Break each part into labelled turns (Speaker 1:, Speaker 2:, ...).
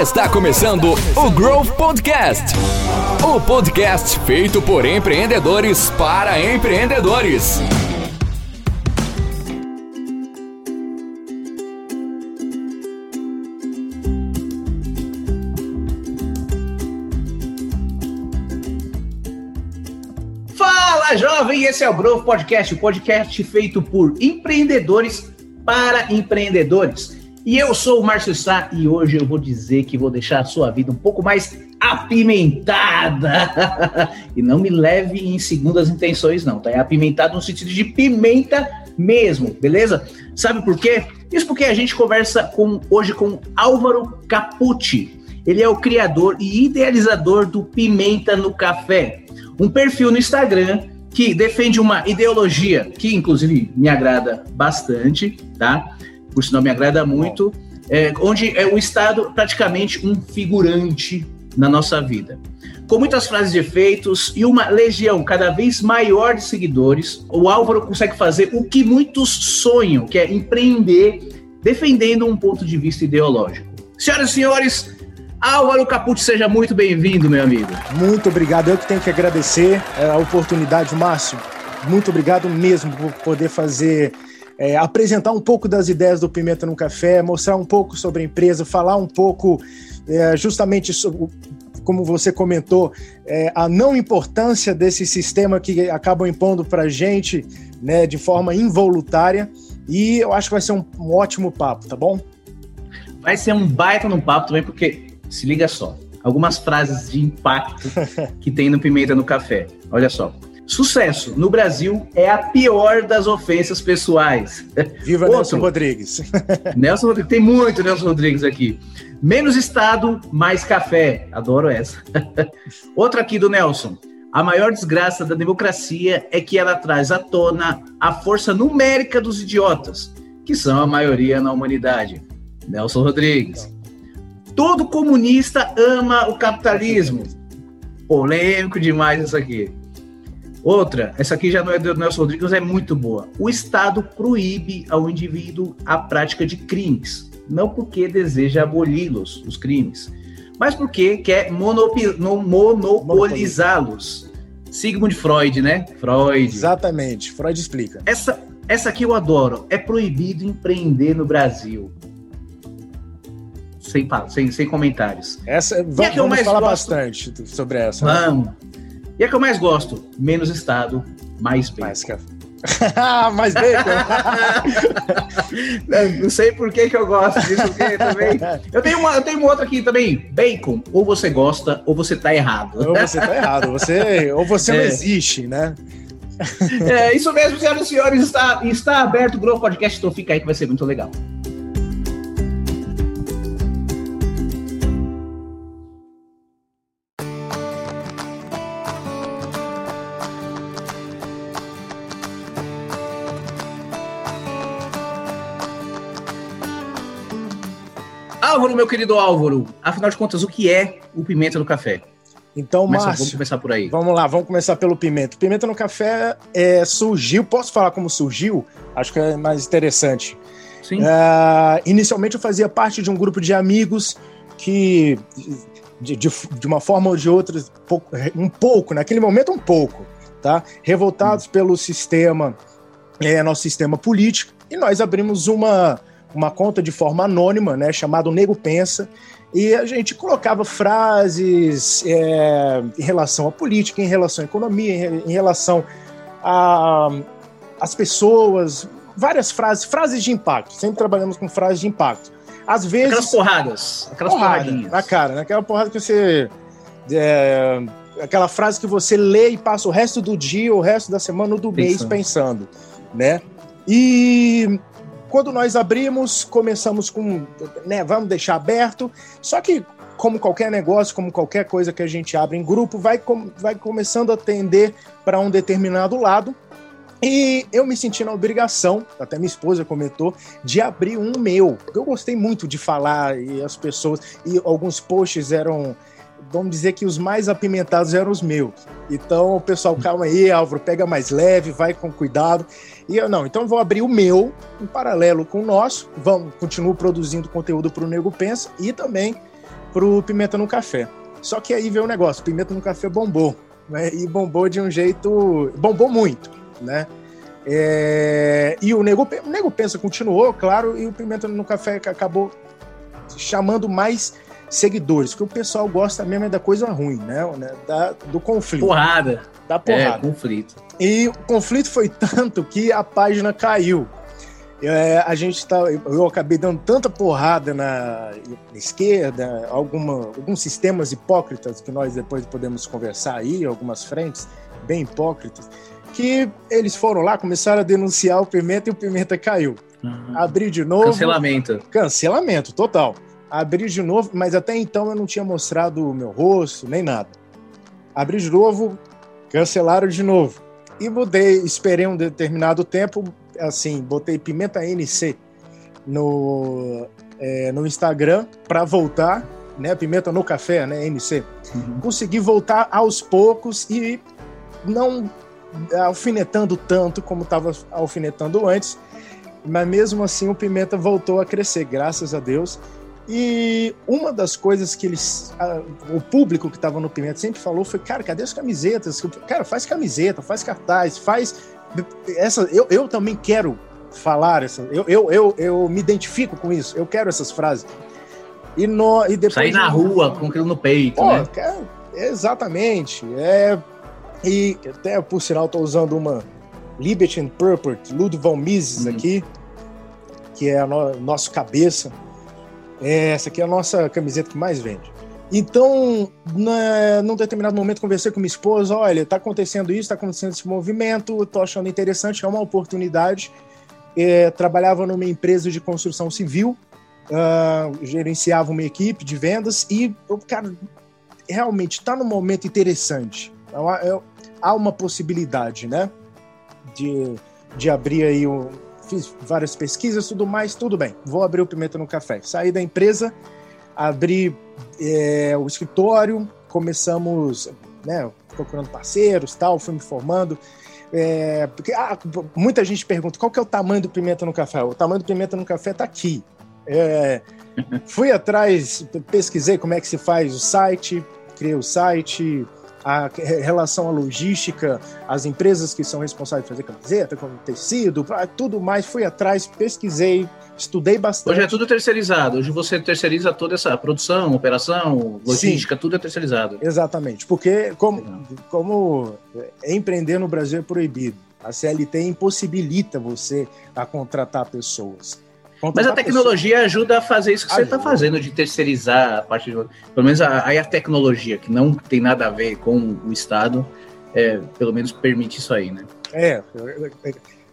Speaker 1: Está começando o Growth Podcast. O podcast feito por empreendedores para empreendedores.
Speaker 2: Fala, jovem! Esse é o Growth Podcast, o podcast feito por empreendedores para empreendedores. E eu sou o Márcio Sá e hoje eu vou dizer que vou deixar a sua vida um pouco mais apimentada. e não me leve em segundas intenções, não, tá? É apimentado no sentido de pimenta mesmo, beleza? Sabe por quê? Isso porque a gente conversa com, hoje com Álvaro Capucci. Ele é o criador e idealizador do Pimenta no Café, um perfil no Instagram que defende uma ideologia que, inclusive, me agrada bastante, tá? Por sinal, me agrada muito, é, onde é o Estado praticamente um figurante na nossa vida. Com muitas frases de efeitos e uma legião cada vez maior de seguidores, o Álvaro consegue fazer o que muitos sonham, que é empreender defendendo um ponto de vista ideológico. Senhoras e senhores, Álvaro Capucci, seja muito bem-vindo, meu amigo.
Speaker 3: Muito obrigado. Eu que tenho que agradecer é, a oportunidade, Márcio. Muito obrigado mesmo por poder fazer, é, apresentar um pouco das ideias do Pimenta no Café, mostrar um pouco sobre a empresa, falar um pouco é, justamente sobre, como você comentou, é, a não importância desse sistema que acabam impondo para a gente né, de forma involuntária. E eu acho que vai ser um, um ótimo papo, tá bom?
Speaker 2: Vai ser um baita no papo também, porque se liga só. Algumas frases de impacto que tem no Pimenta no Café. Olha só. Sucesso no Brasil é a pior das ofensas pessoais.
Speaker 3: Viva Outro, Nelson Rodrigues.
Speaker 2: Nelson Rodrigues, tem muito Nelson Rodrigues aqui. Menos Estado, mais café. Adoro essa. Outra aqui do Nelson. A maior desgraça da democracia é que ela traz à tona a força numérica dos idiotas, que são a maioria na humanidade. Nelson Rodrigues. Todo comunista ama o capitalismo. Polêmico demais isso aqui. Outra, essa aqui já não é do Nelson Rodrigues, é muito boa. O Estado proíbe ao indivíduo a prática de crimes, não porque deseja aboli-los, os crimes, mas porque quer monopolizá-los. Sigmund Freud, né? Freud.
Speaker 3: Exatamente, Freud explica.
Speaker 2: Essa, essa aqui eu adoro. É proibido empreender no Brasil sem, sem, sem comentários.
Speaker 3: Essa, vamos, é vamos falar gosto? bastante sobre essa.
Speaker 2: Vamos. Né? E a que eu mais gosto? Menos Estado, mais bacon. Mais café.
Speaker 3: mais bacon?
Speaker 2: não, não, sei por que, que eu gosto disso também. Eu tenho, uma, eu tenho uma outra aqui também. Bacon, ou você gosta, ou você tá errado.
Speaker 3: Ou você tá errado, você, ou você é. não existe, né?
Speaker 2: É, isso mesmo, senhoras e senhores, está, está aberto o Grow Podcast, então fica aí que vai ser muito legal. Álvaro, meu querido Álvaro, afinal de contas, o que é o pimenta no café?
Speaker 3: Então, Começa, Márcio,
Speaker 2: vamos começar por aí.
Speaker 3: Vamos lá, vamos começar pelo pimenta. Pimenta no café é, surgiu, posso falar como surgiu? Acho que é mais interessante. Sim. Uh, inicialmente eu fazia parte de um grupo de amigos que, de, de, de uma forma ou de outra, um pouco, naquele momento um pouco, tá? Revoltados hum. pelo sistema, é, nosso sistema político, e nós abrimos uma uma conta de forma anônima, né, chamado Nego Pensa, e a gente colocava frases é, em relação à política, em relação à economia, em relação às pessoas, várias frases, frases de impacto. Sempre trabalhamos com frases de impacto. Às vezes.
Speaker 2: Aquelas porradas. Aquelas
Speaker 3: porrada, porradinhas. Na cara, né? Aquela porrada que você. É, aquela frase que você lê e passa o resto do dia, o resto da semana ou do pensando. mês pensando, né? E quando nós abrimos, começamos com, né, vamos deixar aberto. Só que, como qualquer negócio, como qualquer coisa que a gente abre em grupo, vai, com, vai começando a tender para um determinado lado. E eu me senti na obrigação, até minha esposa comentou, de abrir um meu. Eu gostei muito de falar e as pessoas, e alguns posts eram vamos dizer que os mais apimentados eram os meus. Então, pessoal, calma aí, Álvaro, pega mais leve, vai com cuidado. E eu, não, então vou abrir o meu, em paralelo com o nosso, vamos, continuo produzindo conteúdo para o Nego Pensa e também pro Pimenta no Café. Só que aí veio o negócio, Pimenta no Café bombou, né? E bombou de um jeito... bombou muito, né? É, e o Nego, o Nego Pensa continuou, claro, e o Pimenta no Café acabou chamando mais seguidores, porque o pessoal gosta mesmo é da coisa ruim, né? Da, do conflito.
Speaker 2: Porrada.
Speaker 3: Da porrada.
Speaker 2: É, conflito.
Speaker 3: E o conflito foi tanto que a página caiu. É, a gente tá, eu acabei dando tanta porrada na, na, esquerda, alguma, alguns sistemas hipócritas que nós depois podemos conversar aí, algumas frentes bem hipócritas, que eles foram lá, começaram a denunciar o Pimenta e o Pimenta caiu. Uhum. Abri de novo.
Speaker 2: Cancelamento.
Speaker 3: Cancelamento, total. Abri de novo, mas até então eu não tinha mostrado o meu rosto, nem nada. Abri de novo, cancelaram de novo. E mudei, esperei um determinado tempo, assim, botei Pimenta NC no, é, no Instagram para voltar, né? Pimenta no café, né? NC. Uhum. Consegui voltar aos poucos e não alfinetando tanto como estava alfinetando antes, mas mesmo assim o Pimenta voltou a crescer, graças a Deus. E uma das coisas que eles, a, o público que estava no Pimenta sempre falou foi, cara, cadê as camisetas? Cara, faz camiseta, faz cartaz, faz essa. Eu, eu também quero falar essa. Eu, eu, eu, eu me identifico com isso. Eu quero essas frases. E, no, e depois
Speaker 2: sair na rua com aquilo no peito, Pô, né?
Speaker 3: Cara, exatamente. É e até por sinal estou usando uma Liberty and Purport Ludwig von Mises uhum. aqui, que é a no, nosso cabeça. É, essa aqui é a nossa camiseta que mais vende. Então, na, num determinado momento, conversei com minha esposa: olha, está acontecendo isso, está acontecendo esse movimento, estou achando interessante, é uma oportunidade. É, trabalhava numa empresa de construção civil, uh, gerenciava uma equipe de vendas e, cara, realmente está num momento interessante. Então, é, há uma possibilidade, né? De, de abrir aí um. Fiz várias pesquisas, tudo mais, tudo bem. Vou abrir o Pimenta no Café. Saí da empresa, abri é, o escritório, começamos, né, procurando parceiros, tal, fui me formando. É, porque ah, muita gente pergunta qual que é o tamanho do pimenta no café. O tamanho do pimenta no café está aqui. É, fui atrás, pesquisei como é que se faz o site, criei o site, a relação à logística, as empresas que são responsáveis por fazer camiseta, como tecido, tudo mais, fui atrás, pesquisei, estudei bastante.
Speaker 2: Hoje é tudo terceirizado, hoje você terceiriza toda essa produção, operação, logística, Sim, tudo é terceirizado.
Speaker 3: Exatamente, porque como, como empreender no Brasil é proibido, a CLT impossibilita você a contratar pessoas.
Speaker 2: Mas a tecnologia pessoa. ajuda a fazer isso que você está fazendo, de terceirizar a parte de. Pelo menos aí a, a, tecnologia, que não tem nada a ver com o Estado, é, pelo menos permite isso aí, né?
Speaker 3: É,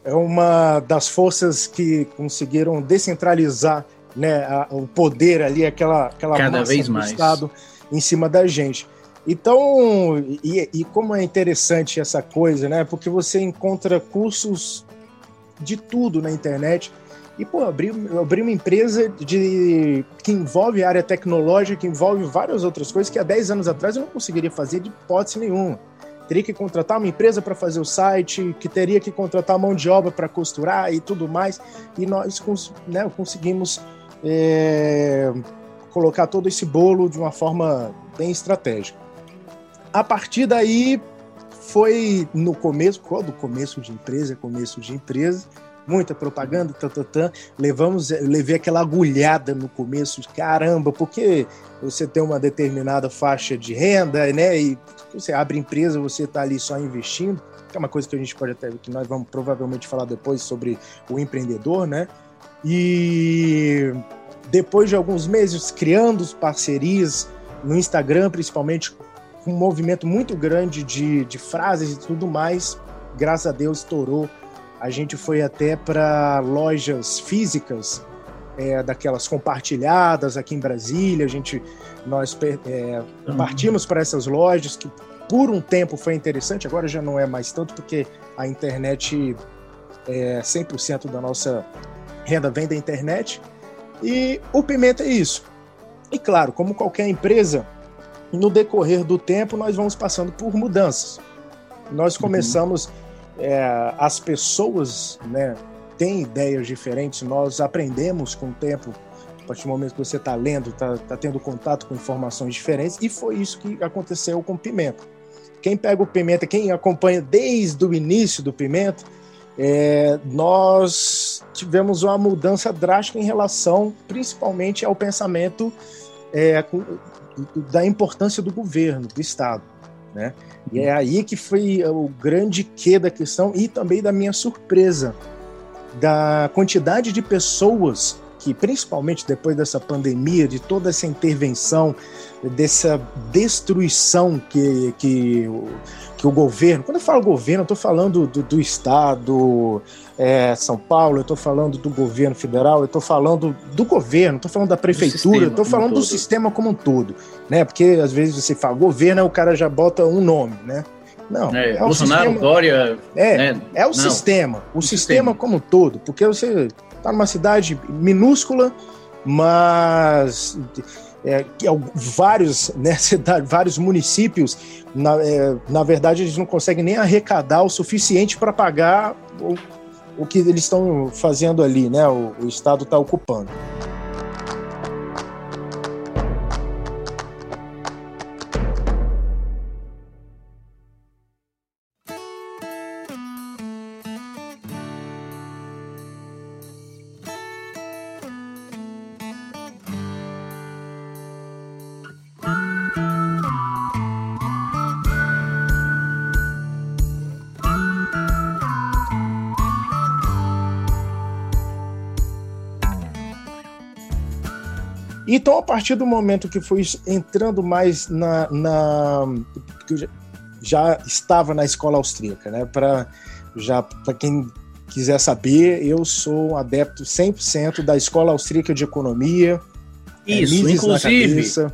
Speaker 3: é uma das forças que conseguiram descentralizar né, a, o poder ali, aquela, aquela
Speaker 2: Cada vez mais.
Speaker 3: Estado em cima da gente. Então, e, e como é interessante essa coisa, né? Porque você encontra cursos de tudo na internet e, pô, abri, abri uma empresa de, que envolve área tecnológica, que envolve várias outras coisas que há 10 anos atrás eu não conseguiria fazer de hipótese nenhuma. Teria que contratar uma empresa para fazer o site, que teria que contratar mão de obra para costurar e tudo mais. E nós né, conseguimos é, colocar todo esse bolo de uma forma bem estratégica. A partir daí, foi no começo, quando começo de empresa, começo de empresa, muita propaganda, tatatã. Levamos, levei aquela agulhada no começo, caramba, porque você tem uma determinada faixa de renda, né? E você abre empresa, você está ali só investindo, que é uma coisa que a gente pode até, que nós vamos provavelmente falar depois sobre o empreendedor, né? E depois de alguns meses criando parcerias no Instagram, principalmente um movimento muito grande de, de frases e tudo mais, graças a Deus estourou a gente foi até para lojas físicas, é, daquelas compartilhadas aqui em Brasília. A gente, nós é, partimos para essas lojas que por um tempo foi interessante, agora já não é mais tanto, porque a internet é 100% da nossa renda vem da internet. E o Pimenta é isso. E claro, como qualquer empresa, no decorrer do tempo nós vamos passando por mudanças. Nós uhum. começamos uhum é, as pessoas né, têm ideias diferentes, nós aprendemos com o tempo a partir do momento que você está lendo, está tá tendo contato com informações diferentes, e foi isso que aconteceu com o Pimenta. Quem pega o Pimenta, quem acompanha desde o início do Pimenta, é, nós tivemos uma mudança drástica em relação, principalmente, ao pensamento é, da importância do governo, do Estado. Né? E é aí que foi o grande quê da questão e também da minha surpresa da quantidade de pessoas que, principalmente depois dessa pandemia, de toda essa intervenção, dessa destruição que, que, que o governo, quando eu falo governo, eu estou falando do, do Estado, é, São Paulo, eu estou falando do governo federal, eu estou falando do governo, estou falando da prefeitura, estou falando do todo. sistema como um todo, né? Porque às vezes você fala governo, o cara já bota um nome, né?
Speaker 2: Não. É, é Bolsonaro, sistema, Dória.
Speaker 3: É, né? é o Não. sistema. O, o sistema, sistema como um todo. Porque você está numa cidade minúscula, mas é, é vários, né, cidade, vários municípios, na, é, na verdade, eles não conseguem nem arrecadar o suficiente para pagar o, o que eles estão fazendo ali, né? O, o Estado está ocupando. Então, a partir do momento que fui entrando mais na. na que já estava na escola austríaca, né? Para já para quem quiser saber, eu sou um adepto 100% da escola austríaca de economia.
Speaker 2: É, Isso, é, inclusive.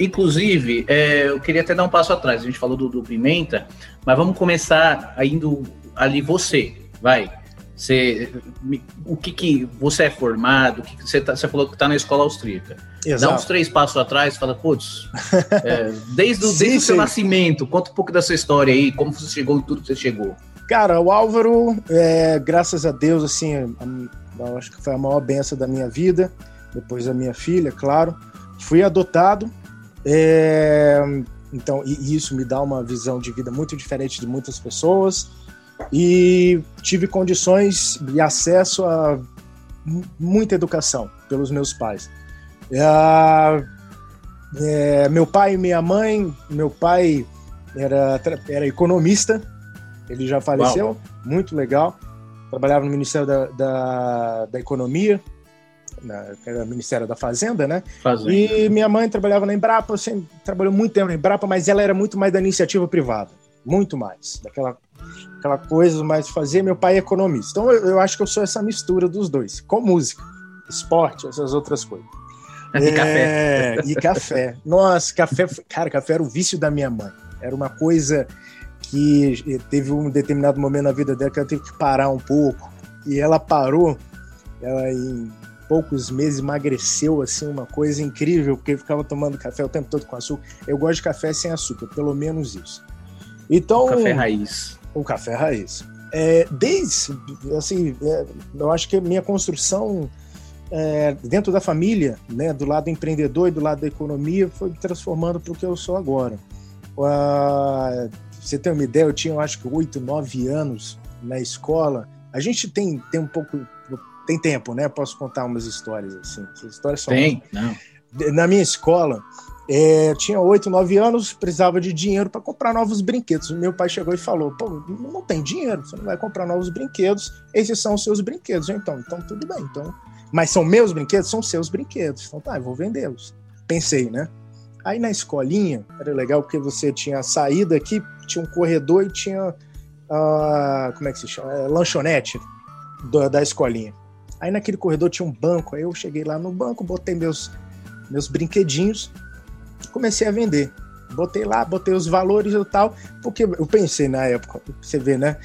Speaker 2: Inclusive, é, eu queria até dar um passo atrás. A gente falou do, do Pimenta, mas vamos começar indo ali você, vai. Você, o que que você é formado? O que, que você, tá, você falou que está na escola austríaca. Exato. Dá uns três passos atrás, fala, putz, é, desde, o, sim, desde o seu nascimento, conta um pouco da sua história aí, como você chegou em tudo que você chegou.
Speaker 3: Cara, o Álvaro, é, graças a Deus, assim, eu acho que foi a maior benção da minha vida, depois da minha filha, claro. Fui adotado, é, então, e isso me dá uma visão de vida muito diferente de muitas pessoas e tive condições e acesso a muita educação pelos meus pais. É, é, meu pai e minha mãe, meu pai era, era economista, ele já faleceu, Uau. muito legal. Trabalhava no Ministério da, da, da Economia, na, era Ministério da Fazenda, né? Fazenda. E minha mãe trabalhava na Embrapa, assim, trabalhou muito tempo na Embrapa, mas ela era muito mais da iniciativa privada, muito mais, daquela aquela coisa, mas fazer meu pai é economista. Então eu, eu, acho que eu sou essa mistura dos dois, com música, esporte, essas outras coisas.
Speaker 2: E é, café.
Speaker 3: E café. Nossa, café, cara, café era o vício da minha mãe. Era uma coisa que teve um determinado momento na vida dela que ela teve que parar um pouco. E ela parou, ela em poucos meses emagreceu, assim, uma coisa incrível, porque ficava tomando café o tempo todo com açúcar. Eu gosto de café sem açúcar, pelo menos isso. Então,
Speaker 2: o café raiz.
Speaker 3: O café raiz. É, desde, assim, é, eu acho que a minha construção é, dentro da família, né, do lado empreendedor e do lado da economia, foi me transformando para o que eu sou agora. Uh, você tem uma ideia, eu tinha, eu acho que, oito, nove anos na escola. A gente tem, tem um pouco, tem tempo, né? Posso contar umas histórias assim. Histórias são.
Speaker 2: Tem, não.
Speaker 3: Na minha escola, é, tinha oito, nove anos, precisava de dinheiro para comprar novos brinquedos. Meu pai chegou e falou: pô, não tem dinheiro, você não vai comprar novos brinquedos, esses são os seus brinquedos. Então, então tudo bem. Então, mas são meus brinquedos? São seus brinquedos. Então tá, eu vou vendê-los. Pensei, né? Aí na escolinha, era legal porque você tinha saída aqui, tinha um corredor e tinha. Uh, como é que se chama? É, lanchonete da, da escolinha. Aí naquele corredor tinha um banco, aí eu cheguei lá no banco, botei meus, meus brinquedinhos comecei a vender. Botei lá, botei os valores e tal, porque eu pensei na época, você vê, né?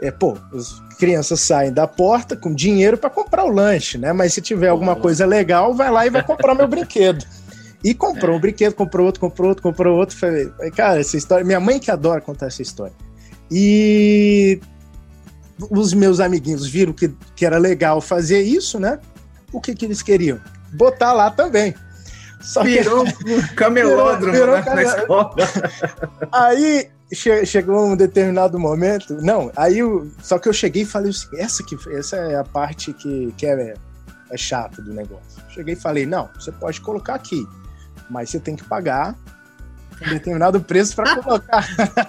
Speaker 3: É, pô, as crianças saem da porta com dinheiro para comprar o lanche, né? Mas se tiver alguma coisa legal, vai lá e vai comprar meu brinquedo. E comprou um brinquedo, comprou outro, comprou outro, comprou outro. Falei, cara, essa história. Minha mãe que adora contar essa história. E os meus amiguinhos viram que, que era legal fazer isso, né? O que, que eles queriam? botar lá também.
Speaker 2: Só virou que... um camelódromo virou, virou na, escola.
Speaker 3: Aí che chegou um determinado momento. Não, aí eu, só que eu cheguei e falei assim: essa, que, essa é a parte que, que é, é chata do negócio. Cheguei e falei: não, você pode colocar aqui, mas você tem que pagar um determinado preço para colocar,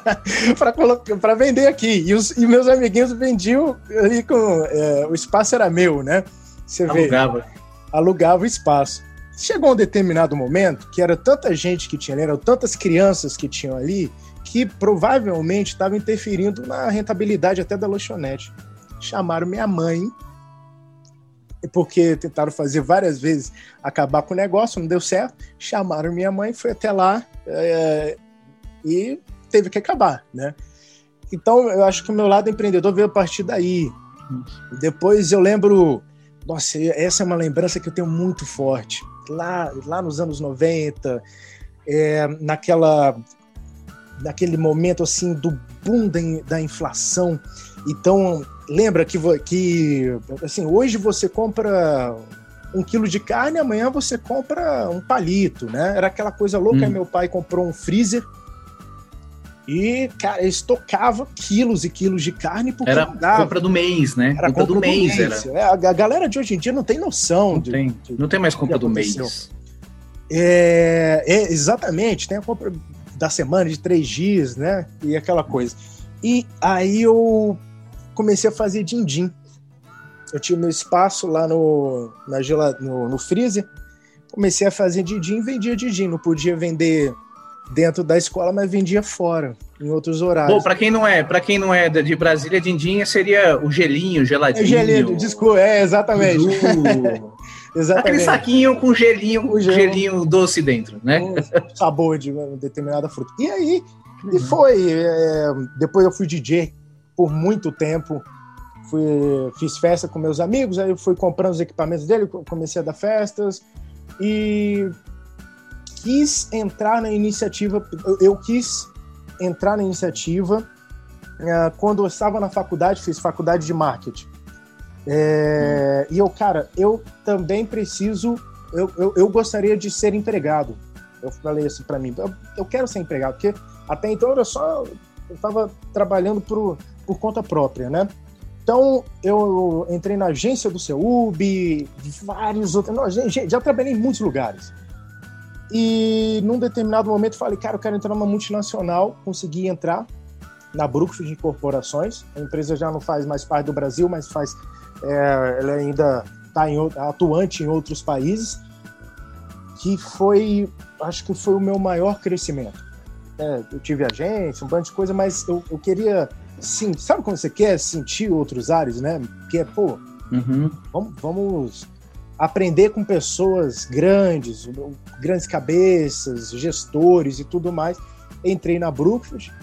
Speaker 3: para colocar, para vender aqui. E, os, e meus amiguinhos vendiam ali com é, o espaço era meu, né?
Speaker 2: Você alugava. Vê,
Speaker 3: alugava o espaço. Chegou um determinado momento que era tanta gente que tinha ali, eram tantas crianças que tinham ali, que provavelmente estava interferindo na rentabilidade até da lanchonete. Chamaram minha mãe, porque tentaram fazer várias vezes acabar com o negócio, não deu certo. Chamaram minha mãe, foi até lá é, e teve que acabar, né? Então, eu acho que o meu lado empreendedor veio a partir daí. Depois eu lembro, nossa, essa é uma lembrança que eu tenho muito forte lá, lá nos anos 90, é, naquela, naquele momento assim do boom da, da inflação. Então, lembra que, que assim, hoje você compra um quilo de carne, amanhã você compra um palito, né? Era aquela coisa louca. Hum. Meu pai comprou um freezer e, cara, estocava quilos e quilos de carne
Speaker 2: porque Era dava. compra do mês, né?
Speaker 3: Era compra, compra do, mês. mês era. É, a galera de hoje em dia não tem noção.
Speaker 2: Não, de, tem, de, não tem mais compra do mês.
Speaker 3: É, é, exatamente, tem a compra da semana, de três dias, né? E aquela coisa. E aí eu comecei a fazer din-din. Eu tinha meu espaço lá no, na gel... no, no freezer, comecei a fazer din-din e vendia din-din. Não podia vender dentro da escola, mas vendia fora, em outros horários. Bom,
Speaker 2: para quem não é, para quem não é de Brasília, dindinha seria o gelinho, geladinho. É
Speaker 3: gelinho, desculpa, é exatamente.
Speaker 2: exatamente. Aquele saquinho com gelinho, com gelo, gelinho doce dentro, né? Um
Speaker 3: sabor de uma determinada fruta. E aí, uhum. e foi, é, depois eu fui DJ por muito tempo. Fui, fiz festa com meus amigos, aí eu fui comprando os equipamentos dele, comecei a dar festas e quis entrar na iniciativa, eu quis entrar na iniciativa uh, quando eu estava na faculdade, fiz faculdade de marketing. É, hum. E eu, cara, eu também preciso, eu, eu, eu, gostaria de ser empregado. Eu falei assim para mim, eu, eu, quero ser empregado, porque até então era só, eu estava trabalhando por, por conta própria, né? Então, eu entrei na agência do CEUB, vários outros. Não, já, já trabalhei em muitos lugares. E num determinado momento falei, cara, eu quero entrar numa multinacional, consegui entrar na Brookfield Corporações. A empresa já não faz mais parte do Brasil, mas faz, é, ela ainda está atuante em outros países. Que foi, acho que foi o meu maior crescimento. É, eu tive agência, um bando de coisa, mas eu, eu queria, sim, sabe quando você quer sentir outros ares, né? Que é, pô, uhum. vamos, vamos aprender com pessoas grandes, grandes cabeças, gestores e tudo mais. Entrei na Brookfield,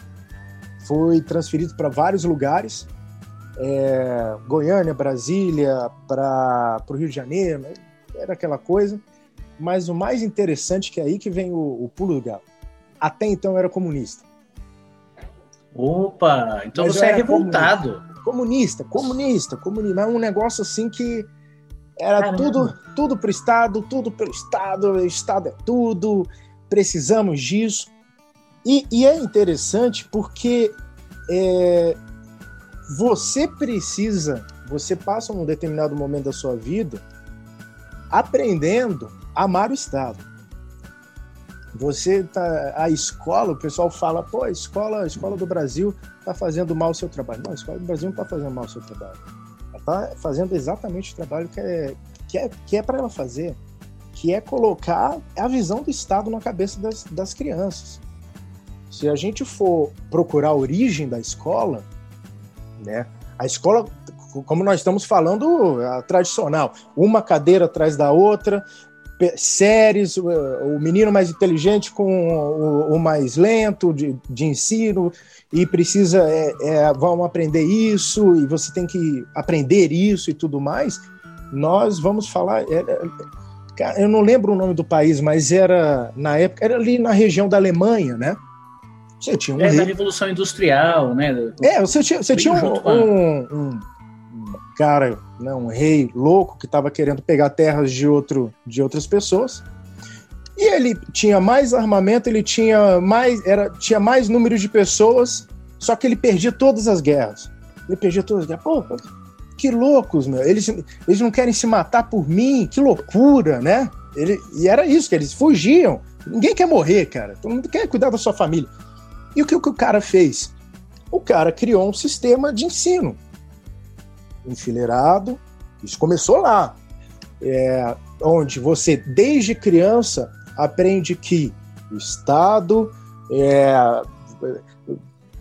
Speaker 3: fui transferido para vários lugares, é, Goiânia, Brasília, para o Rio de Janeiro, né? era aquela coisa. Mas o mais interessante é que é aí que vem o, o pulo do galo. Até então era comunista.
Speaker 2: Opa, então Mas você é revoltado.
Speaker 3: Comunista, comunista, comunista. Mas é um negócio assim que era Caramba. tudo, tudo para o Estado, tudo pelo Estado, o Estado é tudo, precisamos disso. E, e é interessante porque é, você precisa, você passa um determinado momento da sua vida aprendendo a amar o Estado. Você tá a escola, o pessoal fala, pô, a escola, a escola do Brasil está fazendo mal o seu trabalho. Não, a escola do Brasil não está fazendo mal o seu trabalho está fazendo exatamente o trabalho que é, que é, que é para ela fazer, que é colocar a visão do Estado na cabeça das, das crianças. Se a gente for procurar a origem da escola, né, a escola, como nós estamos falando, a tradicional, uma cadeira atrás da outra, séries, o menino mais inteligente com o, o mais lento de, de, ensino e precisa, é, é, vamos aprender isso e você tem que aprender isso e tudo mais. Nós vamos falar, é, é, eu não lembro o nome do país, mas era na época era ali na região da Alemanha, né?
Speaker 2: Você tinha um é da revolução industrial, né?
Speaker 3: É, você tinha, você tinha um, um, um cara né, um rei louco que estava querendo pegar terras de, outro, de outras pessoas. E ele tinha mais armamento, ele tinha mais, era, tinha mais número de pessoas, só que ele perdia todas as guerras. Ele perdia todas as guerras. Pô, que loucos, meu. Eles, eles não querem se matar por mim, que loucura, né? Ele, e era isso, que eles fugiam. Ninguém quer morrer, cara. Todo mundo quer cuidar da sua família. E o que, o que o cara fez? O cara criou um sistema de ensino enfileirado. Isso começou lá, é, onde você, desde criança, aprende que o Estado, é,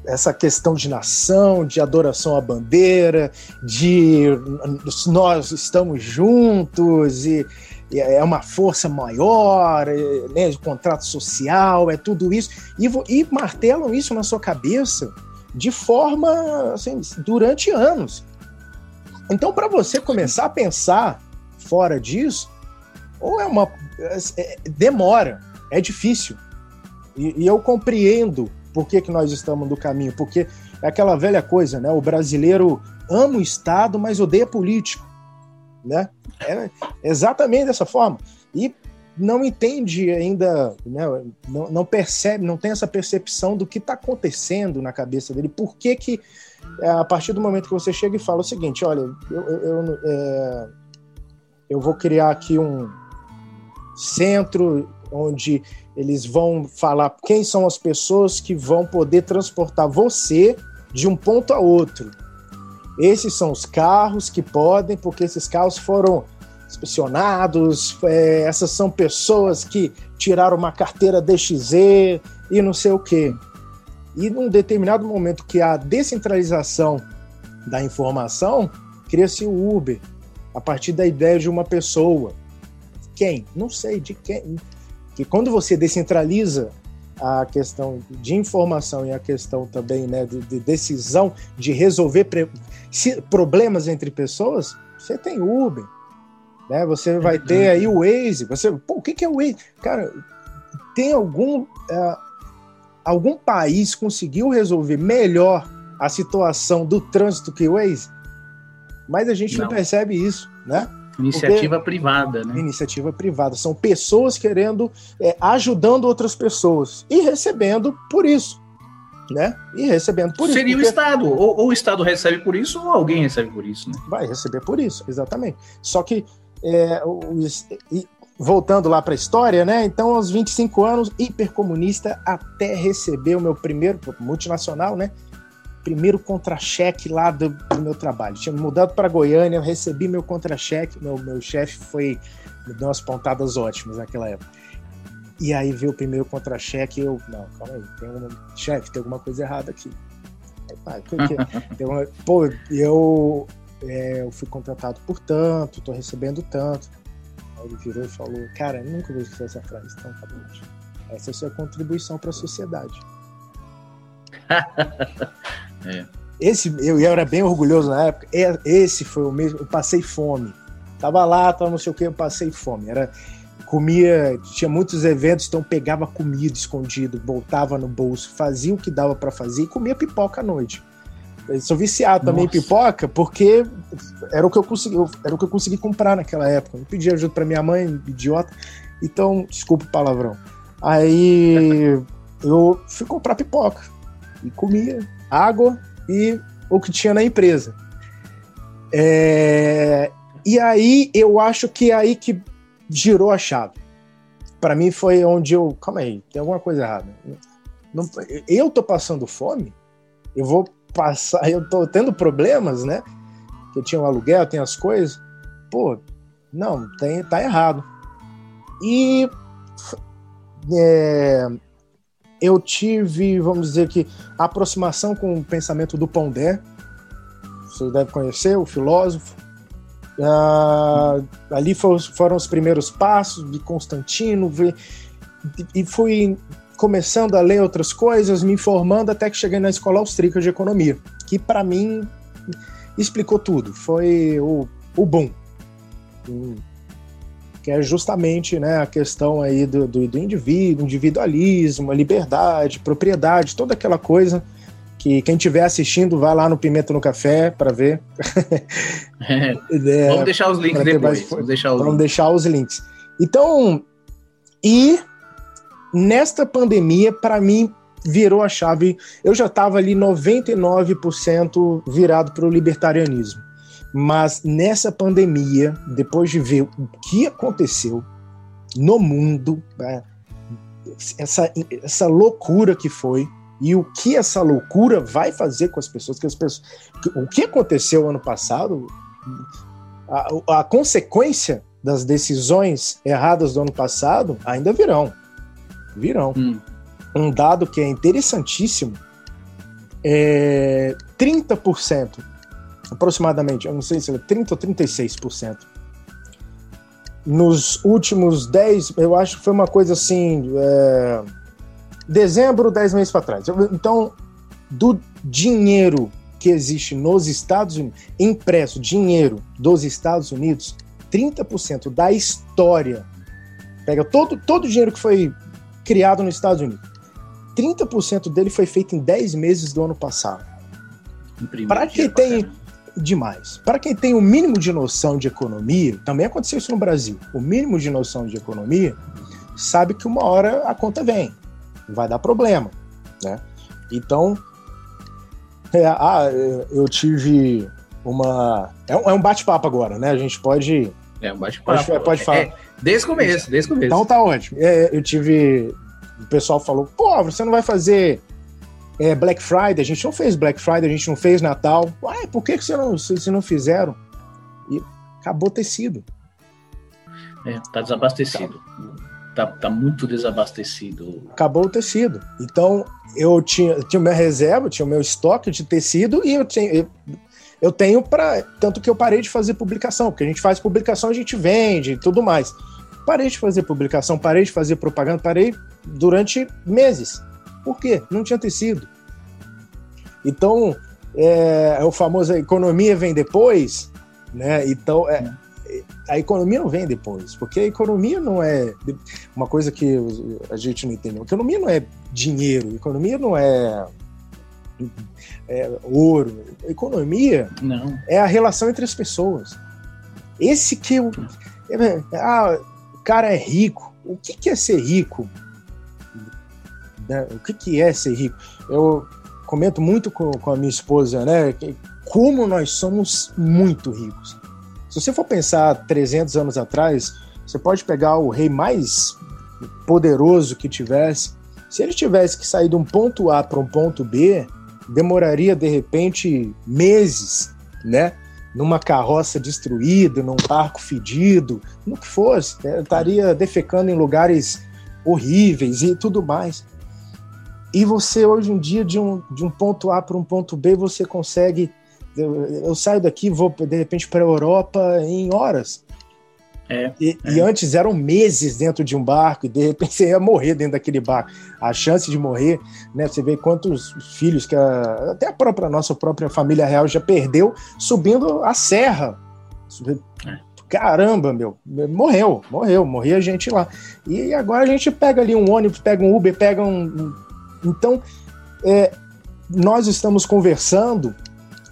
Speaker 3: essa questão de nação, de adoração à bandeira, de nós estamos juntos e, é uma força maior, é, né, contrato social, é tudo isso, e, e martelam isso na sua cabeça de forma assim, durante anos. Então, para você começar a pensar fora disso, ou é uma. É, demora, é difícil. E, e, eu compreendo por que, que nós estamos no caminho, porque é aquela velha coisa, né? O brasileiro ama o Estado, mas odeia político. Né? É exatamente dessa forma. E não entende ainda, né? não, não percebe, não tem essa percepção do que está acontecendo na cabeça dele, por que que é a partir do momento que você chega e fala o seguinte: olha, eu, eu, eu, é, eu vou criar aqui um centro onde eles vão falar quem são as pessoas que vão poder transportar você de um ponto a outro. Esses são os carros que podem, porque esses carros foram inspecionados, é, essas são pessoas que tiraram uma carteira DXZ e não sei o quê. E num determinado momento que a descentralização da informação, cria-se o Uber, a partir da ideia de uma pessoa. Quem? Não sei, de quem. Que quando você descentraliza a questão de informação e a questão também né, de, de decisão de resolver problemas entre pessoas, você tem Uber, né? Você vai ter aí o Waze. Você, pô, o que, que é o Waze? Cara, tem algum uh, algum país conseguiu resolver melhor a situação do trânsito que o Waze? Mas a gente não, não percebe isso, né?
Speaker 2: Iniciativa Porque, privada, né?
Speaker 3: Iniciativa privada. São pessoas querendo, é, ajudando outras pessoas e recebendo por isso. Né? E recebendo por
Speaker 2: Seria
Speaker 3: isso.
Speaker 2: Seria o Estado. Ou, ou, o Estado recebe por isso, ou alguém recebe por isso, né?
Speaker 3: Vai receber por isso, exatamente. Só que é, o, voltando lá para a história, né? Então, aos 25 anos, hipercomunista, até receber o meu primeiro, multinacional, né? Primeiro contra-cheque lá do, do, meu trabalho. Tinha mudado para Goiânia, eu recebi meu contra-cheque, meu, meu chefe foi, me deu umas pontadas ótimas naquela época. E aí veio o primeiro contra-cheque eu, não, calma aí, tem um, chefe, tem alguma coisa errada aqui. Aí, tem uma, pô, eu, é, eu fui contratado por tanto, tô recebendo tanto. Aí ele virou e falou: Cara, nunca vou esquecer essa frase. Então, tá bom. Essa é a sua contribuição para a sociedade. é. Esse, eu, eu era bem orgulhoso na época. Esse foi o mesmo. Eu passei fome. Tava lá, tava não sei o que, eu passei fome. Era comia, tinha muitos eventos, então pegava comida escondido, voltava no bolso, fazia o que dava para fazer e comia pipoca à noite. Sou viciado também em pipoca, porque era o que eu consegui, era o que eu consegui comprar naquela época. Eu pedi ajuda para minha mãe, idiota. Então, desculpa o palavrão. Aí eu fui comprar pipoca e comia água e o que tinha na empresa. É... E aí eu acho que é aí que girou a chave. Para mim foi onde eu, calma aí, tem alguma coisa errada. Não, eu tô passando fome, eu vou passar, eu tô tendo problemas, né? Que eu tinha um aluguel, tem as coisas. Pô, não, tem, tá errado. E é, eu tive, vamos dizer que, aproximação com o pensamento do Pondé. Você deve conhecer, o filósofo. Ah, ali foram os primeiros passos de Constantino, e fui começando a ler outras coisas, me informando até que cheguei na escola austríaca de economia, que para mim explicou tudo. Foi o, o boom. Que é justamente né, a questão aí do, do, do indivíduo, individualismo, a liberdade, propriedade, toda aquela coisa que quem estiver assistindo, vai lá no Pimenta no Café para ver.
Speaker 2: É. É, vamos deixar os links depois. Mais... Vamos, deixar os,
Speaker 3: vamos
Speaker 2: links.
Speaker 3: deixar os links. Então, e nesta pandemia, para mim, virou a chave. Eu já estava ali 99% virado para o libertarianismo. Mas nessa pandemia, depois de ver o que aconteceu no mundo, né, essa, essa loucura que foi, e o que essa loucura vai fazer com as pessoas, que as pessoas o que aconteceu ano passado, a, a consequência das decisões erradas do ano passado ainda virão. Virão. Hum. Um dado que é interessantíssimo é 30%, aproximadamente, eu não sei se é 30 ou 36%. Nos últimos 10, eu acho que foi uma coisa assim. É, dezembro, 10 meses para trás. Então, do dinheiro que existe nos Estados Unidos, impresso, dinheiro dos Estados Unidos, 30% da história, pega todo, todo o dinheiro que foi criado nos Estados Unidos, 30% dele foi feito em 10 meses do ano passado. Para quem tem demais, para quem tem o mínimo de noção de economia, também aconteceu isso no Brasil. O mínimo de noção de economia sabe que uma hora a conta vem, vai dar problema, né? Então, é, ah, eu tive uma. É um, é um bate-papo agora, né? A gente pode.
Speaker 2: É um bate-papo.
Speaker 3: Pode, pode falar. É,
Speaker 2: desde o começo, desde o começo.
Speaker 3: Então tá ótimo. É, eu tive. O pessoal falou: pô, você não vai fazer é, Black Friday? A gente não fez Black Friday, a gente não fez Natal. Ué, por que, que você não, vocês não fizeram? E acabou tecido.
Speaker 2: É, tá desabastecido. Tá, tá muito desabastecido.
Speaker 3: Acabou o tecido. Então, eu tinha, tinha minha reserva, tinha o meu estoque de tecido e eu, tinha, eu, eu tenho para tanto que eu parei de fazer publicação, porque a gente faz publicação, a gente vende e tudo mais. Parei de fazer publicação, parei de fazer propaganda, parei durante meses. Por quê? Não tinha tecido. Então, é, é o famoso a economia vem depois, né? Então, é, a economia não vem depois, porque a economia não é uma coisa que a gente não entendeu. A economia não é dinheiro, a economia não é, é ouro. Economia
Speaker 2: não.
Speaker 3: é a relação entre as pessoas. Esse que eu, é, ah, o cara é rico. O que, que é ser rico? Né? O que, que é ser rico? Eu comento muito com, com a minha esposa, né? Como nós somos muito ricos se você for pensar 300 anos atrás, você pode pegar o rei mais poderoso que tivesse. Se ele tivesse que sair de um ponto A para um ponto B, demoraria de repente meses, né? Numa carroça destruída, num barco fedido, no que fosse, né? estaria defecando em lugares horríveis e tudo mais. E você hoje em dia de um, de um ponto A para um ponto B você consegue eu, eu saio daqui vou de repente para a Europa em horas.
Speaker 2: É,
Speaker 3: e,
Speaker 2: é.
Speaker 3: e, antes eram meses dentro de um barco e de repente você ia morrer dentro daquele barco. A chance de morrer, né? Você vê quantos filhos que a, até a própria nossa própria família real já perdeu subindo a serra. É. Caramba, meu, morreu, morreu, morria gente lá. E agora a gente pega ali um ônibus, pega um Uber, pega um. Então, é, nós estamos conversando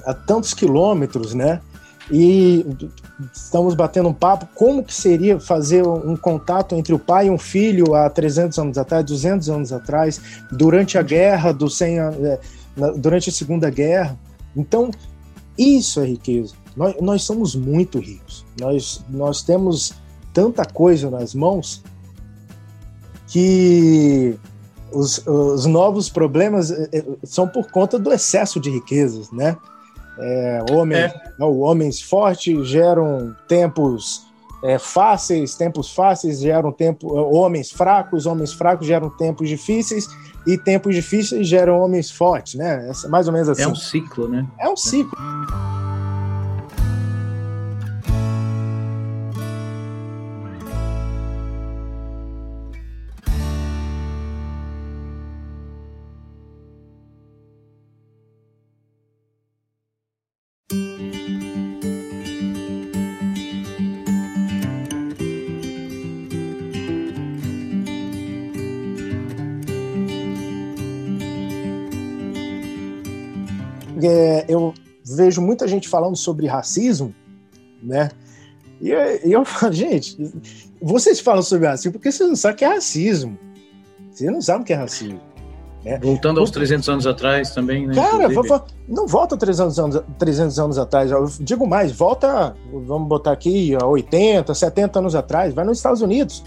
Speaker 3: a tantos quilômetros, né? E estamos batendo um papo como que seria fazer um contato entre o pai e um filho há 300 anos atrás, 200 anos atrás, durante a guerra do 100 é, durante a Segunda Guerra. Então, isso é riqueza. Nós, nós somos muito ricos. Nós, nós temos tanta coisa nas mãos que os, os novos problemas é, é, são por conta do excesso de riquezas, né? É, homens, é. Não, homens fortes geram tempos é, fáceis, tempos fáceis geram tempo, homens fracos, homens fracos geram tempos difíceis e tempos difíceis geram homens fortes, né? É mais ou menos assim.
Speaker 2: É um ciclo, né?
Speaker 3: É um ciclo. Vejo muita gente falando sobre racismo, né? E, e eu falo, gente, vocês falam sobre racismo porque vocês não sabem o que é racismo. Vocês não sabem o que é racismo.
Speaker 2: Né? Voltando aos 300 anos atrás também, né?
Speaker 3: Cara, não volta 300 anos, 300 anos atrás. Eu digo mais, volta, vamos botar aqui, 80, 70 anos atrás. Vai nos Estados Unidos.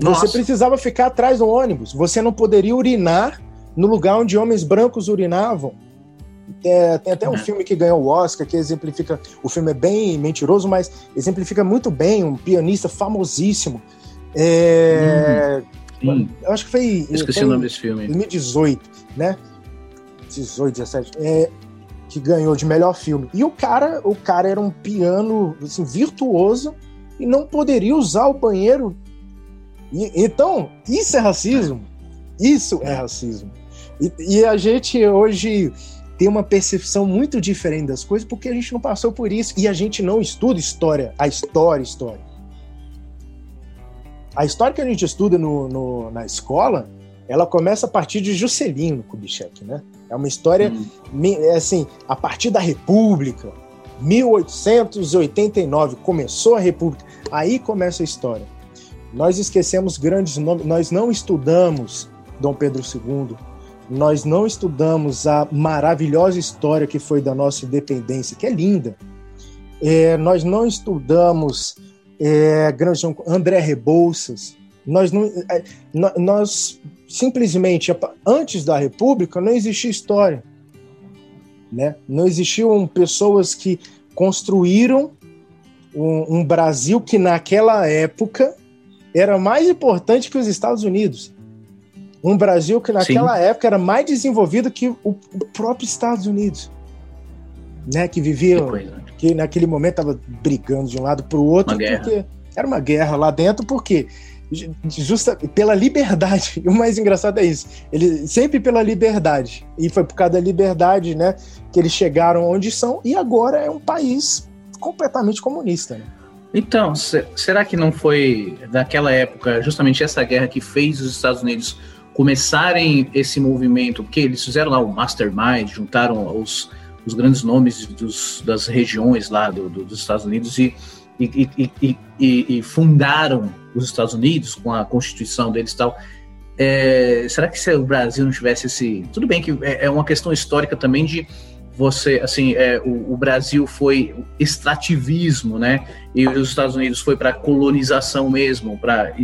Speaker 3: Nossa. Você precisava ficar atrás do ônibus. Você não poderia urinar no lugar onde homens brancos urinavam. É, tem até um é. filme que ganhou o Oscar que exemplifica. O filme é bem mentiroso, mas exemplifica muito bem um pianista famosíssimo. É, hum, eu acho que foi.
Speaker 2: Esqueci foi o nome desse filme.
Speaker 3: 2018, né? 18, 17. É, que ganhou de melhor filme. E o cara, o cara era um piano assim, virtuoso e não poderia usar o banheiro. E, então, isso é racismo. Isso é racismo. E, e a gente hoje tem uma percepção muito diferente das coisas porque a gente não passou por isso e a gente não estuda história, a história, história. A história que a gente estuda no, no na escola, ela começa a partir de Juscelino Kubitschek, né? É uma história, hum. é assim, a partir da República, 1889 começou a República, aí começa a história. Nós esquecemos grandes nomes, nós não estudamos Dom Pedro II, nós não estudamos a maravilhosa história que foi da nossa independência, que é linda. É, nós não estudamos é, André Rebouças. Nós, não, é, nós simplesmente, antes da República, não existia história. Né? Não existiam pessoas que construíram um, um Brasil que, naquela época, era mais importante que os Estados Unidos. Um Brasil que naquela Sim. época era mais desenvolvido que o, próprio Estados Unidos. Né, que vivia, que, que naquele momento estava brigando de um lado para o outro, porque era uma guerra lá dentro, porque justa pela liberdade. E o mais engraçado é isso. Ele sempre pela liberdade. E foi por causa da liberdade, né, que eles chegaram onde são e agora é um país completamente comunista, né?
Speaker 2: Então, será que não foi naquela época justamente essa guerra que fez os Estados Unidos começarem esse movimento, porque eles fizeram lá o Mastermind, juntaram os, os grandes nomes dos, das regiões lá do, do, dos Estados Unidos e, e, e, e, fundaram os Estados Unidos com a constituição deles e tal. É, será que se o Brasil não tivesse esse. Tudo bem que é, é uma questão histórica também de você, assim, é, o, o, Brasil foi extrativismo, né? E os Estados Unidos foi para colonização mesmo, para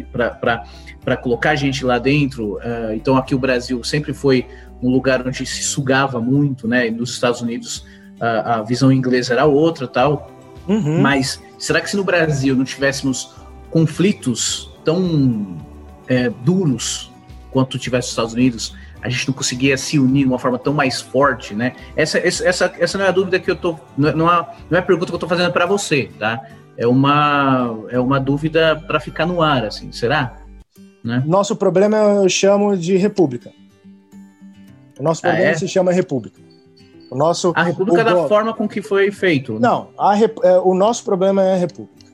Speaker 2: para colocar gente lá dentro. Uh, então aqui o Brasil sempre foi um lugar onde se sugava muito, né? E nos Estados Unidos uh, a visão inglesa era outra, tal. Uhum. Mas será que se no Brasil não tivéssemos conflitos tão é, duros quanto tivesse os Estados Unidos, a gente não conseguia se unir de uma forma tão mais forte, né? Essa, essa, essa não é a dúvida que eu tô, não é, não é, é a pergunta que eu tô fazendo para você, tá? É uma, é uma dúvida para ficar no ar, assim, será?
Speaker 3: Né? Nosso problema eu chamo de república. O nosso ah, problema é? se chama república. O nosso,
Speaker 2: a república o, da forma com que foi feito. Né?
Speaker 3: Não, a, é, o nosso problema é a república.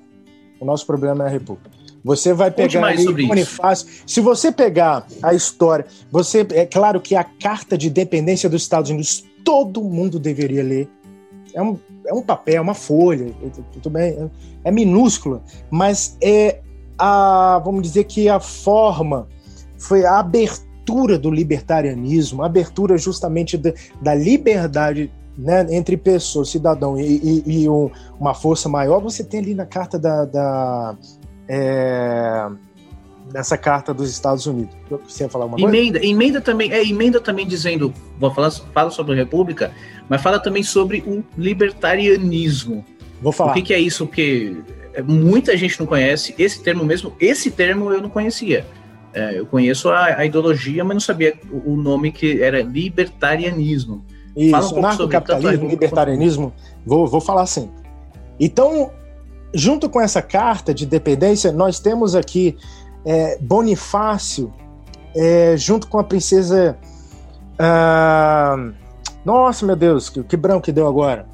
Speaker 3: O nosso problema é a república. Você vai pegar ali Bonifácio. Se você pegar a história, você é claro que a carta de dependência dos Estados Unidos todo mundo deveria ler. É um, é um papel, é uma folha, tudo bem, é, é minúscula, mas é a, vamos dizer que a forma foi a abertura do libertarianismo, a abertura justamente de, da liberdade né, entre pessoas, cidadão e, e, e um, uma força maior, você tem ali na carta da, da é, nessa carta dos Estados Unidos. Você ia falar uma
Speaker 2: emenda, coisa? Emenda também, é emenda também dizendo, vou falar, fala sobre a República, mas fala também sobre o libertarianismo.
Speaker 3: Vou falar.
Speaker 2: O que, que é isso? Porque muita gente não conhece esse termo mesmo. Esse termo eu não conhecia. É, eu conheço a, a, ideologia, mas não sabia o nome que era libertarianismo.
Speaker 3: Isso, Fala um anarcocapitalismo, libertarianismo, vou, vou falar assim. Então, junto com essa carta de dependência, nós temos aqui é, Bonifácio, é, junto com a princesa. Ah, nossa, meu Deus, que, que branco que deu agora.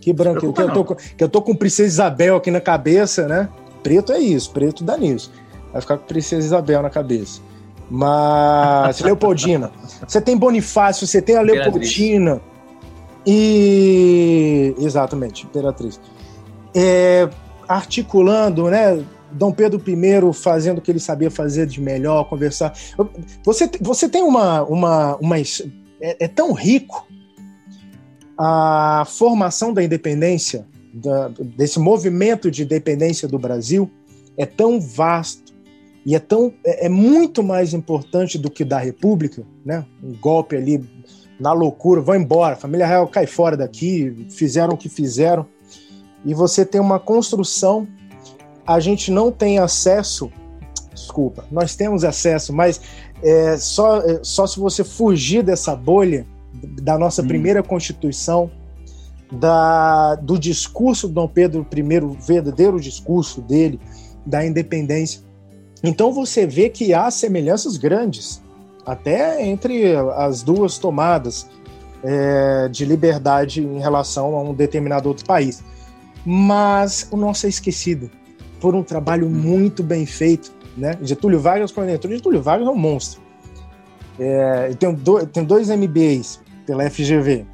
Speaker 3: Que branco, que eu, tô, que eu tô com Princesa Isabel aqui na cabeça, né? Preto é isso, preto dá nisso. Vai ficar com Princesa Isabel na cabeça. Mas Leopoldina, você tem Bonifácio, você tem a Leopoldina, E exatamente, imperatriz. É, articulando, né? Dom Pedro I fazendo o que ele sabia fazer de melhor, conversar. Você, você tem uma. uma, uma é, é tão rico a formação da independência, da, desse movimento de independência do Brasil, é tão vasto e é, tão, é, é muito mais importante do que da República, né? Um golpe ali na loucura, vão embora, família real cai fora daqui, fizeram o que fizeram, e você tem uma construção, a gente não tem acesso, desculpa, nós temos acesso, mas é, só, é, só se você fugir dessa bolha da nossa hum. primeira Constituição, da, do discurso do Dom Pedro I, o verdadeiro discurso dele, da independência. Então você vê que há semelhanças grandes até entre as duas tomadas é, de liberdade em relação a um determinado outro país. Mas o nosso é esquecido por um trabalho muito bem feito. Né? Getúlio Vargas, quando entrou, Getúlio Vargas é um monstro. É, tem, do, tem dois MBAs pela FGV.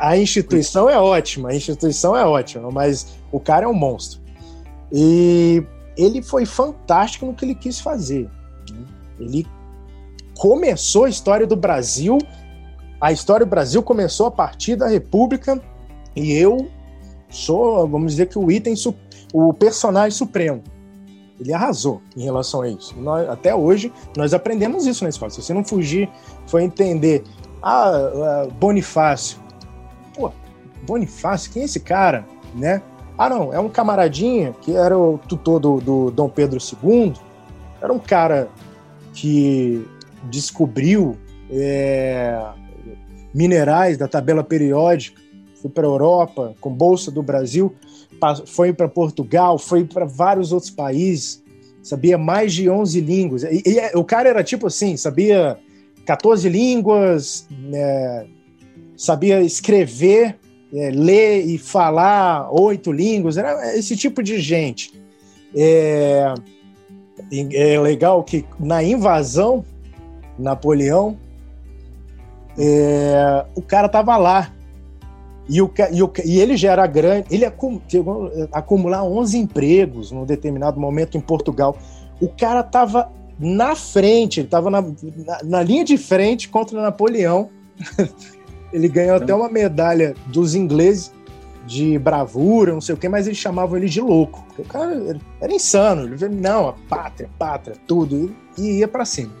Speaker 3: A instituição é ótima, a instituição é ótima, mas o cara é um monstro. E ele foi fantástico no que ele quis fazer. Né? Ele começou a história do Brasil. A história do Brasil começou a partir da República e eu sou, vamos dizer que o item, o personagem supremo. Ele arrasou em relação a isso. Nós, até hoje, nós aprendemos isso na escola. Se você não fugir, foi entender. Ah, ah, Bonifácio. Pô, Bonifácio, quem é esse cara? Né? Ah, não, é um camaradinha que era o tutor do, do Dom Pedro II. Era um cara que descobriu é, minerais da tabela periódica, para a Europa com bolsa do Brasil, foi para Portugal, foi para vários outros países, sabia mais de 11 línguas. E, e, o cara era tipo assim, sabia 14 línguas, é, sabia escrever, é, ler e falar oito línguas, era esse tipo de gente. É, é legal que na invasão Napoleão, é, o cara tava lá. E, o, e, o, e ele já era grande, ele chegou a acumular 11 empregos num determinado momento em Portugal. O cara tava na frente, ele tava na, na, na linha de frente contra Napoleão. ele ganhou até uma medalha dos ingleses de bravura, não sei o que, mas eles chamavam ele de louco. Porque o cara era insano. Ele não, a pátria, pátria, tudo. E ia para cima.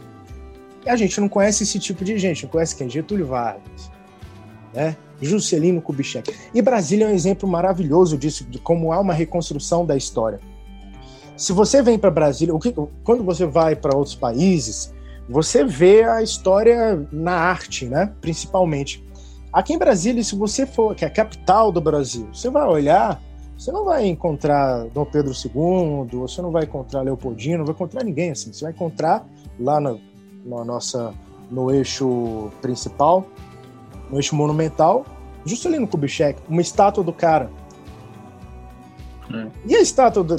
Speaker 3: E a gente não conhece esse tipo de gente, não conhece quem? Getúlio Vargas, né? Juscelino Kubitschek. E Brasília é um exemplo maravilhoso disso, de como há uma reconstrução da história. Se você vem para Brasília, que, quando você vai para outros países, você vê a história na arte, né? Principalmente. Aqui em Brasília, se você for, que é a capital do Brasil, você vai olhar, você não vai encontrar Dom Pedro II, você não vai encontrar Leopoldino, não vai encontrar ninguém assim. Você vai encontrar lá no, na nossa, no eixo principal, no eixo monumental, Juscelino Kubitschek, uma estátua do cara. É. E a estátua do,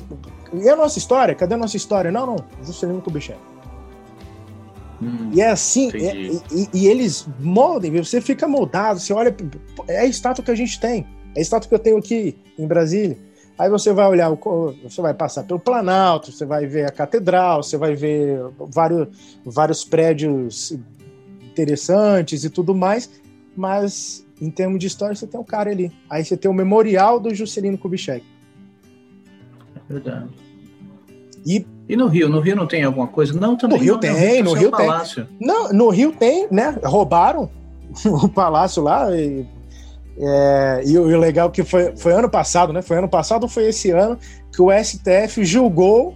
Speaker 3: e a nossa história? Cadê a nossa história? Não, não, Juscelino Kubitschek. Hum, e é assim, é, e, e, eles moldem, você fica moldado, você olha, é a estátua que a gente tem, é a estátua que eu tenho aqui em Brasília. Aí você vai olhar, você vai passar pelo Planalto, você vai ver a Catedral, você vai ver vários, vários prédios interessantes e tudo mais, mas em termos de história você tem um cara ali. Aí você tem o memorial do Juscelino Kubitschek.
Speaker 2: É verdade. E, e no Rio? No Rio não tem alguma coisa? Não, também
Speaker 3: no Rio não, tem, no Rio tem. Não, no Rio tem, né? Roubaram o palácio lá e é, e, o, legal é que foi, foi ano passado, né? Foi ano passado ou foi esse ano que o STF julgou.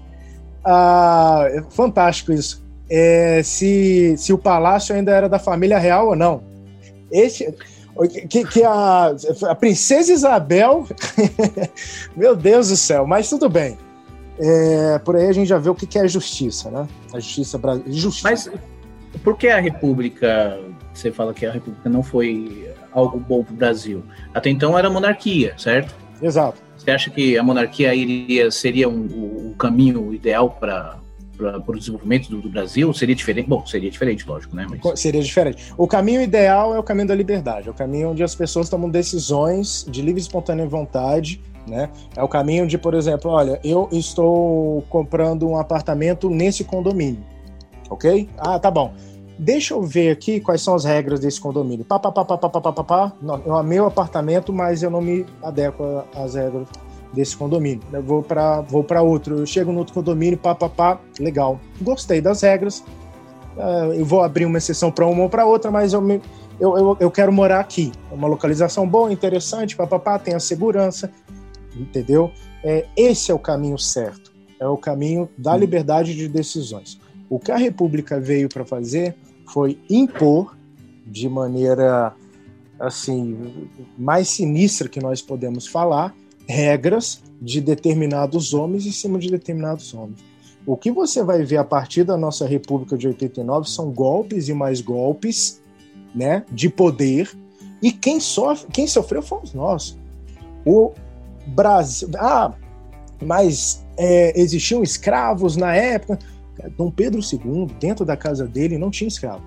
Speaker 3: Ah, é fantástico isso. É, se, se o palácio ainda era da família real ou não. Esse, que, que a, a princesa Isabel. meu Deus do céu, mas tudo bem. É, por aí a gente já vê o que, que é justiça, né? A justiça brasileira.
Speaker 2: Mas por que a República? Você fala que a República não foi algo bom para o Brasil. Até então era monarquia, certo?
Speaker 3: Exato.
Speaker 2: Você acha que a monarquia iria seria um, um caminho ideal para para o desenvolvimento do, do, Brasil? Seria diferente? Bom, seria diferente, lógico, né?
Speaker 3: Mas... Seria diferente. O caminho ideal é o caminho da liberdade, é o caminho onde as pessoas tomam decisões de livre e espontânea vontade, né? É o caminho de, por exemplo, olha, eu estou comprando um apartamento nesse condomínio, ok? Ah, tá bom deixa eu ver aqui quais são as regras desse condomínio. Pá, pá, pá, pá, pá, pá, pá, pá. Não, eu amei o apartamento, mas eu não me adequo às regras desse condomínio. Eu vou para vou outro. Eu chego no outro condomínio, pá, pá, pá, legal. Gostei das regras. Uh, eu vou abrir uma exceção para uma ou para outra, mas eu, me, eu, eu, eu, quero morar aqui. É uma localização boa, interessante, pá, pá, pá, tem a segurança, entendeu? É, esse é o caminho certo. É o caminho da liberdade de decisões. O que a República veio para fazer foi impor de maneira assim mais sinistra que nós podemos falar regras de determinados homens em cima de determinados homens. O que você vai ver a partir da nossa República de 89 são golpes e mais golpes, né, de poder, e quem sofre, quem sofreu fomos nós. O Brasil, ah, mas é, existiam escravos na época. Dom Pedro II, dentro da casa dele, não tinha escravo.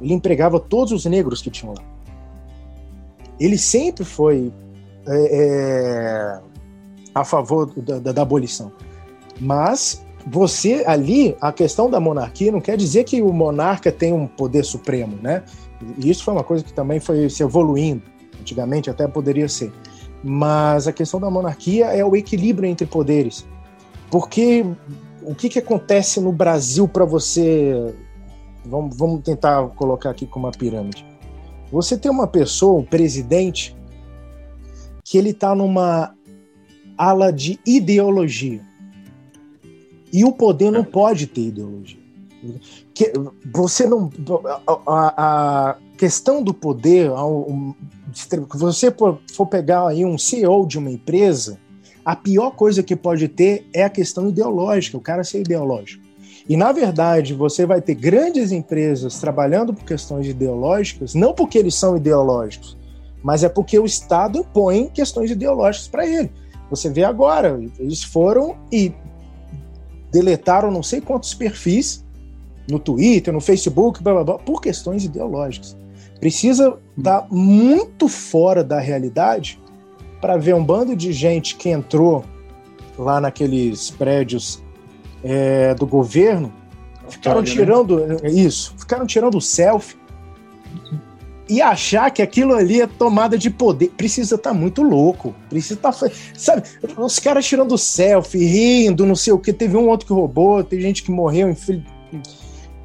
Speaker 3: Ele empregava todos os negros que tinham lá. Ele sempre foi é, é, a favor da, da, da abolição. Mas você ali, a questão da monarquia não quer dizer que o monarca tem um poder supremo, né? E isso foi uma coisa que também foi se evoluindo. Antigamente até poderia ser. Mas a questão da monarquia é o equilíbrio entre poderes. Porque o que, que acontece no Brasil para você. Vamos, vamos tentar colocar aqui como uma pirâmide. Você tem uma pessoa, um presidente, que ele está numa ala de ideologia. E o poder não pode ter ideologia. Que você não a, a questão do poder, se você for pegar aí um CEO de uma empresa, a pior coisa que pode ter é a questão ideológica, o cara ser ideológico. E na verdade, você vai ter grandes empresas trabalhando por questões ideológicas, não porque eles são ideológicos, mas é porque o Estado impõe questões ideológicas para ele. Você vê agora, eles foram e deletaram não sei quantos perfis no Twitter, no Facebook, blá, blá, blá, por questões ideológicas. Precisa estar muito fora da realidade para ver um bando de gente que entrou lá naqueles prédios é, do governo, ficaram né? tirando né? isso, ficaram tirando selfie e achar que aquilo ali é tomada de poder. Precisa estar tá muito louco. Precisa estar. Tá, sabe, os caras tirando selfie, rindo, não sei o que. Teve um outro que roubou, tem gente que morreu.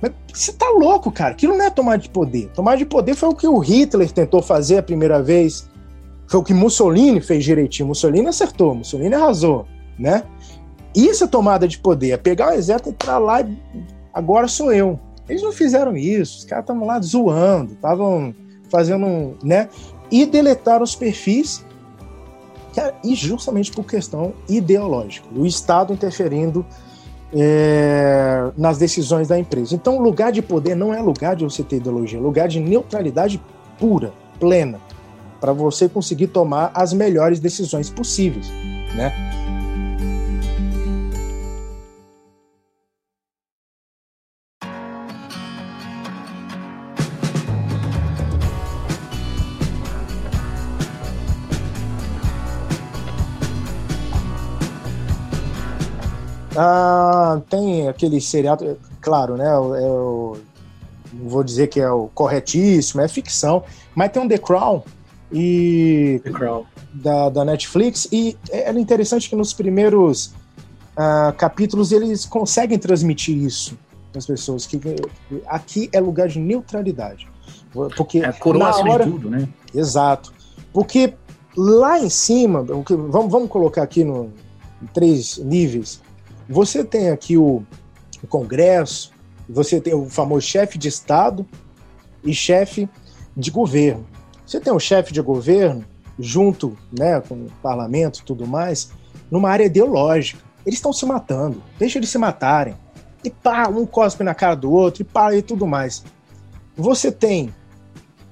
Speaker 3: Mas você tá louco, cara. Aquilo não é tomada de poder. Tomada de poder foi o que o Hitler tentou fazer a primeira vez. Foi o que Mussolini fez direitinho. Mussolini acertou, Mussolini arrasou, né? Isso é tomada de poder. É pegar o exército entrar lá e agora sou eu. Eles não fizeram isso. Os caras estavam lá zoando, estavam fazendo, né? E deletaram os perfis, e justamente por questão ideológica, o Estado interferindo é, nas decisões da empresa. Então, lugar de poder não é lugar de você ter ideologia, é lugar de neutralidade pura, plena, para você conseguir tomar as melhores decisões possíveis, né? Ah, tem aquele seriado, claro, né? Eu, não vou dizer que é o corretíssimo, é ficção, mas tem um The Crown e
Speaker 2: The Crown.
Speaker 3: Da, da Netflix e era interessante que nos primeiros uh, capítulos eles conseguem transmitir isso para as pessoas que aqui é lugar de neutralidade, porque é
Speaker 2: coroa na hora, de tudo, né?
Speaker 3: Exato, porque lá em cima, vamos, vamos colocar aqui no em três níveis você tem aqui o, o Congresso, você tem o famoso chefe de Estado e chefe de governo. Você tem o chefe de governo junto né, com o parlamento e tudo mais, numa área ideológica. Eles estão se matando, deixa eles se matarem. E pá, um cospe na cara do outro, e pá, e tudo mais. Você tem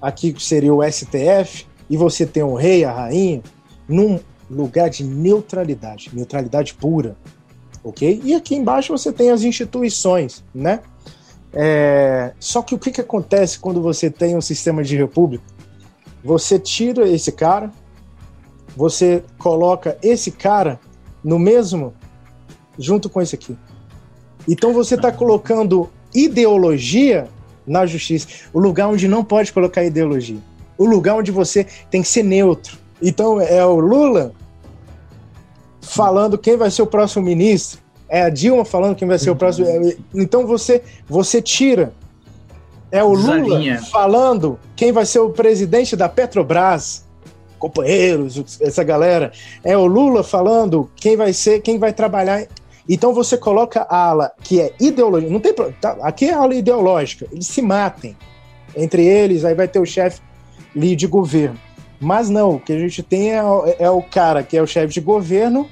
Speaker 3: aqui que seria o STF, e você tem o rei, a rainha, num lugar de neutralidade, neutralidade pura ok? E aqui embaixo você tem as instituições, né? É, só que o que, que acontece quando você tem um sistema de república? Você tira esse cara, você coloca esse cara no mesmo junto com esse aqui. Então você está colocando ideologia na justiça, o lugar onde não pode colocar ideologia, o lugar onde você tem que ser neutro. Então é o Lula falando quem vai ser o próximo ministro, é a Dilma falando quem vai ser o próximo. É, então você você tira é o Lula falando quem vai ser o presidente da Petrobras, companheiros, essa galera. É o Lula falando quem vai ser, quem vai trabalhar então você coloca a ala que é ideologia, não tem tá, aqui é a ala ideológica, eles se matem entre eles, aí vai ter o chefe de governo. Mas não, o que a gente tem é, é o cara que é o chefe de governo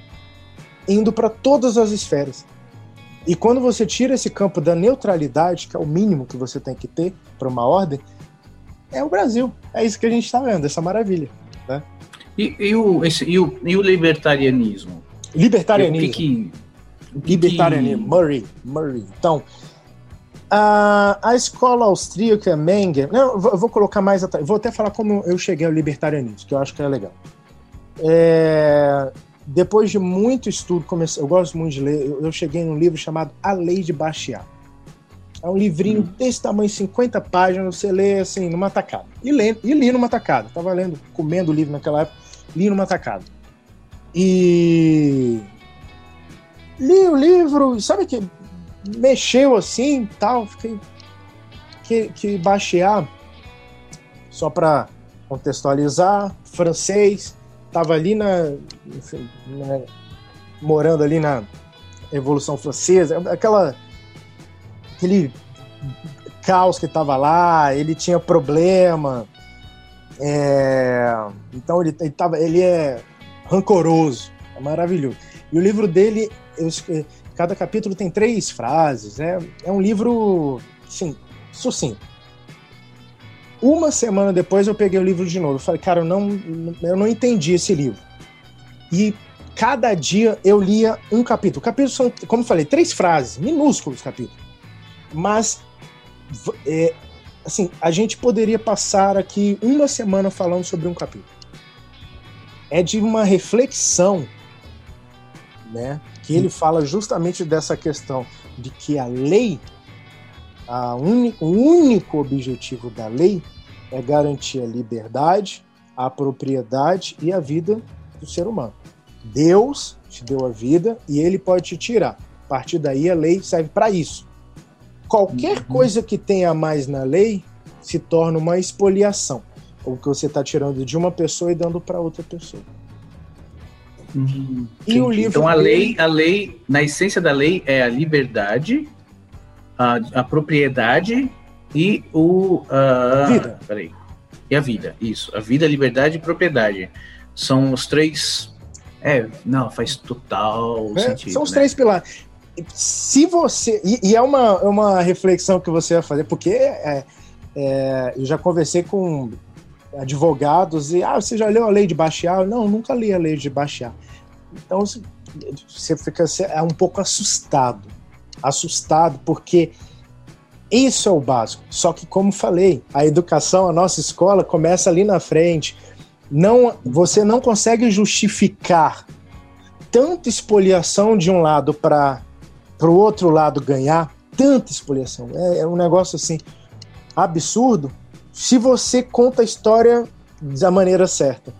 Speaker 3: indo para todas as esferas. E quando você tira esse campo da neutralidade, que é o mínimo que você tem que ter para uma ordem, é o Brasil. É isso que a gente está vendo, essa maravilha. Né?
Speaker 2: E, e, o, esse, e, o, e o libertarianismo?
Speaker 3: Libertarianismo.
Speaker 2: O que, que
Speaker 3: Libertarianismo, Murray, Murray. Então, a, a escola austríaca Menger, não, eu vou colocar mais atrás, vou até falar como eu cheguei ao libertarianismo, que eu acho que é legal. É, depois de muito estudo, comecei, eu gosto muito de ler, eu, eu cheguei num livro chamado A Lei de Bastiat. É um livrinho hum. desse tamanho, 50 páginas, você lê assim, numa tacada. E, lê, e li numa tacada. Tava lendo, comendo o livro naquela época, li numa tacada. E li o livro, sabe que mexeu assim tal, fiquei que, que baixear só para contextualizar, francês, tava ali na, enfim, né, morando ali na Revolução Francesa, aquela aquele caos que tava lá, ele tinha problema, é, então ele, ele, tava, ele é rancoroso, é maravilhoso. E o livro dele eu, cada capítulo tem três frases. É, é um livro, sim, sucinto. Uma semana depois eu peguei o livro de novo. Eu falei, cara, eu não, eu não entendi esse livro. E cada dia eu lia um capítulo. Capítulos são, como eu falei, três frases, minúsculos capítulos. Mas, é, assim, a gente poderia passar aqui uma semana falando sobre um capítulo. É de uma reflexão, né? Que ele fala justamente dessa questão de que a lei, a o único objetivo da lei é garantir a liberdade, a propriedade e a vida do ser humano. Deus te deu a vida e ele pode te tirar. A partir daí a lei serve para isso. Qualquer uhum. coisa que tenha mais na lei se torna uma expoliação, o que você está tirando de uma pessoa e dando para outra pessoa.
Speaker 2: Uhum. E o livro então a lei, a lei, na essência da lei é a liberdade, a, a propriedade e o uh, vida. Peraí. E a vida, isso. A vida, a liberdade e liberdade São os três. É, não, faz total é, sentido.
Speaker 3: São os
Speaker 2: né?
Speaker 3: três pilares. Se você. E, e, é uma, uma reflexão que você vai fazer, porque é, é, eu já conversei com advogados e ah, você já leu a lei de Bastiat? Não, nunca li a lei de Bastiat. Então você fica é um pouco assustado, assustado porque isso é o básico. Só que como falei, a educação, a nossa escola começa ali na frente. Não, você não consegue justificar tanta expoliação de um lado para o outro lado ganhar, tanta expoliação. É, é um negócio assim absurdo se você conta a história da maneira certa.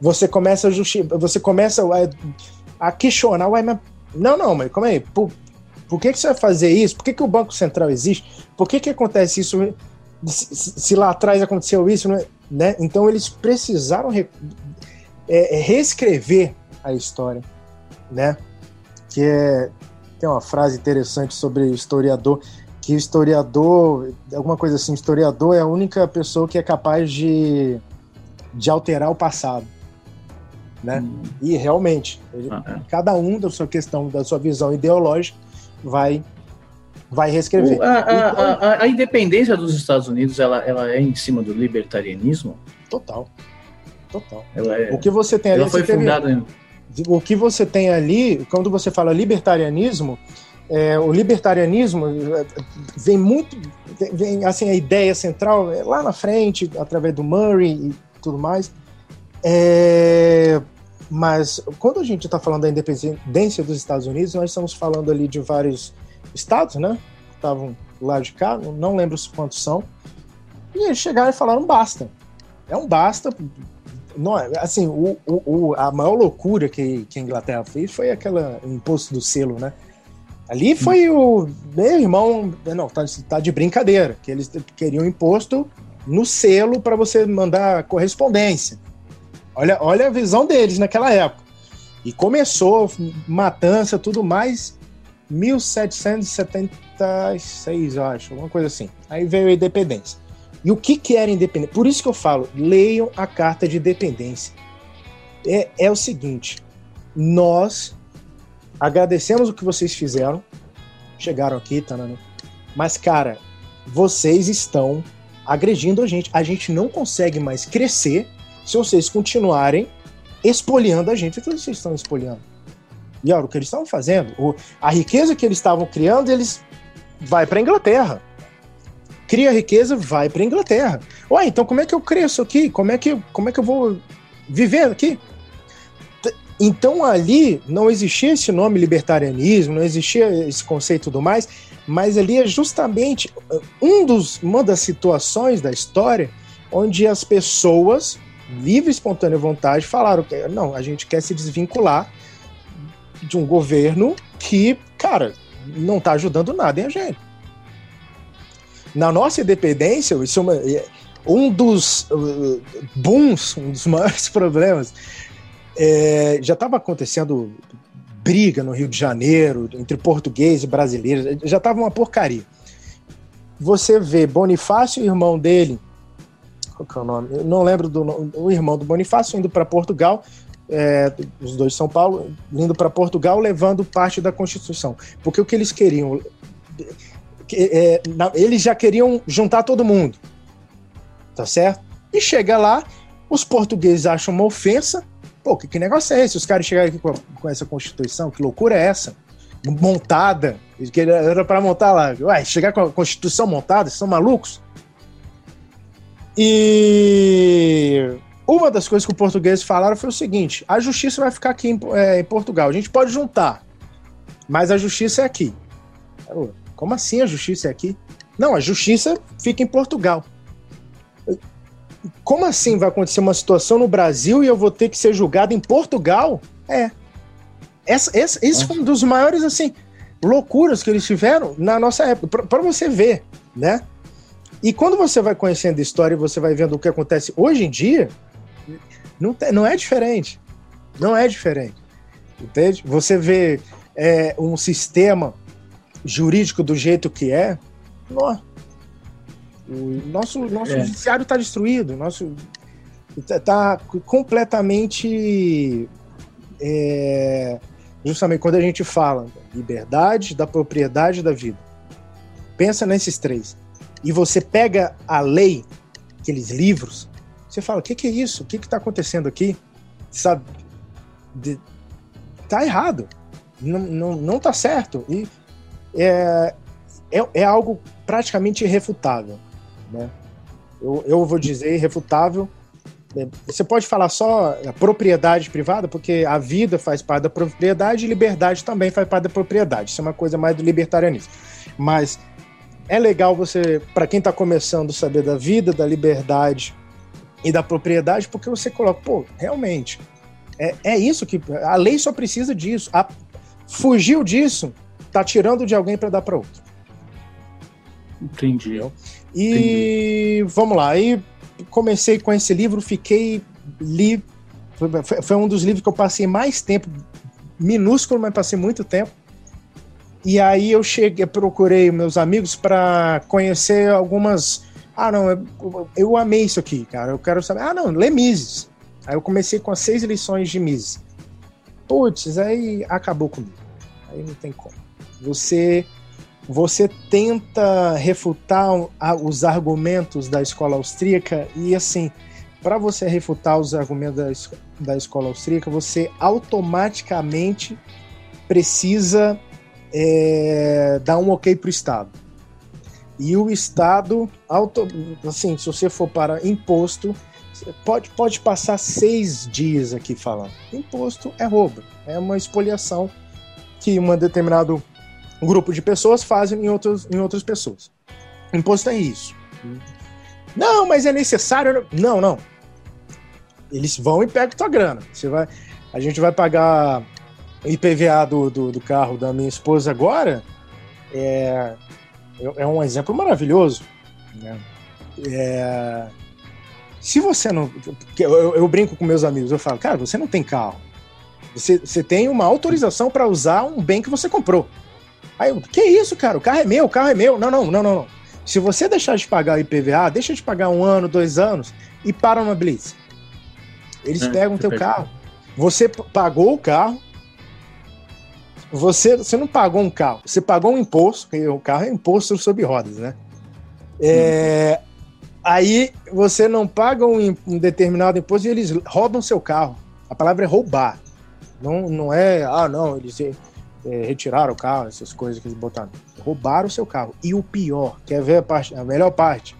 Speaker 3: Você começa a justi você começa a, a questionar, ué, mas não, não, mas como aí? Por, por que, que você vai fazer isso? Por que, que o Banco Central existe? Por que, que acontece isso? Se, se lá atrás aconteceu isso, é, né? Então eles precisaram re, é, é, reescrever a história, né? Que é tem uma frase interessante sobre historiador que historiador, alguma coisa assim, historiador é a única pessoa que é capaz de, de alterar o passado. Né? Hum. E realmente, ah, é. cada um da sua questão, da sua visão ideológica, vai vai reescrever.
Speaker 2: a, a, então, a, a, independência dos Estados Unidos ela, ela é em cima do libertarianismo?
Speaker 3: Total. Total.
Speaker 2: É,
Speaker 3: o que você tem ali.
Speaker 2: Ela foi fundada em
Speaker 3: o que você tem ali, quando você fala libertarianismo, é, o libertarianismo é, vem muito, vem assim a ideia central é lá na frente, através do Murray e tudo mais. É, mas quando a gente está falando da independência dos Estados Unidos, nós estamos falando ali de vários estados, né? Estavam lá de cá, não lembro quantos são. E eles chegaram e falaram basta. É um basta. Não, assim, o, o, a maior loucura que, que a Inglaterra fez foi aquele imposto do selo, né? Ali foi o meu irmão, não, tá, tá de brincadeira, que eles queriam imposto no selo para você mandar correspondência. Olha, olha a visão deles naquela época. E começou matança, tudo mais, 1776, eu acho, alguma coisa assim. Aí veio a independência. E o que, que era independência? Por isso que eu falo, leiam a carta de independência. É, é o seguinte: nós agradecemos o que vocês fizeram, chegaram aqui, tá, né? mas cara, vocês estão agredindo a gente. A gente não consegue mais crescer se vocês continuarem espoliando a gente. O que vocês estão espoliando? E olha, o que eles estavam fazendo, o, a riqueza que eles estavam criando, eles vai para Inglaterra. Cria riqueza, vai para Inglaterra. Ué, então como é que eu cresço aqui? Como é que, como é que eu vou viver aqui? Então ali não existia esse nome libertarianismo, não existia esse conceito do mais, mas ali é justamente uh, um dos, uma das situações da história onde as pessoas, livre e espontânea vontade, falaram que não, a gente quer se desvincular de um governo que, cara, não está ajudando nada em a gente. Na nossa independência, isso é uma, é, um dos uh, booms, um dos maiores problemas é, já estava acontecendo briga no Rio de Janeiro entre português e brasileiros, já estava uma porcaria. Você vê Bonifácio irmão dele, qual que é o nome? Eu não lembro do o irmão do Bonifácio indo para Portugal, é, os dois de São Paulo, indo para Portugal levando parte da Constituição. Porque o que eles queriam. É, eles já queriam juntar todo mundo. Tá certo? E chega lá, os portugueses acham uma ofensa, Pô, que, que negócio é esse? Os caras chegaram aqui com, com essa Constituição, que loucura é essa? Montada, era para montar lá. Ué, chegar com a Constituição montada, são malucos? E uma das coisas que os portugueses falaram foi o seguinte: a justiça vai ficar aqui em, é, em Portugal. A gente pode juntar, mas a justiça é aqui. Como assim a justiça é aqui? Não, a justiça fica em Portugal como assim vai acontecer uma situação no Brasil e eu vou ter que ser julgado em Portugal? É. Essa, essa, esse foi um dos maiores, assim, loucuras que eles tiveram na nossa época, para você ver, né? E quando você vai conhecendo a história e você vai vendo o que acontece hoje em dia, não, não é diferente. Não é diferente. Entende? Você vê é, um sistema jurídico do jeito que é, nossa, o nosso, nosso é. judiciário está destruído, nosso está tá completamente é, justamente quando a gente fala liberdade, da propriedade da vida. Pensa nesses três. E você pega a lei, aqueles livros, você fala: o que, que, é isso? O que está acontecendo aqui? Sabe? De, tá errado. Não, não, não tá certo. E é, é, é algo praticamente irrefutável. Né? Eu, eu vou dizer irrefutável. Né? Você pode falar só a propriedade privada, porque a vida faz parte da propriedade e liberdade também faz parte da propriedade. Isso é uma coisa mais do libertarianismo. Mas é legal você, para quem está começando, saber da vida, da liberdade e da propriedade, porque você coloca, pô, realmente, é, é isso que. A lei só precisa disso. A, fugiu disso, tá tirando de alguém para dar para outro.
Speaker 2: Entendi.
Speaker 3: E Entendi. vamos lá, aí comecei com esse livro, fiquei li foi, foi, um dos livros que eu passei mais tempo, minúsculo, mas passei muito tempo. E aí eu cheguei, procurei meus amigos para conhecer algumas. Ah, não, eu, eu, amei isso aqui, cara. Eu quero saber. Ah, não, lê Mises. Aí eu comecei com as seis lições de Mises. Putz, aí acabou comigo. Aí não tem como. Você você tenta refutar os argumentos da escola austríaca e assim, para você refutar os argumentos da da escola austríaca, você automaticamente precisa é, dar um ok para o Estado. E o Estado, auto, assim, se você for para imposto, pode, pode passar seis dias aqui falando. Imposto é roubo, é uma expoliação que um determinado grupo de pessoas fazem em, outros, em outras pessoas. Imposto é isso. Não, mas é necessário. Não, não. Eles vão e pegam tua grana. Você vai, a gente vai pagar IPVA do, do, do carro da minha esposa agora. É, é um exemplo maravilhoso. Né? É, se você não. Eu, eu, brinco com meus amigos, eu falo, cara, você não tem carro. Você, você tem uma autorização para usar um bem que você comprou. Aí eu, que isso, cara? O carro é meu, o carro é meu. Não, não, não, não, não. Se você deixar de pagar o IPVA, deixa de pagar um ano, dois anos e para uma blitz. Eles é, pegam o teu carro. Você pagou o carro, você, você não pagou um carro, você pagou um imposto, porque o carro é imposto sobre rodas, né? É, aí você não paga um, um, determinado imposto e eles roubam seu carro. A palavra é roubar. Não, não é, ah, não, eles é, retiraram o carro, essas coisas que eles botaram. Roubaram o seu carro. E o pior, quer ver a, parte, a melhor parte?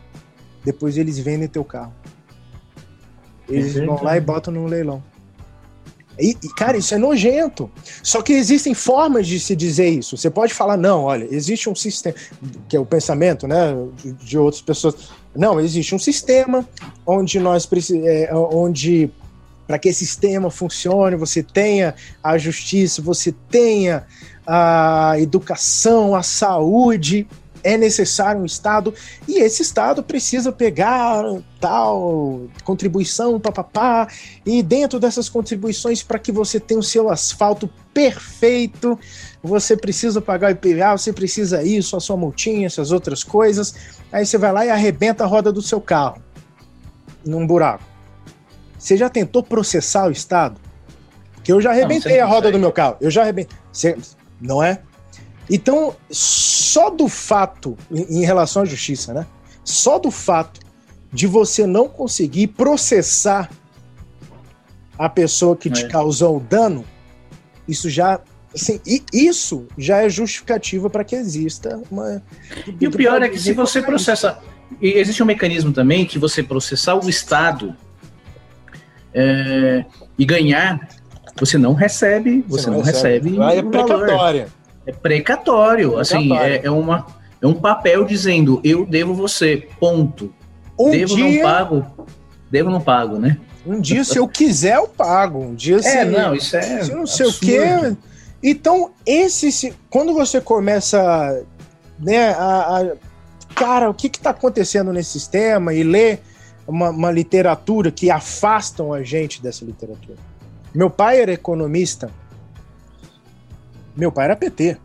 Speaker 3: Depois eles vendem teu carro. Eles vão lá e botam no leilão. E, e, cara, isso é nojento. Só que existem formas de se dizer isso. Você pode falar, não, olha, existe um sistema, que é o pensamento né, de, de outras pessoas. Não, existe um sistema onde nós é, onde para que esse sistema funcione, você tenha a justiça, você tenha a educação, a saúde, é necessário um Estado e esse Estado precisa pegar tal contribuição, papapá, e dentro dessas contribuições, para que você tenha o seu asfalto perfeito, você precisa pagar o IPVA, você precisa isso, a sua multinha, essas outras coisas. Aí você vai lá e arrebenta a roda do seu carro num buraco. Você já tentou processar o Estado? Que eu já arrebentei não, a roda do meu carro. Eu já arrebentei. Você, não é? Então, só do fato, em relação à justiça, né? Só do fato de você não conseguir processar a pessoa que te é. causou o dano, isso já. Assim, isso já é justificativa para que exista uma.
Speaker 2: E o pior é que se você processa. Existe um mecanismo também que você processar o Estado é, e ganhar, você não recebe, você, você não, não, recebe. recebe
Speaker 3: é precatória. Valor.
Speaker 2: É precatório, assim, é, é, uma, é um papel dizendo eu devo você, ponto. Um devo dia... não pago, devo não pago, né?
Speaker 3: Um dia, se eu quiser, eu pago. Um dia, é,
Speaker 2: se, não, isso é.
Speaker 3: Se não sei o quê. Então, esse, quando você começa, né, a, a cara, o que está acontecendo nesse sistema e lê uma, uma, literatura que afastam a gente dessa literatura. Meu pai era economista meu pai era PT.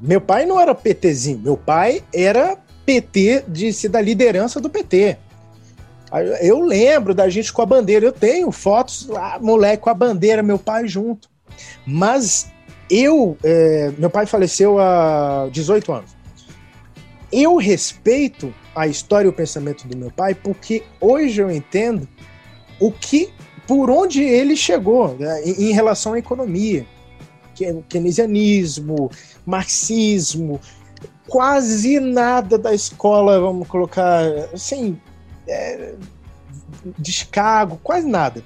Speaker 3: Meu pai não era PTzinho, meu pai era PT de ser da liderança do PT. Eu lembro da gente com a bandeira, eu tenho fotos lá, moleque com a bandeira, meu pai junto. Mas eu, é, meu pai faleceu há 18 anos. Eu respeito a história e o pensamento do meu pai porque hoje eu entendo o que, por onde ele chegou né, em, relação à economia keynesianismo, marxismo, quase nada da escola, vamos colocar assim, é, quase nada.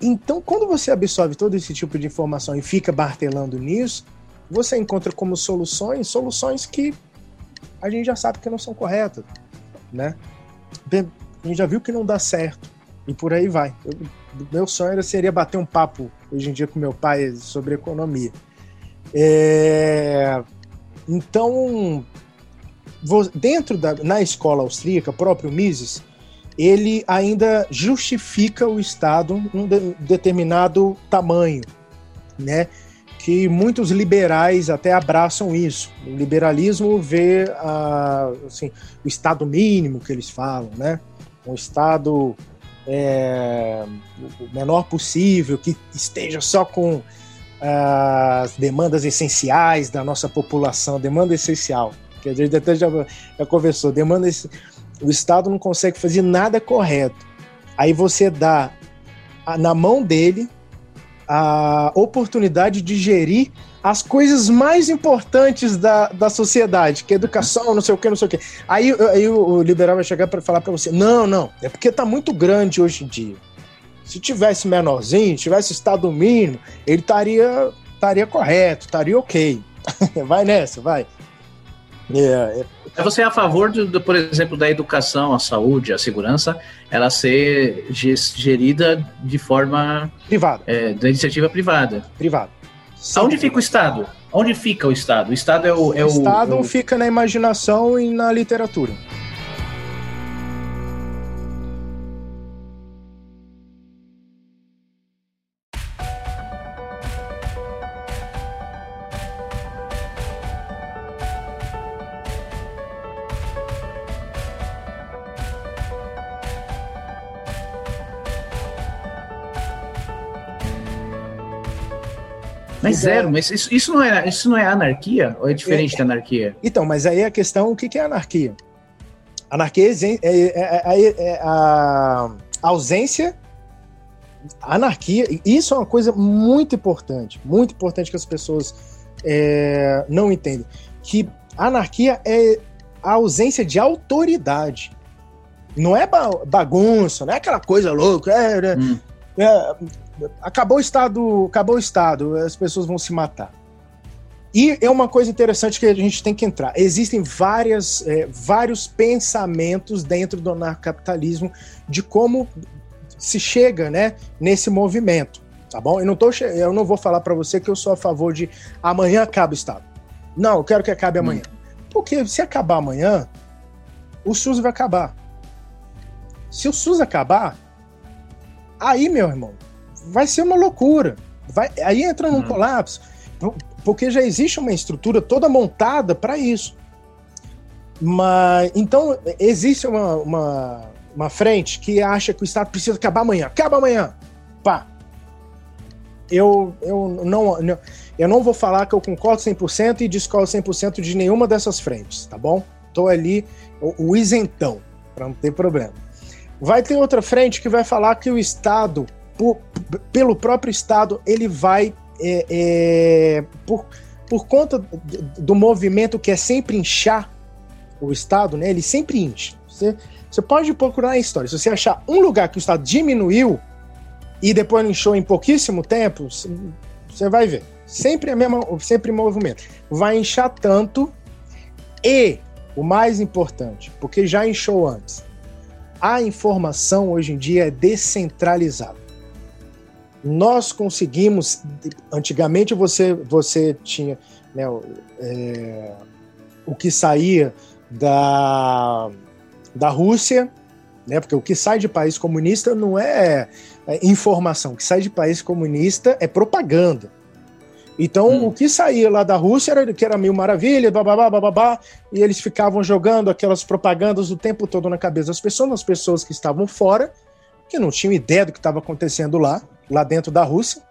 Speaker 3: Então, quando você absorve todo esse tipo de informação e fica martelando nisso, você encontra como soluções soluções que a gente já sabe que não são corretas, né? A gente já viu que não dá certo e por aí vai. Eu, meu sonho era, seria bater um papo hoje em dia com meu pai sobre economia. É, então, dentro da na escola austríaca, próprio Mises, ele ainda justifica o Estado um de, determinado tamanho, né? Que muitos liberais até abraçam isso. O liberalismo vê a, assim, o Estado mínimo que eles falam, né? Um Estado é, o menor possível, que esteja só com ah, as demandas essenciais da nossa população, demanda essencial. Que a gente até já, já conversou, demanda o Estado não consegue fazer nada correto. Aí você dá na mão dele a oportunidade de gerir as coisas mais importantes da, da sociedade, que é educação, não sei o que, não sei o que. Aí, aí o liberal vai chegar para falar para você: não, não, é porque tá muito grande hoje em dia. Se tivesse menorzinho, tivesse estado mínimo, ele estaria estaria correto, estaria ok. vai nessa, vai.
Speaker 2: É, é... Você é a favor, do, do, por exemplo, da educação, a saúde, a segurança, ela ser gerida de forma
Speaker 3: privada,
Speaker 2: é, da iniciativa privada.
Speaker 3: Privada.
Speaker 2: Onde fica o Estado? Onde fica o Estado? O Estado é o. É
Speaker 3: o Estado o... fica na imaginação e na literatura.
Speaker 2: Mas zero, mas isso, isso, não é, isso não é anarquia? Ou é diferente é, da anarquia?
Speaker 3: Então, mas aí a questão, o que, que é anarquia? Anarquia é, é, é, é a ausência. Anarquia, isso é uma coisa muito importante, muito importante que as pessoas é, não entendem. Que anarquia é a ausência de autoridade. Não é bagunça, não é aquela coisa louca. É, né? hum. é, acabou o Estado, acabou o Estado, as pessoas vão se matar. E é uma coisa interessante que a gente tem que entrar. Existem várias, é, vários pensamentos dentro do anarcapitalismo de como se chega né, nesse movimento. Tá bom? Eu não, tô, eu não vou falar para você que eu sou a favor de amanhã acaba o Estado. Não, eu quero que acabe hum. amanhã. Porque se acabar amanhã, o SUS vai acabar. Se o SUS acabar, aí, meu irmão, vai ser uma loucura. Vai, aí entra num uhum. colapso, porque já existe uma estrutura toda montada para isso. Mas então existe uma, uma, uma, frente que acha que o Estado precisa acabar amanhã. Acaba amanhã. Pá. Eu, eu, não, eu não vou falar que eu concordo 100% e discordo 100% de nenhuma dessas frentes, tá bom? Tô ali o, o isentão, para não ter problema. Vai ter outra frente que vai falar que o Estado por, pelo próprio Estado, ele vai, é, é, por, por conta do movimento que é sempre inchar o Estado, né, ele sempre incha. Você, você pode procurar na história. Se você achar um lugar que o Estado diminuiu e depois inchou em pouquíssimo tempo, você vai ver. Sempre a mesma, sempre movimento. Vai inchar tanto e o mais importante, porque já inchou antes. A informação hoje em dia é descentralizada nós conseguimos. Antigamente você, você tinha né, é, o que saía da, da Rússia, né, porque o que sai de país comunista não é, é informação, o que sai de país comunista é propaganda. Então, hum. o que saía lá da Rússia era que era mil maravilha, bababá, bababá, e eles ficavam jogando aquelas propagandas o tempo todo na cabeça das pessoas, as pessoas que estavam fora, que não tinham ideia do que estava acontecendo lá, lá dentro da Rússia,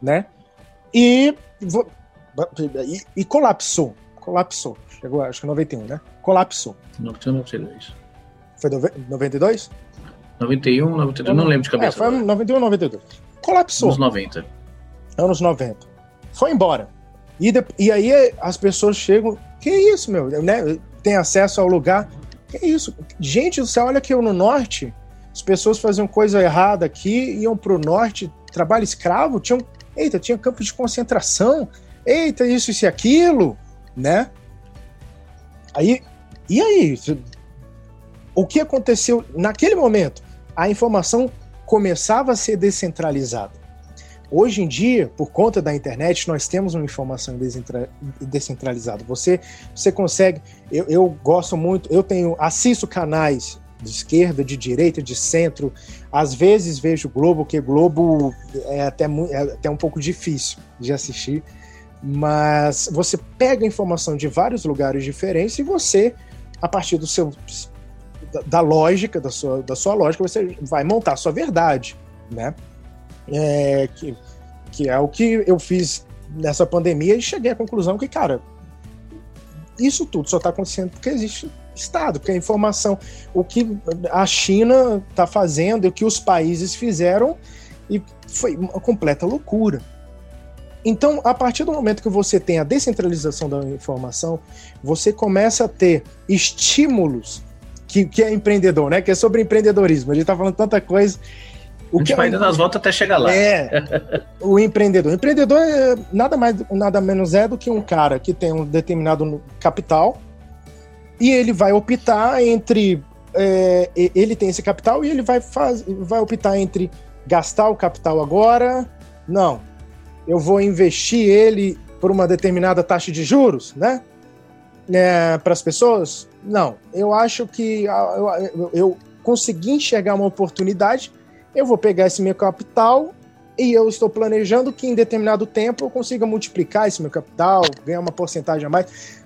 Speaker 3: né? E, e, e colapsou. Colapsou. Chegou, acho que 91, né? Colapsou.
Speaker 2: 91, 92.
Speaker 3: Foi 92?
Speaker 2: 91, 92, não lembro de cabeça.
Speaker 3: É, foi agora. 91, 92. Colapsou.
Speaker 2: Anos 90.
Speaker 3: Anos 90. Foi embora. E, de, e aí as pessoas chegam, que isso, meu? Né? Tem acesso ao lugar. Que isso? Gente do céu, olha que eu no norte, as pessoas faziam coisa errada aqui, iam para o norte, trabalho escravo, tinham, eita, tinha campo de concentração, eita, isso, isso e aquilo, né? Aí, e aí? O que aconteceu naquele momento? A informação começava a ser descentralizada. Hoje em dia, por conta da internet, nós temos uma informação descentralizada. Você, você consegue. Eu, eu gosto muito, eu tenho, assisto canais de esquerda, de direita, de centro. Às vezes vejo Globo, que Globo é até, é até um pouco difícil de assistir, mas você pega informação de vários lugares diferentes e você, a partir do seu da lógica, da sua, da sua lógica, você vai montar a sua verdade, né? É, que, que é o que eu fiz nessa pandemia e cheguei à conclusão que, cara, isso tudo só está acontecendo porque existe Estado, porque a informação, o que a China está fazendo, o que os países fizeram, E foi uma completa loucura. Então, a partir do momento que você tem a descentralização da informação, você começa a ter estímulos que, que é empreendedor, né? Que é sobre empreendedorismo. A gente está falando tanta coisa.
Speaker 2: O a gente que vai é, dando as voltas até chegar lá.
Speaker 3: É, o empreendedor. O empreendedor é nada mais, nada menos é do que um cara que tem um determinado capital e ele vai optar entre é, ele tem esse capital e ele vai, faz, vai optar entre gastar o capital agora, não, eu vou investir ele por uma determinada taxa de juros, né? É, para as pessoas? Não. Eu acho que eu, eu, consegui enxergar uma oportunidade, eu vou pegar esse meu capital e eu estou planejando que em determinado tempo eu consiga multiplicar esse meu capital, ganhar uma porcentagem a mais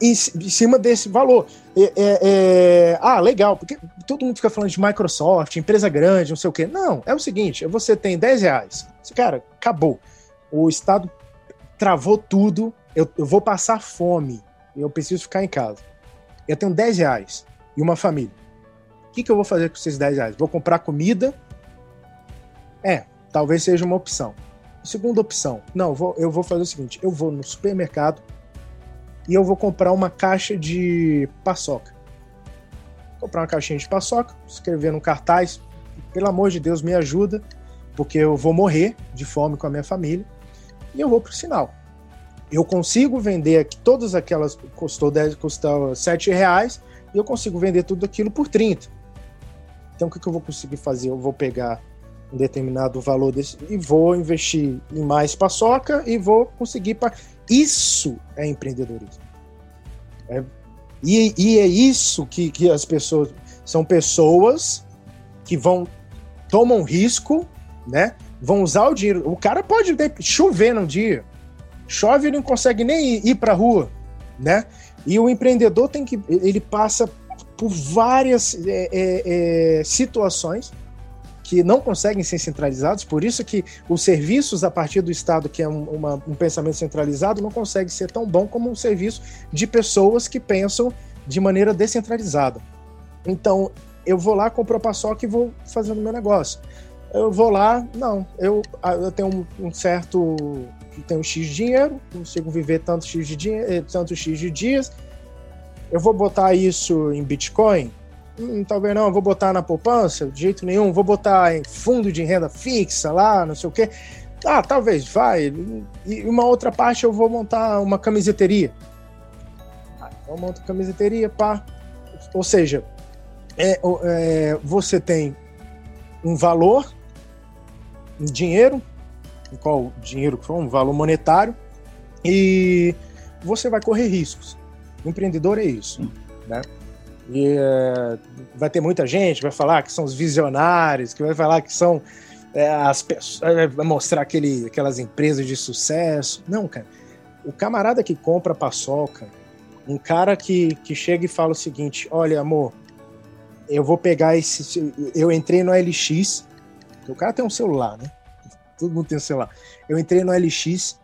Speaker 3: em, em cima desse valor. É, é, é, ah, legal, porque todo mundo fica falando de Microsoft, empresa grande, não sei o quê. Não, é o seguinte: você tem 10 reais. Cara, acabou. O Estado travou tudo, eu, eu vou passar fome, eu preciso ficar em casa. Eu tenho 10 reais e uma família. O que, que eu vou fazer com esses 10 reais? Vou comprar comida? É, talvez seja uma opção. Segunda opção, não, vou, eu vou fazer o seguinte: eu vou no supermercado, e eu vou comprar uma caixa de paçoca. Comprar uma caixinha de paçoca, escrever no cartaz, pelo amor de Deus, me ajuda, porque eu vou morrer de fome com a minha família, e eu vou pro sinal. Eu consigo vender aqui, todas aquelas custou 10, custou 7 reais, e eu consigo vender tudo aquilo por 30. Então o que, que eu vou conseguir fazer? Eu vou pegar um determinado valor desse e vou investir em mais paçoca e vou conseguir isso é empreendedorismo. É, e, e, é isso que, que as pessoas. São pessoas que vão. tomam risco, né? Vão usar o dinheiro. O cara pode chover num dia. Chove e não consegue nem ir, ir para a rua, né? E o empreendedor tem que. Ele passa por várias é, é, é situações que não conseguem ser centralizados, por isso que os serviços a partir do Estado, que é um, uma, um pensamento centralizado, não consegue ser tão bom como um serviço de pessoas que pensam de maneira descentralizada. Então, eu vou lá, compro a paçoca e vou fazendo meu negócio. Eu vou lá, não, eu, eu tenho um, um certo, tenho X de dinheiro, consigo viver tanto X de dinheiro, eh, tanto X de dias, eu vou botar isso em Bitcoin, Hum, talvez não, vou botar na poupança, de jeito nenhum, vou botar em fundo de renda fixa lá, não sei o quê. Ah, talvez, vai. E uma outra parte eu vou montar uma camiseteria. Ah, então eu monto camiseteria, pá. Ou seja, é, é, você tem um valor em dinheiro, qual dinheiro for, um valor monetário, e você vai correr riscos. O empreendedor é isso, né? E é, vai ter muita gente vai falar que são os visionários, que vai falar que são é, as pessoas, é, vai mostrar aquele, aquelas empresas de sucesso. Não, cara. O camarada que compra paçoca, um cara que, que chega e fala o seguinte: olha, amor, eu vou pegar esse. Eu entrei no LX, o cara tem um celular, né? Todo mundo tem um celular. Eu entrei no LX,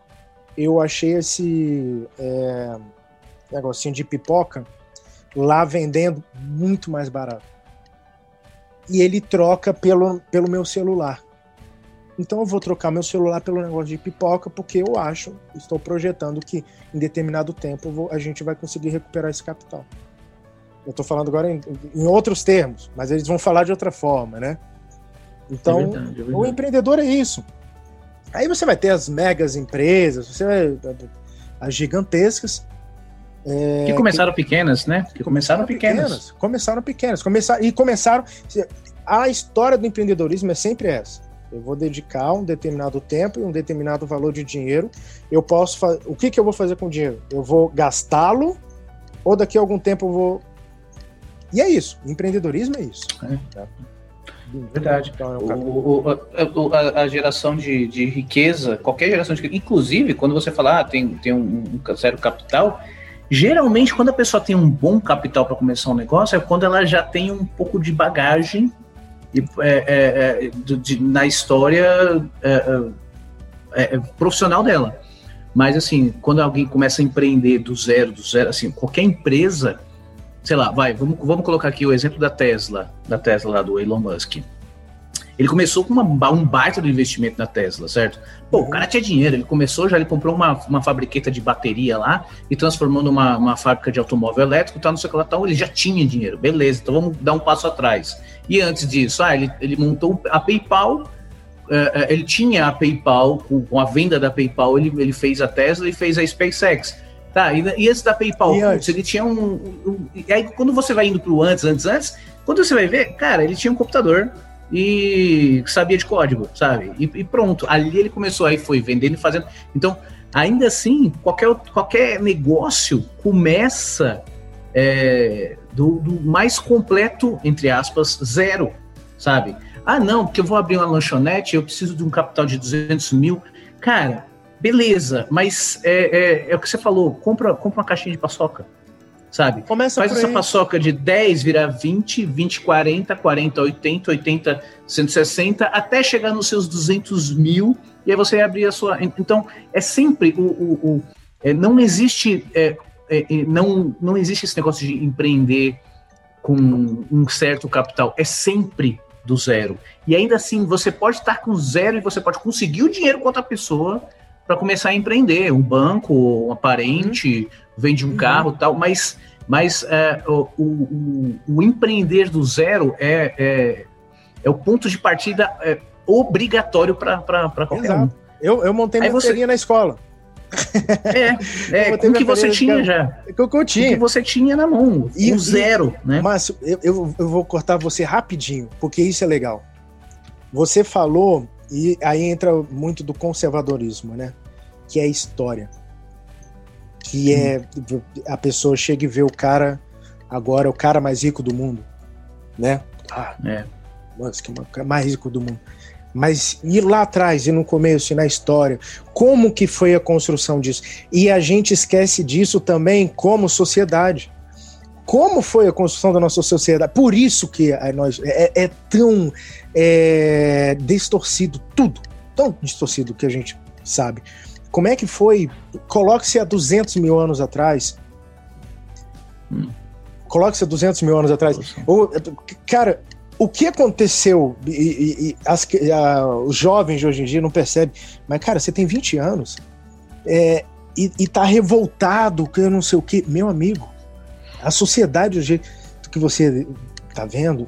Speaker 3: eu achei esse é, negocinho de pipoca lá vendendo muito mais barato. E ele troca pelo, pelo meu celular. Então eu vou trocar meu celular pelo negócio de pipoca, porque eu acho, estou projetando que em determinado tempo vou, a gente vai conseguir recuperar esse capital. Eu estou falando agora em, em, outros termos, mas eles vão falar de outra forma, né? Então, é verdade, é verdade. o empreendedor é isso. Aí você vai ter as megas empresas, você vai, as gigantescas,
Speaker 2: é, que começaram que, pequenas, né? Que começaram, pequenas. pequenas.
Speaker 3: Começaram pequenas. Começaram, e começaram. A história do empreendedorismo é sempre essa. Eu vou dedicar um determinado tempo e um determinado valor de dinheiro. Eu posso fazer. O que, que eu vou fazer com o dinheiro? Eu vou gastá-lo ou daqui a algum tempo eu vou. E é isso. empreendedorismo é isso. É.
Speaker 2: Tá? Verdade. Então, é o, o, a, a, geração de, de, riqueza, qualquer geração de riqueza, inclusive quando você fala, ah, tem, tem um, um zero capital, Geralmente, quando a pessoa tem um bom capital para começar um negócio, é quando ela já tem um pouco de bagagem e, é, é, é de, de, na história é, é, é, profissional dela. Mas, assim, quando alguém começa a empreender do zero, do zero, assim, qualquer empresa, sei lá, vai, vamos, vamos colocar aqui o exemplo da Tesla, da Tesla lá do Elon Musk. Ele começou com uma, um baita do investimento na Tesla, certo? Pô, o cara tinha dinheiro, ele começou já, ele comprou uma, uma fabriqueta de bateria lá e transformou numa uma fábrica de automóvel elétrico, tá, não sei o que lá, tal, ele já tinha dinheiro, beleza, então vamos dar um passo atrás. E antes disso, ah, ele, ele montou a PayPal, uh, ele tinha a PayPal, com, a venda da PayPal, ele, ele fez a Tesla e fez a SpaceX. Tá, e, e antes da PayPal, putz, ele tinha um, um, E aí, quando você vai indo pro antes, antes, antes, quando você vai ver, cara, ele tinha um computador e sabia de código, sabe? E, e pronto, ali ele começou, aí foi vendendo e fazendo. Então, ainda assim, qualquer, qualquer negócio começa é, do, do, mais completo, entre aspas, zero, sabe? Ah, não, porque eu vou abrir uma lanchonete, eu preciso de um capital de 200 mil. Cara, beleza, mas é, é, é o que você falou, compra, compra uma caixinha de paçoca, sabe? Começa Faz essa paçoca de 10 virar 20, 20, 40, 40, 80, 80, 160, até chegar nos seus 200 mil, e aí você abrir a sua... Então, é sempre o... o, o é, não existe... É, é, é, não, não existe esse negócio de empreender com um certo capital. É sempre do zero. E ainda assim, você pode estar com zero e você pode conseguir o dinheiro com outra pessoa para começar a empreender. Um banco, um parente, uhum. Vende um uhum. carro tal, mas, mas é, o, o, o, empreender do zero é, é, é, o ponto de partida é, obrigatório para qualquer Exato. um.
Speaker 3: Eu, eu montei minha você... na escola.
Speaker 2: É, é com o que você tinha já.
Speaker 3: Com o que eu tinha. Com
Speaker 2: que você tinha na mão. E, o zero,
Speaker 3: e,
Speaker 2: né?
Speaker 3: Márcio, eu, eu, eu vou cortar você rapidinho, porque isso é legal. Você falou e aí entra muito do conservadorismo, né? Que é a história. Que é a pessoa chega e vê o cara agora, o cara mais rico do mundo, né? Ah, é. Nossa, que é mais rico do mundo. Mas ir lá atrás, e no começo, e na história, como que foi a construção disso? E a gente esquece disso também como sociedade como foi a construção da nossa sociedade. Por isso que é, nós, é, é tão é, distorcido tudo, tão distorcido que a gente sabe. Como é que foi? Coloque-se há 200 mil anos atrás. Hum. Coloque-se há 200 mil anos atrás. Ou, cara, o que aconteceu? E, e, e as, a, os jovens de hoje em dia não percebem. Mas, cara, você tem 20 anos é, e, e tá revoltado, que eu não sei o quê. Meu amigo, a sociedade, do jeito que você tá vendo,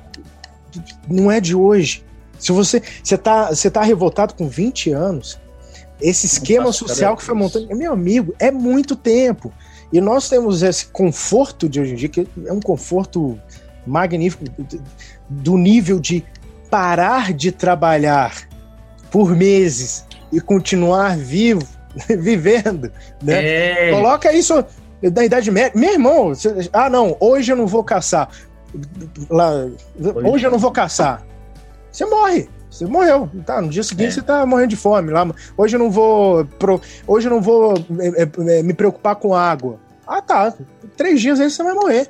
Speaker 3: não é de hoje. Se você você tá, você tá revoltado com 20 anos, esse esquema social que foi montando, meu amigo, é muito tempo. E nós temos esse conforto de hoje em dia, que é um conforto magnífico, do nível de parar de trabalhar por meses e continuar vivo, vivendo, né? É. Coloca isso da Idade Média. Meu irmão, você, ah, não, hoje eu não vou caçar. Lá, hoje eu não vou caçar. Você morre. Você morreu. Tá, no dia seguinte é. você tá morrendo de fome lá. Hoje eu não vou. Pro, hoje eu não vou é, é, é, me preocupar com água. Ah, tá. Três dias aí você vai morrer.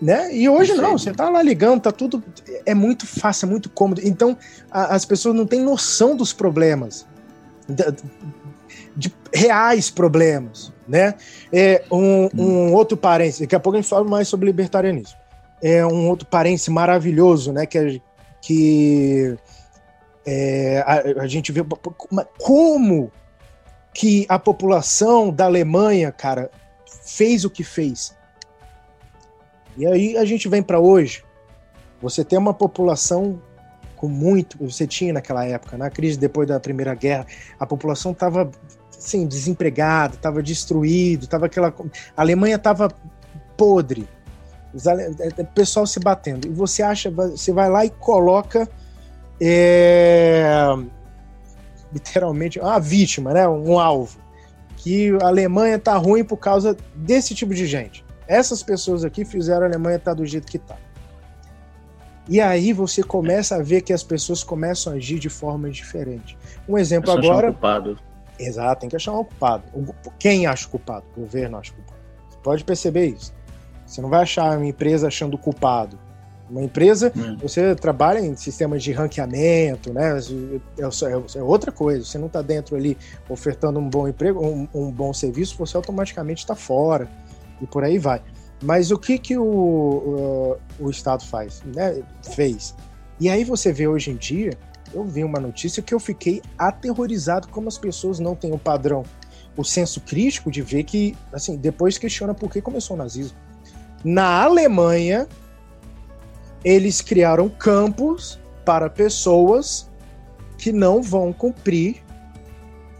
Speaker 3: Né? E hoje não, você tá lá ligando, tá tudo. É muito fácil, é muito cômodo. Então, a, as pessoas não têm noção dos problemas. De, de reais problemas né? É um, um outro parênteses, daqui a pouco a gente fala mais sobre libertarianismo. É um outro parênteses maravilhoso, né? Que, é, que é, a, a, gente vê como que a população da Alemanha, cara, fez o que fez. E aí a gente vem para hoje. Você tem uma população com muito. Você tinha naquela época, na crise depois da Primeira Guerra, a população estava assim, desempregado, estava destruído, tava aquela. A Alemanha estava podre. O pessoal se batendo. E você acha, você vai lá e coloca é, literalmente uma vítima, né? um alvo. Que a Alemanha tá ruim por causa desse tipo de gente. Essas pessoas aqui fizeram a Alemanha estar tá do jeito que tá. E aí você começa a ver que as pessoas começam a agir de forma diferente. Um exemplo agora. Exato, tem que achar um culpado. Quem acha culpado? O governo acha culpado. Você pode perceber isso. Você não vai achar uma empresa achando culpado. Uma empresa, hum. você trabalha em sistemas de ranqueamento, né? É, é, é outra coisa. Você não está dentro ali ofertando um bom emprego, um, um bom serviço, você automaticamente está fora e por aí vai. Mas o que que o, o, o Estado faz? Né? Fez. E aí você vê hoje em dia, eu vi uma notícia que eu fiquei aterrorizado como as pessoas não têm o padrão, o senso crítico de ver que, assim, depois questiona por que começou o nazismo. Na Alemanha, eles criaram campos para pessoas que não vão cumprir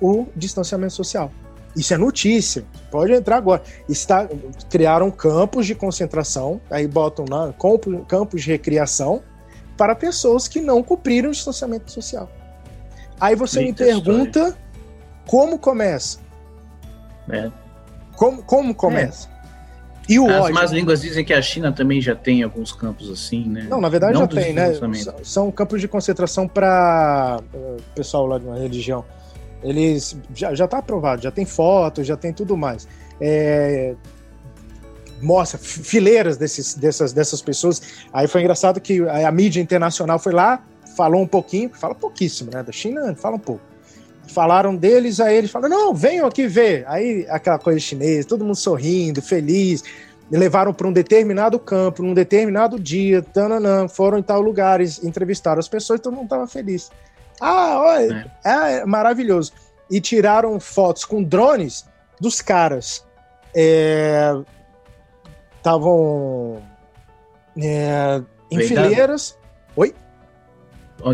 Speaker 3: o distanciamento social. Isso é notícia. Pode entrar agora. Está, criaram campos de concentração, aí botam lá campos de recreação para pessoas que não cumpriram o distanciamento social. Aí você Eita me pergunta história. como começa. É. Como, como começa? É.
Speaker 2: E o As más línguas dizem que a China também já tem alguns campos assim, né?
Speaker 3: Não, na verdade Não já tem, né? São campos de concentração para uh, pessoal lá de uma religião. Eles já, já tá aprovado, já tem fotos, já tem tudo mais. É, mostra fileiras desses, dessas, dessas pessoas. Aí foi engraçado que a, a, mídia internacional foi lá, falou um pouquinho, fala pouquíssimo, né? Da China, fala um pouco. Falaram deles, aí eles falaram: não, venham aqui ver. Aí aquela coisa chinesa, todo mundo sorrindo, feliz. Levaram para um determinado campo, num determinado dia, tananã, foram em tal lugares, entrevistaram as pessoas todo mundo estava feliz. Ah, olha, é. é maravilhoso. E tiraram fotos com drones dos caras. Estavam é, é, em Vendado? fileiras. Oi?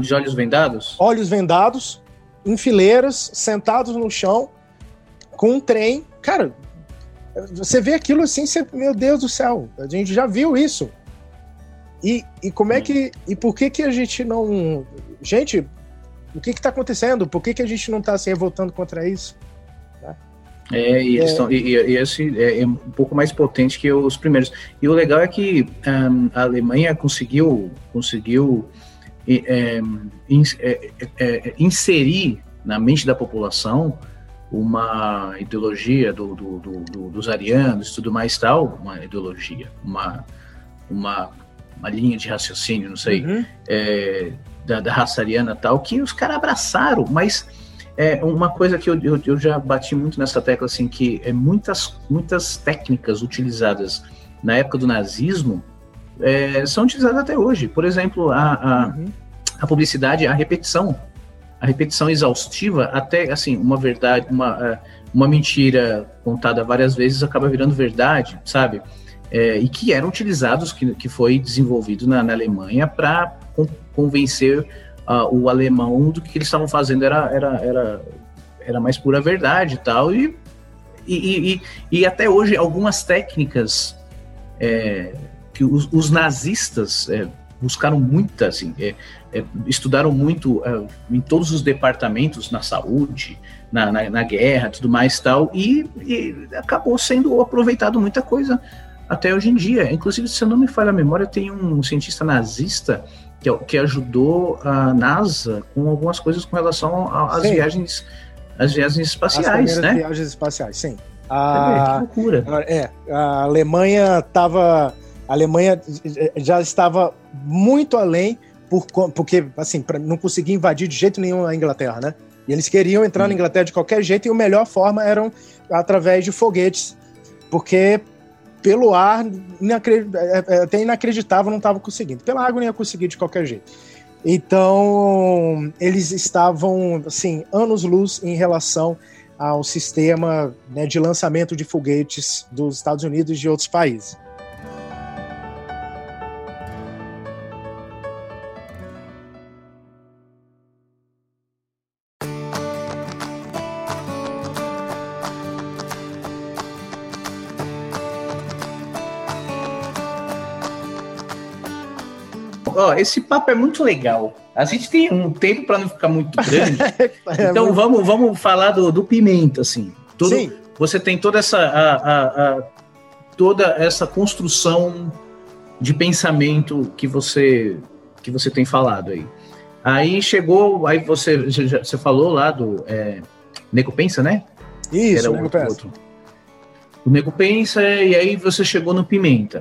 Speaker 2: De olhos vendados?
Speaker 3: Olhos vendados, em fileiras, sentados no chão, com um trem. Cara, você vê aquilo assim, você, meu Deus do céu, a gente já viu isso. E, e como é que. E por que que a gente não. Gente, o que está acontecendo? Por que, que a gente não está se revoltando contra isso?
Speaker 2: Tá? É, e, eles é. Tão, e, e, esse é, é, um pouco mais potente que os primeiros. E o legal é que um, a Alemanha conseguiu, conseguiu é, é, é, inserir na mente da população uma ideologia do, do, do, dos arianos e tudo mais tal, uma ideologia, uma, uma, uma linha de raciocínio, não sei, uhum. é, da, da raça ariana tal, que os caras abraçaram, mas é uma coisa que eu, eu, eu, já bati muito nessa tecla, assim, que é muitas, muitas técnicas utilizadas na época do nazismo é, são utilizadas até hoje. Por exemplo, a, a, uhum. a, publicidade, a repetição, a repetição exaustiva, até, assim, uma verdade, uma, é, uma mentira contada várias vezes acaba virando verdade, sabe? É, e que eram utilizados, que, que foi desenvolvido na, na Alemanha para convencer uh, o alemão do que eles estavam fazendo era, era, era, era mais pura verdade e tal. E, e, e, e até hoje, algumas técnicas é, que os, os nazistas é, buscaram muito, assim, é, é estudaram muito é, em todos os departamentos, na saúde, na, na, na guerra, tudo mais tal, e, e acabou sendo aproveitado muita coisa até hoje em dia. Inclusive, se eu não me falha a memória, tem um cientista nazista que, que ajudou a NASA com algumas coisas com relação às viagens, às viagens espaciais,
Speaker 3: as
Speaker 2: né?
Speaker 3: viagens espaciais, sim. A,
Speaker 2: que loucura.
Speaker 3: É, a Alemanha estava, a Alemanha já estava muito além por, porque assim, para não conseguir invadir de jeito nenhum a Inglaterra, né? E eles queriam entrar hum. na Inglaterra de qualquer jeito e a melhor forma eram através de foguetes, porque pelo ar, é, é, até inacreditável, não estava conseguindo. Pela água não ia conseguir de qualquer jeito. Então, eles estavam, assim, anos-luz em relação ao sistema né, de lançamento de foguetes dos Estados Unidos e de outros países.
Speaker 2: Esse papo é muito legal. A gente tem um tempo para não ficar muito grande. é então muito... vamos, vamos falar do, do pimenta, assim. Tudo, Sim. Você tem toda essa, a, a, a, toda essa construção de pensamento que você que você tem falado aí. Aí chegou, aí você, você falou lá do é, Nego Pensa, né?
Speaker 3: Isso, Nego Pensa. Outro.
Speaker 2: O Nego Pensa, e aí você chegou no Pimenta.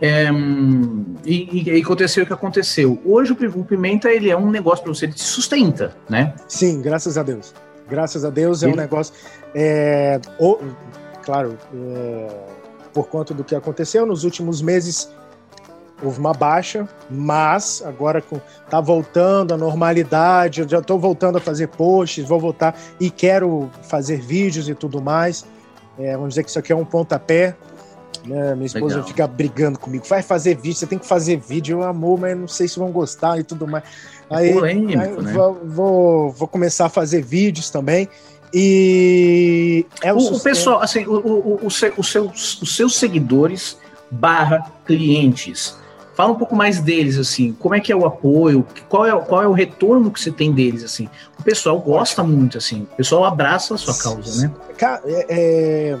Speaker 2: É, e, e, aconteceu o que aconteceu. Hoje o Pimenta ele é um negócio para você, ele te sustenta, né?
Speaker 3: Sim, graças a Deus. Graças a Deus é um negócio. É, o, claro, é, por conta do que aconteceu nos últimos meses, houve uma baixa, mas agora com, tá voltando à normalidade, eu já estou voltando a fazer posts, vou voltar e quero fazer vídeos e tudo mais. É, vamos dizer que isso aqui é um pontapé. Né? Minha esposa Legal. fica brigando comigo, vai fazer vídeo, você tem que fazer vídeo, eu amor, mas não sei se vão gostar e tudo mais. É aí, polêmico, aí né? vou, vou, vou começar a fazer vídeos também. E
Speaker 2: é o, o, o pessoal, assim, o, o, o, seu, os, seus, os seus seguidores barra clientes. Fala um pouco mais deles, assim, como é que é o apoio, qual é, qual é o retorno que você tem deles, assim. O pessoal gosta muito, assim, o pessoal abraça a sua causa, né?
Speaker 3: É, é,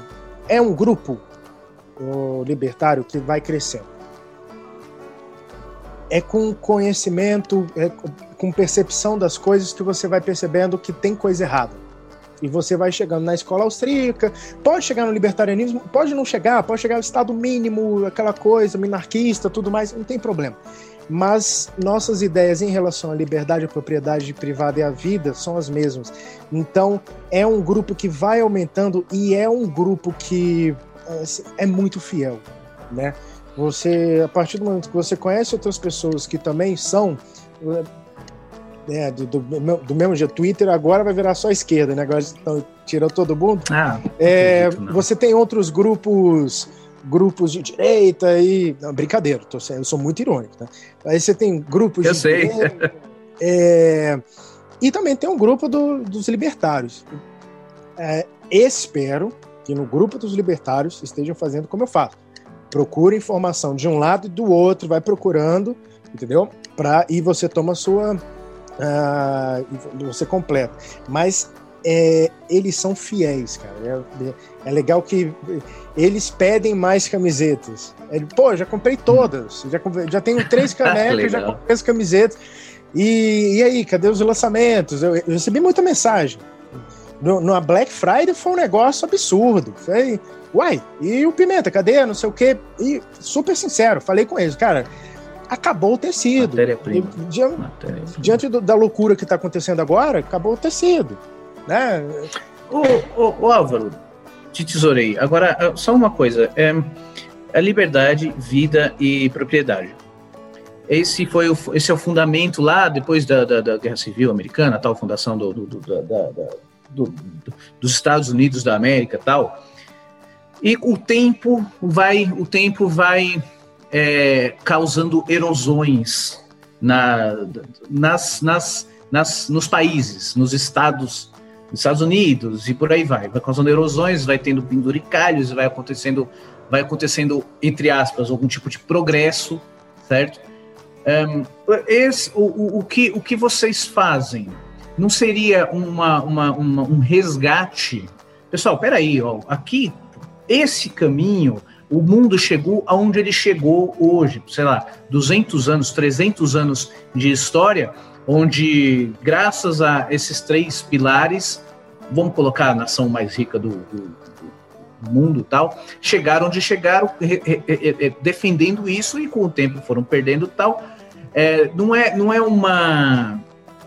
Speaker 3: é um grupo o libertário que vai crescendo. É com conhecimento, é com percepção das coisas que você vai percebendo que tem coisa errada. E você vai chegando na escola austríaca, pode chegar no libertarianismo, pode não chegar, pode chegar ao estado mínimo, aquela coisa, minarquista, tudo mais, não tem problema. Mas nossas ideias em relação à liberdade, à propriedade privada e à vida são as mesmas. Então, é um grupo que vai aumentando e é um grupo que é muito fiel, né? Você, a partir do momento que você conhece outras pessoas que também são, né, do, do, do, mesmo jeito, Twitter agora vai virar só esquerda, né? Agora estão tirando todo mundo. Ah, é, acredito, você tem outros grupos grupos de direita e. Não, brincadeira, tô, eu sou muito irônico, tá? Aí você tem grupos
Speaker 2: eu
Speaker 3: de.
Speaker 2: sei.
Speaker 3: Direita, é, e também tem um grupo do, dos libertários. É, espero que no grupo dos libertários estejam fazendo como eu faço. Procura informação de um lado e do outro, vai procurando, entendeu? Pra, e você toma a sua uh, você completa. Mas é, eles são fiéis, cara. É, é, legal que eles pedem mais camisetas. Ele, Pô, já comprei todas. Já, já tenho três canecas, já comprei as camisetas. E, e aí, cadê os lançamentos? Eu, eu recebi muita mensagem. No, no Black Friday foi um negócio absurdo. Foi, uai, e o Pimenta, cadê? Não sei o quê. E super sincero, falei com eles, cara, acabou o tecido. Diante, diante do, da loucura que está acontecendo agora, acabou o tecido. Né?
Speaker 2: Ô, ô, ô Álvaro, te tesourei. Agora, ah, só uma coisa. É, a liberdade, vida e propriedade. Esse foi o, esse é o fundamento lá depois da, da, da Guerra Civil Americana, a tal fundação do, do, do, da, da, do, dos Estados Unidos da América, tal. E o tempo vai, o tempo vai é, causando erosões na, nas, nas, nas, nos países, nos estados, nos Estados Unidos e por aí vai. Vai causando erosões, vai tendo penduricalhos, vai acontecendo, vai acontecendo entre aspas algum tipo de progresso, certo? Um, esse, o, o, o, que, o que vocês fazem não seria uma, uma, uma um resgate? Pessoal, peraí, ó, aqui, esse caminho o mundo chegou aonde ele chegou hoje, sei lá, 200 anos, 300 anos de história, onde, graças a esses três pilares, vamos colocar a nação mais rica do, do, do mundo tal, chegaram onde chegaram, re, re, re, defendendo isso e com o tempo foram perdendo tal. É, não, é, não é uma.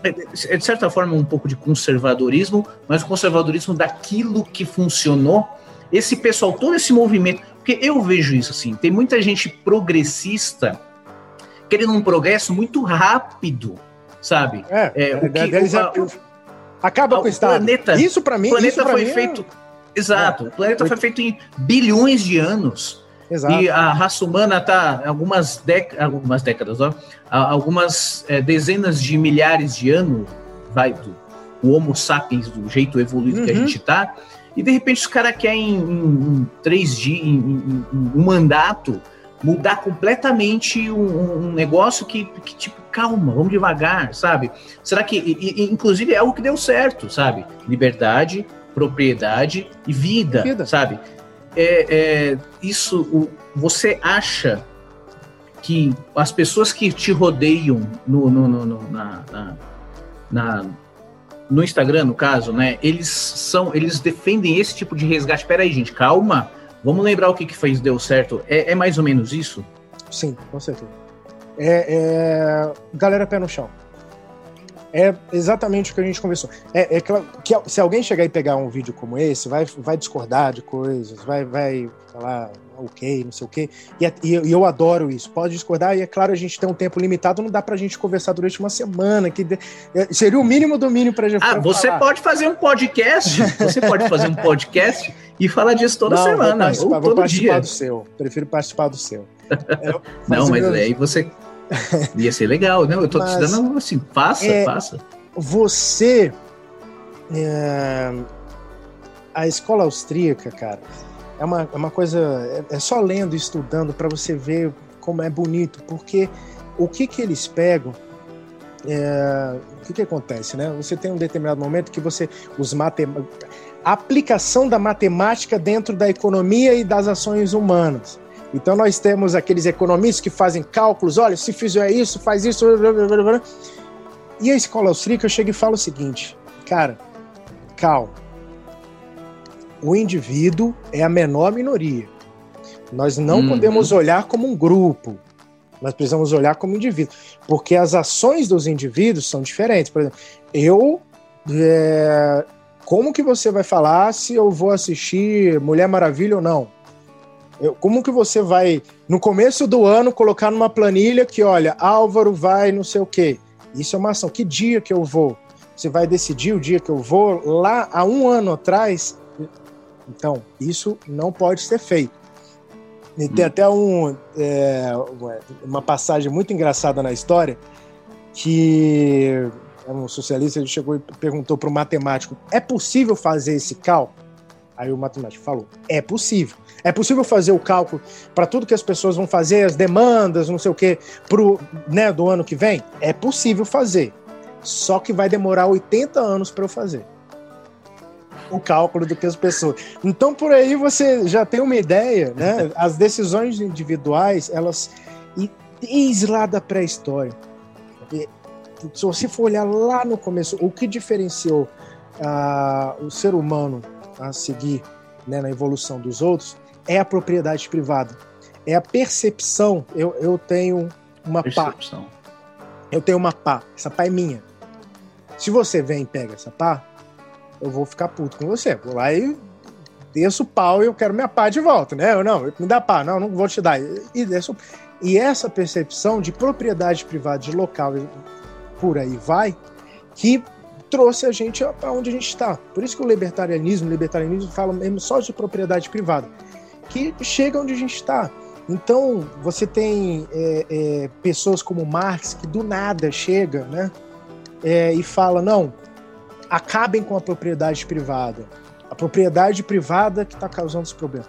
Speaker 2: É, de certa forma um pouco de conservadorismo, mas o conservadorismo daquilo que funcionou. Esse pessoal, todo esse movimento, porque eu vejo isso assim, tem muita gente progressista querendo um progresso muito rápido, sabe?
Speaker 3: É, é o que, o, a, acaba com o Estado.
Speaker 2: Planeta,
Speaker 3: isso para mim,
Speaker 2: o planeta foi
Speaker 3: mim
Speaker 2: é feito. É... Exato, o planeta foi feito em bilhões de anos. Exato. E a raça humana está algumas, dec algumas décadas, ó, algumas é, dezenas de milhares de anos, vai, do, o Homo sapiens, do jeito evoluído uhum. que a uhum. gente está, e de repente os caras querem em, em, três dias, em, em, um mandato, mudar completamente um, um negócio que, que, tipo, calma, vamos devagar, sabe? Será que, e, e, inclusive, é algo que deu certo, sabe? Liberdade, propriedade e vida, vida. sabe? É, é, isso, o, você acha que as pessoas que te rodeiam no, no, no, no na, na, na no Instagram, no caso, né? Eles são, eles defendem esse tipo de resgate. Peraí, gente, calma. Vamos lembrar o que, que fez deu certo. É, é mais ou menos isso?
Speaker 3: Sim, com certeza. É, é... Galera pé no chão. É exatamente o que a gente conversou. É, é claro que se alguém chegar e pegar um vídeo como esse, vai, vai discordar de coisas, vai, vai falar ok, não sei o quê. E, é, e, eu adoro isso. Pode discordar, e é claro, a gente tem um tempo limitado, não dá pra gente conversar durante uma semana. Que é, seria o mínimo do mínimo pra gente.
Speaker 2: Ah, você falar. pode fazer um podcast. Você pode fazer um podcast e falar disso toda
Speaker 3: não,
Speaker 2: semana.
Speaker 3: Vou participar, ou vou participar dia. do seu. Prefiro participar do seu.
Speaker 2: É, não, mas aí você Ia ser legal, né? Eu tô Mas, te dando assim, faça, é, faça.
Speaker 3: Você. É, a escola austríaca, cara, é uma, é uma coisa. É, é só lendo e estudando para você ver como é bonito, porque o que que eles pegam. É, o que que acontece, né? Você tem um determinado momento que você. Os matemáticos. A aplicação da matemática dentro da economia e das ações humanas. Então nós temos aqueles economistas que fazem cálculos, olha, se fizer isso, faz isso. E a escola austríaca chega e fala o seguinte, cara, calma. O indivíduo é a menor minoria. Nós não uhum. podemos olhar como um grupo. Nós precisamos olhar como indivíduo. Porque as ações dos indivíduos são diferentes. Por exemplo, eu. É, como que você vai falar se eu vou assistir Mulher Maravilha ou não? Como que você vai, no começo do ano, colocar numa planilha que, olha, Álvaro vai não sei o quê? Isso é uma ação. Que dia que eu vou? Você vai decidir o dia que eu vou? Lá há um ano atrás. Então, isso não pode ser feito. E tem hum. até um, é, uma passagem muito engraçada na história que um socialista ele chegou e perguntou para o matemático: é possível fazer esse cálculo? Aí o matemático falou: é possível. É possível fazer o cálculo para tudo que as pessoas vão fazer, as demandas, não sei o quê, pro, né, do ano que vem? É possível fazer. Só que vai demorar 80 anos para eu fazer. O cálculo do que as pessoas. Então, por aí você já tem uma ideia, né? As decisões individuais, elas. E desde lá da pré-história. Se você for olhar lá no começo, o que diferenciou uh, o ser humano a seguir né, na evolução dos outros é a propriedade privada. É a percepção. Eu, eu tenho uma percepção. pá. Eu tenho uma pá. Essa pá é minha. Se você vem e pega essa pá, eu vou ficar puto com você. Vou lá e desço o pau e eu quero minha pá de volta, né? Eu não, me dá pá, não, não vou te dar. E, desço. E essa percepção de propriedade privada, de local, por aí vai, que trouxe a gente para onde a gente está. Por isso que o libertarianismo, o libertarianismo fala mesmo só de propriedade privada, que chega onde a gente está. Então, você tem é, é, pessoas como Marx que do nada chega né, é, e fala: não, acabem com a propriedade privada. A propriedade privada que está causando esse problema.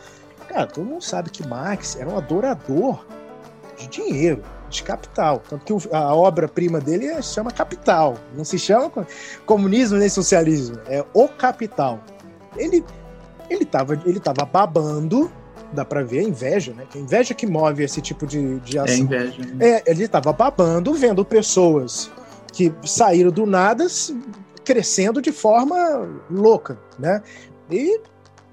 Speaker 3: Cara, todo mundo sabe que Marx era um adorador de dinheiro de capital. Tanto que a obra-prima dele se chama Capital. Não se chama comunismo nem socialismo. É o Capital. Ele ele estava ele tava babando, dá para ver a inveja, né? Que a inveja que move esse tipo de, de
Speaker 2: é ação. É inveja.
Speaker 3: Né? É, ele estava babando, vendo pessoas que saíram do nada crescendo de forma louca, né? E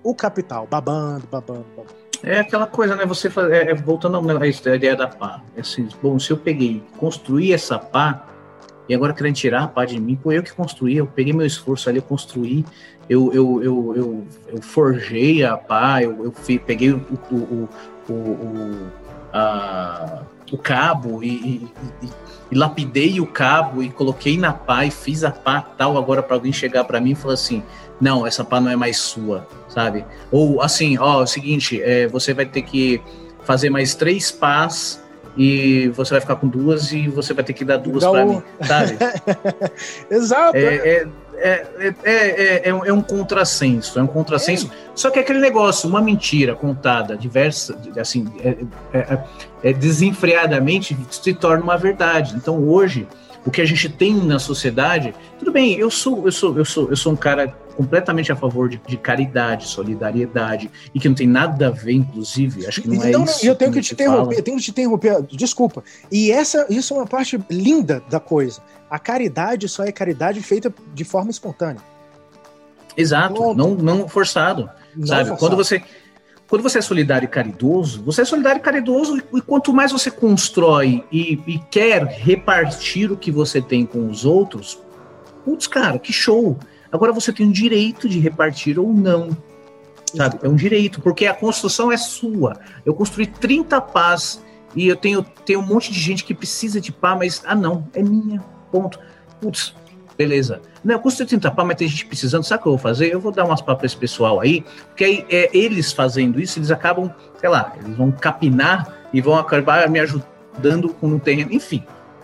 Speaker 3: o capital babando, babando, babando.
Speaker 2: É aquela coisa, né? Você faz, é, é voltando à ideia da pá. É assim, bom, se eu peguei, construí essa pá e agora querem tirar a pá de mim, foi eu que construí, eu peguei meu esforço ali, eu construí, eu, eu, eu, eu, eu forjei a pá, eu, eu fui, peguei o, o, o, o, a, o cabo e, e, e, lapidei o cabo e coloquei na pá e fiz a pá tal, agora para alguém chegar para mim e falar assim, não, essa pá não é mais sua, sabe? Ou assim, ó, é o seguinte, é, você vai ter que fazer mais três pás e você vai ficar com duas e você vai ter que dar duas para mim, sabe?
Speaker 3: Exato.
Speaker 2: É, é, é, é, um contrassenso, é um contrassenso. Só que aquele negócio, uma mentira contada diversa, assim, é, desenfreadamente se torna uma verdade. Então hoje o que a gente tem na sociedade, tudo bem, eu sou, eu sou, eu sou, eu sou um cara completamente a favor de, de caridade, solidariedade, e que não tem nada a ver, inclusive, acho que não, é então, isso.
Speaker 3: Eu tenho que, que te interromper, eu tenho que te interromper, desculpa. E essa, isso é uma parte linda da coisa. A caridade só é caridade feita de forma espontânea.
Speaker 2: Exato, não, não forçado. Não sabe? Forçado. Quando você quando você é solidário e caridoso, você é solidário e caridoso e, quanto mais você constrói e, e, quer repartir o que você tem com os outros, Putz, cara, que show! Agora você tem o direito de repartir ou não. Sabe? É um direito, porque a construção é sua. Eu construí 30 pás e eu tenho, tenho um monte de gente que precisa de pá, mas ah não, é minha. Ponto. Putz, beleza. Não, eu construí 30 pá, mas tem gente precisando. Sabe o que eu vou fazer? Eu vou dar umas pá para esse pessoal aí, porque aí é, eles fazendo isso, eles acabam, sei lá, eles vão capinar e vão acabar me ajudando com um terreno. Enfim,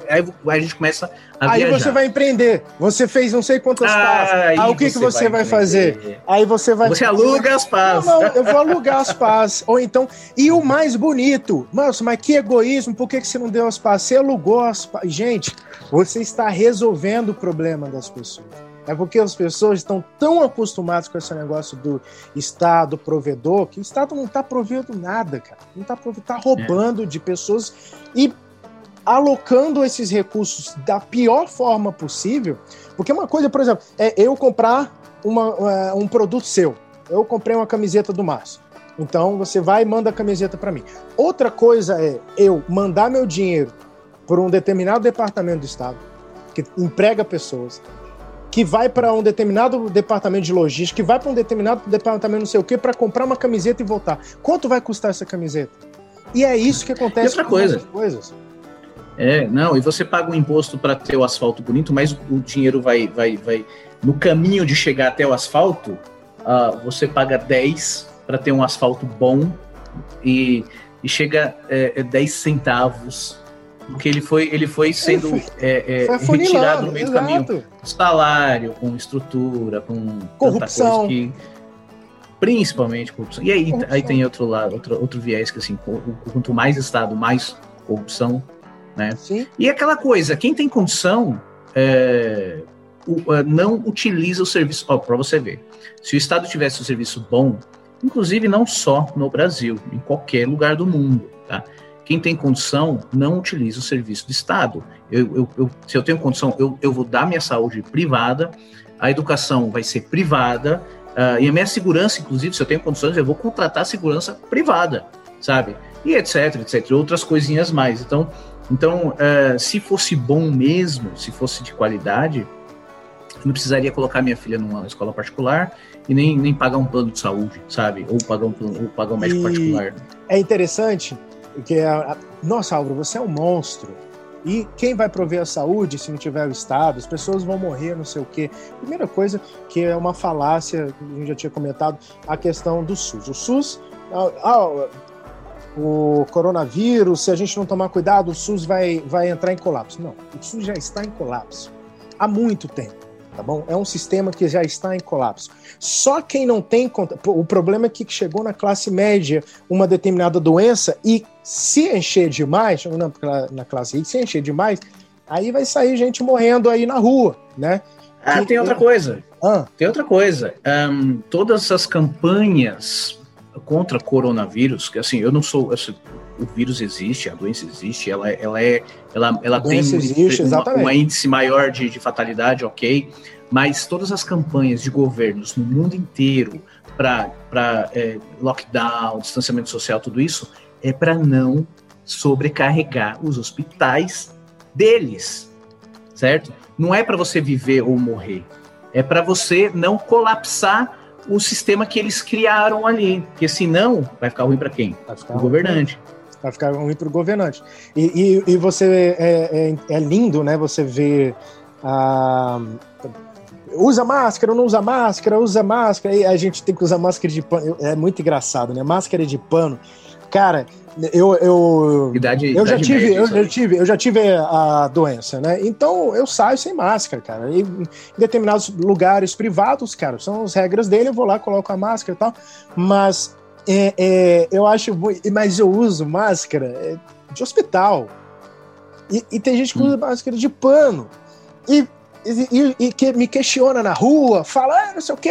Speaker 2: aí, aí a gente começa a
Speaker 3: Aí
Speaker 2: viajar.
Speaker 3: você vai empreender. Você fez não sei quantas
Speaker 2: Ah,
Speaker 3: pás.
Speaker 2: aí
Speaker 3: o que, que
Speaker 2: você
Speaker 3: você
Speaker 2: vai
Speaker 3: vai, fazer? Aí você vai.
Speaker 2: Você aluga as pás.
Speaker 3: Não, não, eu vou alugar as pás. Ou então. E o mais bonito, Manso, mas que egoísmo, por que, que você não deu as pás? Você alugou as pás. Gente, você está resolvendo o problema das pessoas. É porque as pessoas estão tão acostumadas com esse negócio do Estado provedor que o Estado não está provendo nada, cara. Não está provendo, tá roubando de pessoas e alocando esses recursos da pior forma possível. Porque uma coisa, por exemplo, é eu comprar uma, é, um produto seu. Eu comprei uma camiseta do Márcio. Então você vai e manda a camiseta para mim. Outra coisa é eu mandar meu dinheiro por um determinado departamento do Estado, que emprega pessoas, que vai para um determinado departamento de logística, que vai para um determinado departamento não sei o que, para comprar uma camiseta e voltar. Quanto vai custar essa camiseta? E é isso que acontece
Speaker 2: E outra
Speaker 3: com
Speaker 2: coisa.
Speaker 3: coisas.
Speaker 2: É, não, e você paga um imposto para ter o asfalto bonito, mas o dinheiro vai, vai, vai. No caminho de chegar até o asfalto, ah, você paga 10 para ter um asfalto bom e, e chega é, é 10 centavos. Porque ele foi, ele foi sendo
Speaker 3: foi-
Speaker 2: é, é,
Speaker 3: Foi
Speaker 2: retirado no meio do caminho. Salário, com estrutura, com tanta
Speaker 3: Corrupção.
Speaker 2: coisa que. Principalmente corrupção. E aí,
Speaker 3: Corrupção.
Speaker 2: aí tem outro lado, outro, outro viés que assim, quanto mais Estado, mais corrupção, né?
Speaker 3: Sim.
Speaker 2: E aquela coisa, quem tem condição é, é, não utiliza o serviço. Ó, para você ver, se o Estado tivesse um serviço bom, inclusive não só no Brasil, em qualquer lugar do mundo, tá? Quem tem condição não utiliza o serviço do Estado. Eu, eu- eu- se eu tenho condição, eu, eu vou dar minha saúde privada, a educação vai ser privada, ah, e a minha segurança, inclusive, se eu tenho condições, eu vou contratar segurança privada, sabe? E etc, etc, outras coisinhas mais. Então, então, eh, se fosse bom mesmo, se fosse de qualidade, eu não precisaria colocar minha filha numa escola particular e nem, nem pagar um plano de saúde, sabe? Ou pagar um, plano- ou pagar um médico
Speaker 3: E-
Speaker 2: particular.
Speaker 3: É interessante que a, a- nossa, Álvaro, você é um monstro. E quem vai prover a saúde se não tiver o Estado? As pessoas vão morrer, não sei o quê. Primeira coisa que é uma falácia, a gente já tinha comentado, a questão do SUS. O SUS, ah, o coronavírus, se a gente não tomar cuidado, o SUS vai, vai entrar em colapso. Não, o SUS já está em colapso há muito tempo, tá bom? É um sistema que já está em colapso. Só quem não tem conta. O problema é que chegou na classe média uma determinada doença e se encher demais, na, na classe se encher demais, aí vai sair gente morrendo aí na rua, né?
Speaker 2: Ah,
Speaker 3: que-
Speaker 2: tem outra coisa.
Speaker 3: Ah,
Speaker 2: Tem outra coisa. Ahn, todas essas campanhas contra coronavírus, que assim, eu não sou. assim, o vírus existe, a doença existe, ela, ela é. Ela, ela tem um-
Speaker 3: existe,
Speaker 2: uma- índice maior de, de fatalidade, ok. Mas todas as campanhas de governos no mundo inteiro para é, lockdown, distanciamento social, tudo isso, é para não sobrecarregar os hospitais deles, certo? Não é para você viver ou morrer, é para você não colapsar o sistema que eles criaram ali, porque senão vai ficar ruim para quem?
Speaker 3: vai ficar
Speaker 2: O governante.
Speaker 3: Vai ficar ruim para o governante. E, e, e você é, é, é lindo, né? Você vê. ah, usa máscara, não usa máscara, usa máscara. E a gente tem que usar máscara de pano. É muito engraçado, né? Máscara de pano. Cara, eu, eu,
Speaker 2: Idade,
Speaker 3: eu já
Speaker 2: idade
Speaker 3: tive,
Speaker 2: média,
Speaker 3: eu
Speaker 2: sabe?
Speaker 3: já tive, eu já tive a doença, né? Então eu saio sem máscara, cara. E em determinados lugares privados, cara, são as regras dele, eu vou lá, coloco a máscara e tal. Mas é, é, eu acho, mu- mas eu uso máscara é, de hospital. E, e tem gente que
Speaker 2: Hum.
Speaker 3: usa máscara de pano. E, e, e- que me questiona na rua, fala, ah, não sei o que.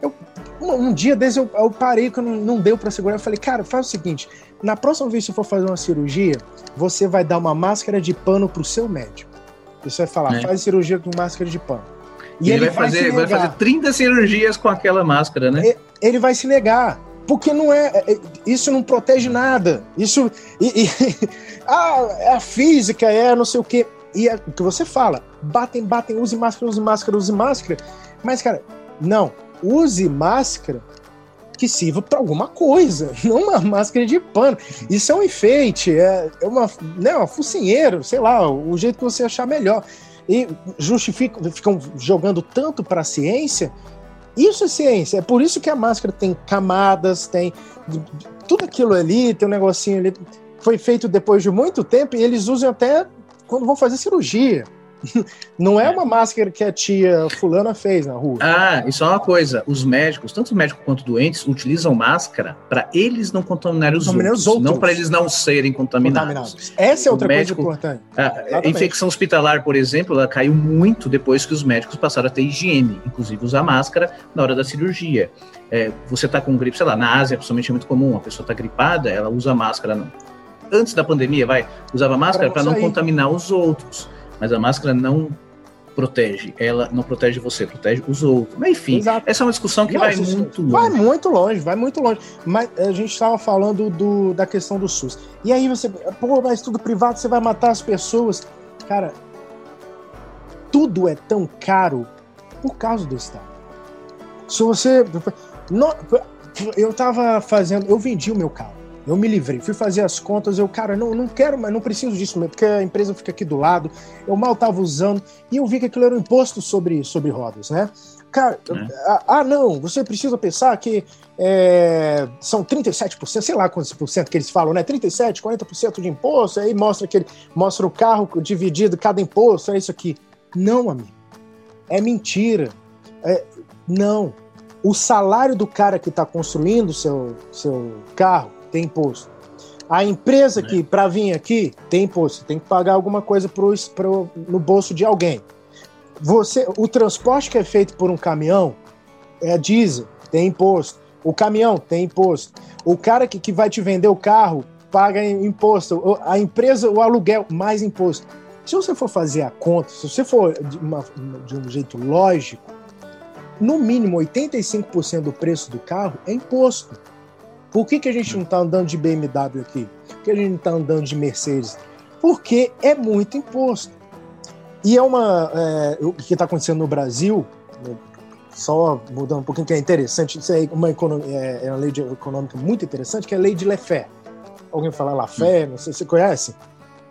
Speaker 3: Eu, um, um dia desse eu, eu parei que não, não deu pra segurar. Eu falei, cara, faz o seguinte: na próxima vez que você for fazer uma cirurgia, você vai dar uma máscara de pano pro seu médico. Você vai falar,
Speaker 2: É.
Speaker 3: faz cirurgia com máscara de pano.
Speaker 2: E ele, vai, fazer, vai
Speaker 3: negar.
Speaker 2: fazer 30 cirurgias com aquela máscara, né?
Speaker 3: Ele vai se negar. Porque não é, é- Isso não protege nada. Isso. E, e- ah, é a física, é não sei o quê. E é o que você fala, batem, batem, use máscara, use máscara, use máscara. Mas, cara, não, use máscara que sirva para alguma coisa, não uma máscara de pano. Isso é um enfeite, é, é uma, né, uma focinheiro, sei lá, o jeito que você achar melhor. E justificam, ficam jogando tanto para a ciência. Isso é ciência, é por isso que a máscara tem camadas, tem tudo aquilo ali, tem um negocinho ali. Foi feito depois de muito tempo e eles usam até quando vão fazer cirurgia. Não é, é, uma máscara que a tia fulana fez na rua.
Speaker 2: Ah, isso é uma coisa. Os médicos, tanto os médicos quanto doentes, utilizam máscara para eles não contaminarem os, outros, os outros, não para eles não serem contaminados. contaminados.
Speaker 3: Essa é outra médico, coisa importante.
Speaker 2: A, a infecção hospitalar, por exemplo, ela caiu muito depois que os médicos passaram a ter higiene, inclusive usar máscara na hora da cirurgia. É, você está com gripe, sei lá, na Ásia, principalmente é muito comum, a pessoa está gripada, ela usa máscara. Antes da pandemia, vai, usava máscara para não contaminar os outros mas a máscara não protege, ela não protege você, protege os outros. Mas enfim, Exato. essa é uma discussão que não, vai muito longe.
Speaker 3: Vai muito longe, vai muito longe. Mas a gente estava falando do, da questão do SUS. E aí você, pô, mas tudo privado, você vai matar as pessoas. Cara, tudo é tão caro por causa do Estado. Se você. eu tava fazendo, eu vendi o meu carro. Eu me livrei, fui fazer as contas, eu, cara, não, não quero, mas não preciso disso mesmo, porque a empresa fica aqui do lado, eu mal estava usando, e eu vi que aquilo era um imposto sobre, sobre rodas, né? Cara, é. ah, não, você precisa pensar que é, são 37%, sei lá quantos por cento que eles falam, né? 37%, 40% de imposto, aí mostra que ele mostra o carro dividido, cada imposto, é isso aqui. Não, amigo. É mentira. É, não. O salário do cara que está construindo seu, seu carro tem imposto. A empresa que, para vir aqui, tem imposto. Tem que pagar alguma coisa pro, pro, no bolso de alguém. Você, o transporte que é feito por um caminhão é diesel, tem imposto. O caminhão tem imposto. O cara que, que vai te vender o carro paga imposto. A empresa, o aluguel, mais imposto. Se você for fazer a conta, se você for de, uma, de um jeito lógico, no mínimo 85% do preço do carro é imposto. Por que, que a gente não está andando de BMW aqui? Por que a gente não está andando de Mercedes? Porque é muito imposto. E é uma. É, o que está acontecendo no Brasil, né, só mudando um pouquinho, que é interessante, isso é uma, é, é uma lei econômica muito interessante, que é a lei de Lefé. Alguém fala Lafé? Não sei se você conhece?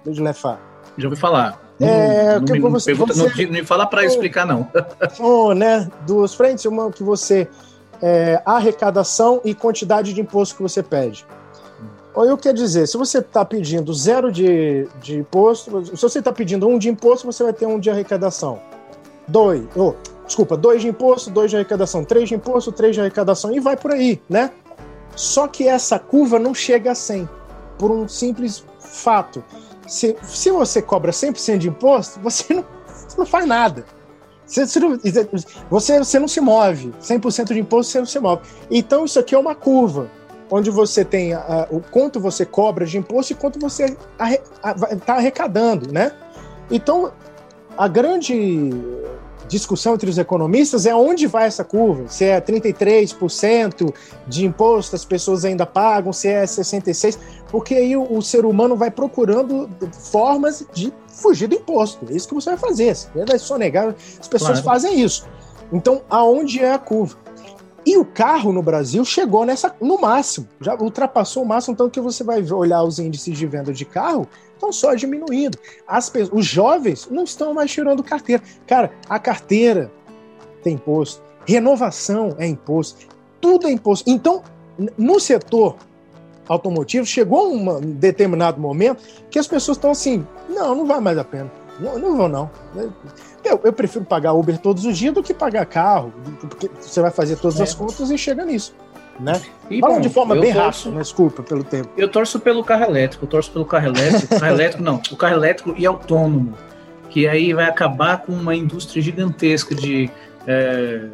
Speaker 3: Lei de Lefé.
Speaker 2: Já ouvi falar.
Speaker 3: É,
Speaker 2: não, não, você, pergunta, você, não, me fala para explicar, não.
Speaker 3: Oh, né? Duas frentes, uma que você é, arrecadação e quantidade de imposto que você pede. Ou eu quer dizer, se você está pedindo zero de, de imposto, se você está pedindo um de imposto, você vai ter um de arrecadação. Dois, oh, desculpa, dois de imposto, dois de arrecadação, três de imposto, três de arrecadação, e vai por aí, né? Só que essa curva não chega a 100, por um simples fato. Se, se você cobra 100% de imposto, você não, você não faz nada. Você, você, você não se move. 100% de imposto você não se move. Então, isso aqui é uma curva, onde você tem a, o quanto você cobra de imposto e quanto você está arrecadando, né? Então, a grande discussão entre os economistas é onde vai essa curva. Se é 33% de imposto as pessoas ainda pagam, se é 66%, porque aí o, o ser humano vai procurando formas de fugir do imposto. É isso que você vai fazer. Você vai sonegar. As pessoas claro. fazem isso. Então, aonde é a curva? E o carro no Brasil chegou nessa no máximo, já ultrapassou o máximo, tanto que você vai olhar os índices de venda de carro, estão só diminuindo. As, os jovens não estão mais tirando carteira. Cara, a carteira tem imposto, renovação é imposto, tudo é imposto. Então, no setor automotivo, chegou um determinado momento que as pessoas estão assim: não, não vai mais a pena. Não, não vou, não. Eu, eu, prefiro pagar Uber todos os dias do que pagar carro, porque você vai fazer todas é. as contas e chega nisso. Né? E, Falando bom, de forma bem torço, rápida, desculpa pelo tempo.
Speaker 2: Eu torço pelo carro elétrico, eu torço pelo carro elétrico, carro elétrico não, o carro elétrico e autônomo, que aí vai acabar com uma indústria gigantesca de é,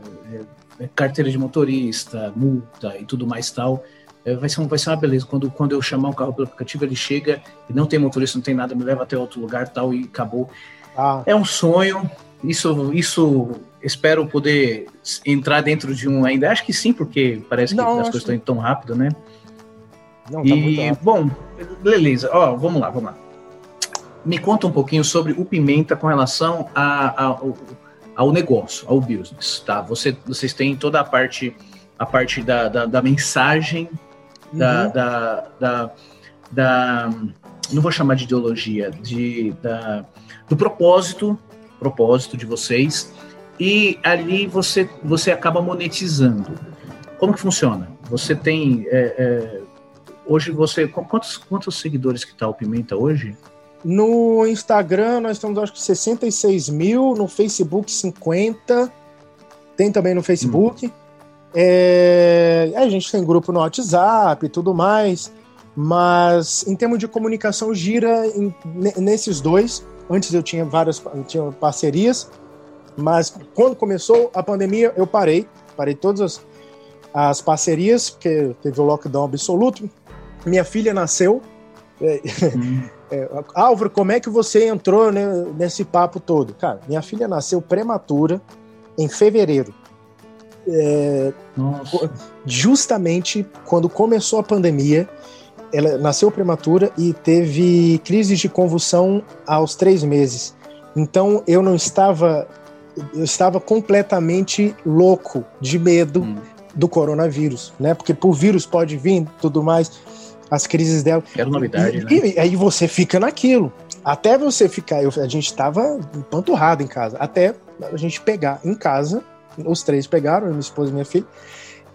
Speaker 2: é, carteira de motorista, multa e tudo mais tal. É, vai, ser um, vai ser uma beleza. Quando, quando eu chamar o carro pelo aplicativo, ele chega e não tem motorista, não tem nada, me leva até outro lugar tal e acabou. Ah. É um sonho. Isso, isso espero poder entrar dentro de um ainda. Acho que sim, porque parece não, que as coisas estão indo tão rápido, né? Não, tá e, bom, beleza. Ó, vamos lá, vamos lá. me conta um pouquinho sobre o Pimenta com relação a, a, ao, ao negócio, ao business, tá? Você, vocês têm toda a parte, a parte da, da, da mensagem, uhum. da, da, da, da, não vou chamar de ideologia, de, da, do propósito, propósito de vocês, e ali você, você acaba monetizando. Como que funciona? Você tem é, é, hoje você quantos, quantos seguidores que tá o Pimenta hoje?
Speaker 3: No Instagram nós estamos acho que 66 mil, no Facebook 50, tem também no Facebook. Hum. É, a gente tem grupo no WhatsApp e tudo mais, mas em termos de comunicação gira em, nesses dois. Antes eu tinha várias eu tinha parcerias, mas quando começou a pandemia eu parei, parei todas as, as parcerias, porque teve o lockdown absoluto. Minha filha nasceu. É, hum. É, Álvaro, como é que você entrou né, nesse papo todo? Cara, minha filha nasceu prematura em fevereiro. É, justamente quando começou a pandemia, ela nasceu prematura e teve crise de convulsão aos três meses. Então eu não estava, eu estava completamente louco de medo hum. do coronavírus, né? Porque por vírus pode vir tudo mais as crises dela.
Speaker 2: Era novidade,
Speaker 3: e,
Speaker 2: né?
Speaker 3: E, aí você fica naquilo. Até você ficar. Eu, a gente estava empanturrado em casa. Até a gente pegar em casa. Os três pegaram, minha esposa e minha filha.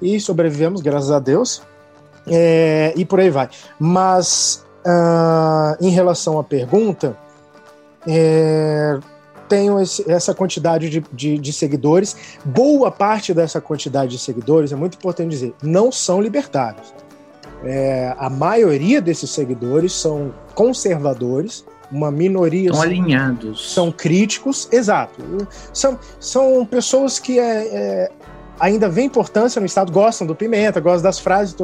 Speaker 3: E sobrevivemos, graças a Deus. É, e por aí vai. Mas uh, em relação à pergunta, é, tenho esse, essa quantidade de, de, de, seguidores. Boa parte dessa quantidade de seguidores, é muito importante dizer, não são libertários. É, a maioria desses seguidores são conservadores, uma minoria
Speaker 2: são alinhados,
Speaker 3: são críticos, exato. São, são pessoas que é, é, ainda vê importância no Estado, gostam do Pimenta, gostam das frases,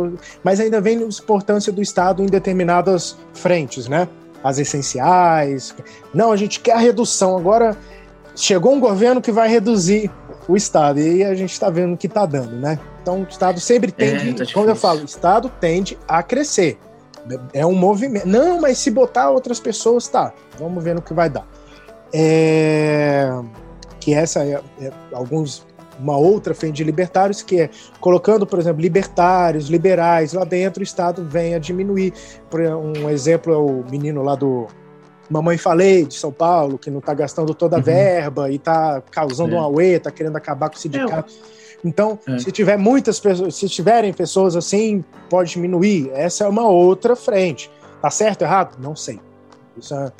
Speaker 3: mas ainda vê importância do Estado em determinadas frentes, né? As essenciais. Não, a gente quer a redução. Agora chegou um governo que vai reduzir o Estado. E a gente está vendo o que está dando, né? Então o Estado sempre tende, é, tá como eu falo, o Estado tende a crescer. É um movimento. Não, mas se botar outras pessoas, tá. Vamos ver no que vai dar. É... Que essa é, é alguns uma outra frente de libertários, que é colocando, por exemplo, libertários, liberais lá dentro, o Estado vem a diminuir. Um exemplo é o menino lá do Mamãe Falei, de São Paulo, que não está gastando toda a uhum. verba e está causando é. um auê, está querendo acabar com o sindicato. É. Então, é. se tiver muitas pessoas, se tiverem pessoas assim, pode diminuir. Essa é uma outra frente. Tá certo ou errado? Não sei. Isso é,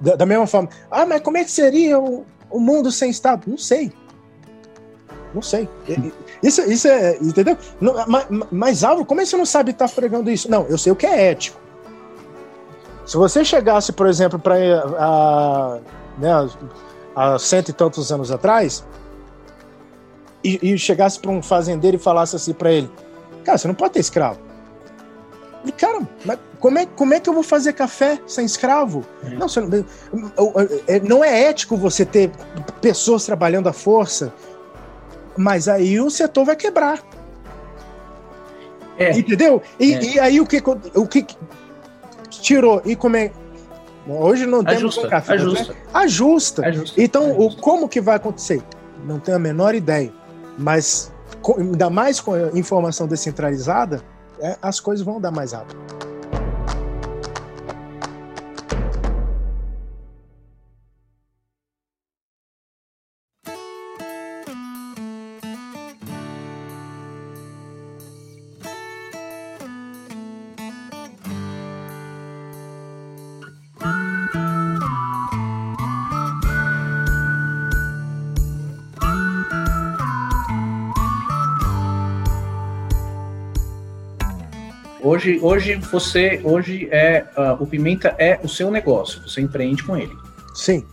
Speaker 3: da, da, mesma forma. Ah, mas como é que seria o, o mundo sem Estado? Não sei. Não sei. Isso, isso é. Entendeu? Não, mas, mas, Álvaro, como é que você não sabe estar tá fregando isso? Não, eu sei o que é ético. Se você chegasse, por exemplo, para a, né, há cento e tantos anos atrás, e, e chegasse para um fazendeiro e falasse assim para ele: Cara, você não pode ter escravo. E, cara, mas como é, como é que eu vou fazer café sem escravo? É. Não, não, é, não é ético você ter pessoas trabalhando à força, mas aí o setor vai quebrar. É. Entendeu? E, é. e, aí o que, o que tirou? E como é. Hoje não temos
Speaker 2: ajusta,
Speaker 3: um café.
Speaker 2: Ajusta.
Speaker 3: Né? Ajusta. ajusta. Então, ajusta. O, como que vai acontecer? Não tenho a menor ideia. Mas ainda mais com a informação descentralizada, é, as coisas vão dar mais rápido.
Speaker 2: Hoje, hoje você, hoje é uh, o Pimenta é o seu negócio. Você empreende com ele.
Speaker 3: Sim.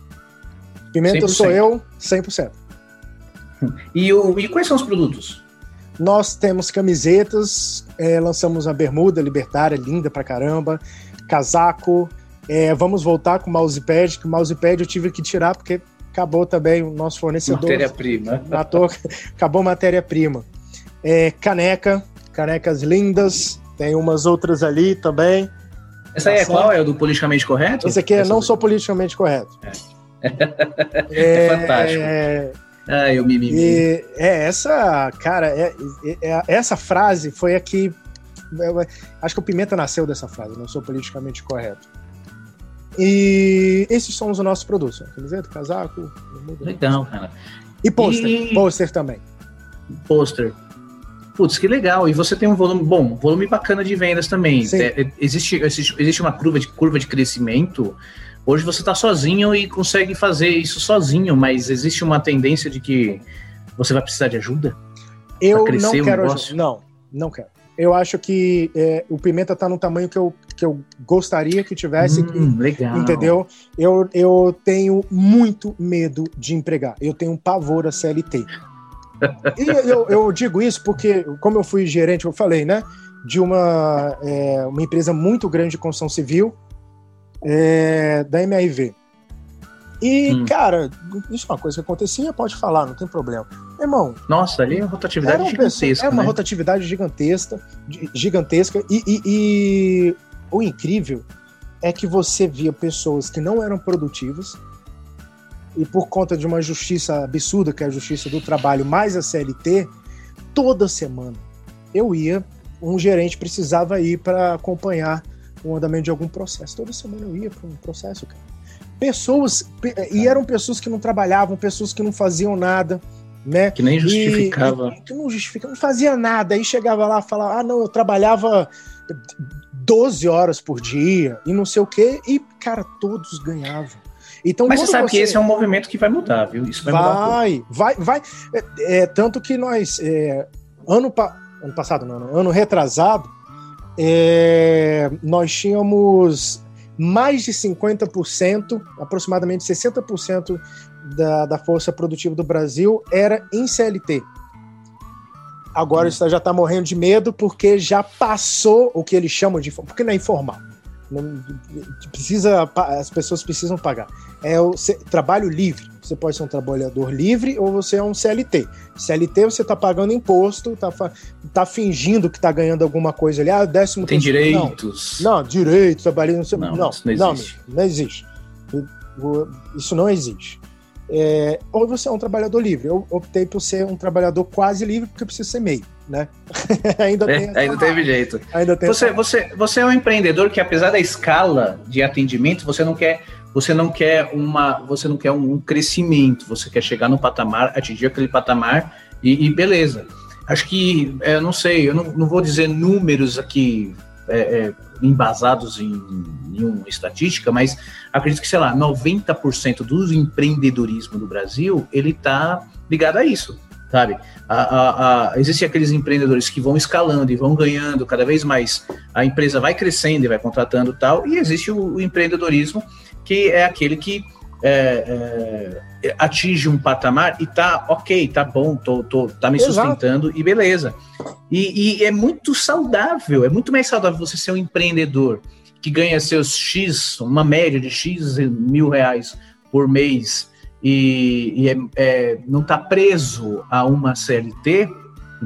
Speaker 3: Pimenta 100%. sou eu, 100%.
Speaker 2: E, o, e quais são os produtos?
Speaker 3: Nós temos camisetas, é, lançamos a bermuda libertária, linda pra caramba, casaco. É, vamos voltar com o mousepad, que o mousepad eu tive que tirar porque acabou também o nosso fornecedor.
Speaker 2: Matéria-prima.
Speaker 3: Acabou matéria-prima. É, caneca, canecas lindas, tem umas outras ali também.
Speaker 2: Essa aí é tá qual? É o do politicamente correto?
Speaker 3: Esse aqui é Essa Não Sou Politicamente Correto.
Speaker 2: É, é, é fantástico. É... Ah, eu me,
Speaker 3: É, essa, cara, é, é, é, essa frase foi a que. Acho que o Pimenta nasceu dessa frase, não sou politicamente correto. E esses são os nossos produtos: camiseta, casaco.
Speaker 2: Legal, cara.
Speaker 3: E pôster, e... pôster também.
Speaker 2: Pôster. Putz, que legal. E você tem um volume, bom, volume bacana de vendas também. É, é, existe, existe, existe uma curva de, curva de crescimento. Hoje você está sozinho e consegue fazer isso sozinho, mas existe uma tendência de que você vai precisar de ajuda?
Speaker 3: Eu não quero ajuda. Não, não quero. Eu acho que é, o Pimenta está no tamanho que eu, que eu gostaria que tivesse.
Speaker 2: Hum, legal.
Speaker 3: Entendeu? Eu, eu tenho muito medo de empregar. Eu tenho um pavor a CLT. E eu, eu, digo isso porque, como eu fui gerente, eu falei, né? De uma, é, uma empresa muito grande de construção civil, é, da MRV. E, hum. cara, isso é uma coisa que acontecia, pode falar, não tem problema. Irmão.
Speaker 2: Nossa, ali é uma rotatividade gigantesca.
Speaker 3: É uma
Speaker 2: né?
Speaker 3: rotatividade gigantesca, gigantesca. E, e, e o incrível é que você via pessoas que não eram produtivas, e por conta de uma justiça absurda, que é a justiça do trabalho mais a CLT, toda semana eu ia, um gerente precisava ir para acompanhar o andamento de algum processo. Toda semana eu ia para um processo, cara. Pessoas, e eram pessoas que não trabalhavam, pessoas que não faziam nada, né?
Speaker 2: Que nem justificava.
Speaker 3: E, e, que não justificava, não fazia nada. Aí chegava lá e falava: ah, não, eu trabalhava 12 horas por dia e não sei o quê, e, cara, todos ganhavam.
Speaker 2: Então, Mas você sabe você... que esse é um movimento que vai mudar, viu? Isso vai, vai mudar.
Speaker 3: Um vai, vai. É, é, tanto que nós, é, ano, pa... ano passado, não, ano retrasado, é, nós tínhamos mais de 50%, aproximadamente 60% da, da força produtiva do Brasil era em CLT. Agora isso já está morrendo de medo porque já passou o que eles chamam de. Porque não é informal. Não, precisa, as pessoas precisam pagar. É o trabalho livre. Você pode ser um trabalhador livre ou você é um CLT. CLT você está pagando imposto, está tá fingindo que está ganhando alguma coisa ali. Ah, décimo
Speaker 2: Tem direitos.
Speaker 3: Não, não direitos, trabalhando. Não,
Speaker 2: não, isso não existe.
Speaker 3: Não, não existe. Isso não existe. É, ou você é um trabalhador livre. Eu optei por ser um trabalhador quase livre porque eu preciso ser meio né?
Speaker 2: ainda é, ainda teve jeito. Ainda tem você, você, você é um empreendedor que apesar da escala de atendimento, você não quer você não quer uma você não quer um, crescimento, você quer chegar no patamar, atingir aquele patamar e, e beleza. Acho que é, eu não sei, eu não, não vou dizer números aqui é, é, embasados em nenhuma estatística, mas acredito que, sei lá, 90% do empreendedorismo do Brasil, ele está ligado a isso sabe? A, a, a, existem aqueles empreendedores que vão escalando e vão ganhando cada vez mais, a empresa vai crescendo e vai contratando tal, e existe o, o empreendedorismo que é aquele que é, é, atinge um patamar e tá ok, tá bom, tô, tô, tá me Exato. sustentando e beleza. E, e é muito saudável, é muito mais saudável você ser um empreendedor que ganha seus X, uma média de X mil reais por mês e, e é, é, não está preso a uma CLT,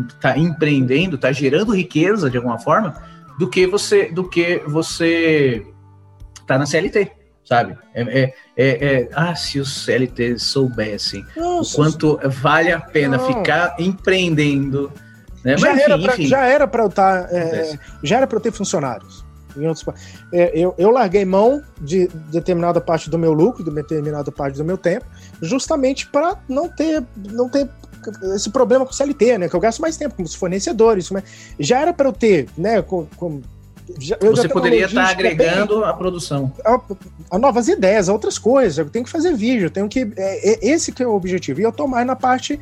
Speaker 2: está empreendendo, está gerando riqueza de alguma forma, do que você do que você está na CLT, sabe? É, é, é, é, ah, se os CLT soubessem Nossa, o quanto vale a pena não. ficar empreendendo. Né?
Speaker 3: Já, Mas, enfim, era pra, enfim. já era para eu estar, tá, é, já era para eu ter funcionários. Eu, eu larguei mão de determinada parte do meu lucro, de determinada parte do meu tempo, justamente para não ter, não ter esse problema com o CLT, né? Que eu gasto mais tempo com os fornecedores. Mas já era para eu ter, né? Com, com,
Speaker 2: já, Você poderia estar tá agregando bem, a produção. A,
Speaker 3: a, novas ideias, a outras coisas. Eu tenho que fazer vídeo, tenho que. É, é, esse que é o objetivo. E eu tô mais na parte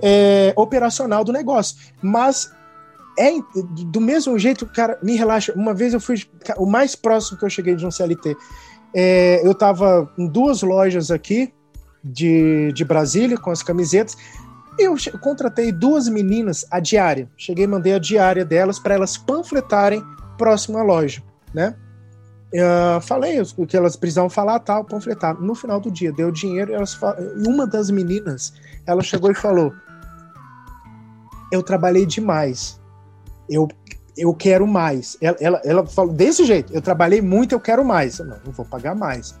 Speaker 3: é, operacional do negócio. Mas é do mesmo jeito, cara, me relaxa. Uma vez eu fui. O mais próximo que eu cheguei de um CLT. É, eu tava em duas lojas aqui de, de Brasília com as camisetas. Eu contratei duas meninas a diária. Cheguei mandei a diária delas para elas panfletarem próximo à loja, né? Uh, falei o que elas precisavam falar, tal, panfletar. No final do dia, deu dinheiro elas uma das meninas, ela chegou e falou: Eu trabalhei demais. Eu eu quero mais. Ela, ela, ela falou desse jeito, eu trabalhei muito, eu quero mais. Eu, não, não vou pagar mais.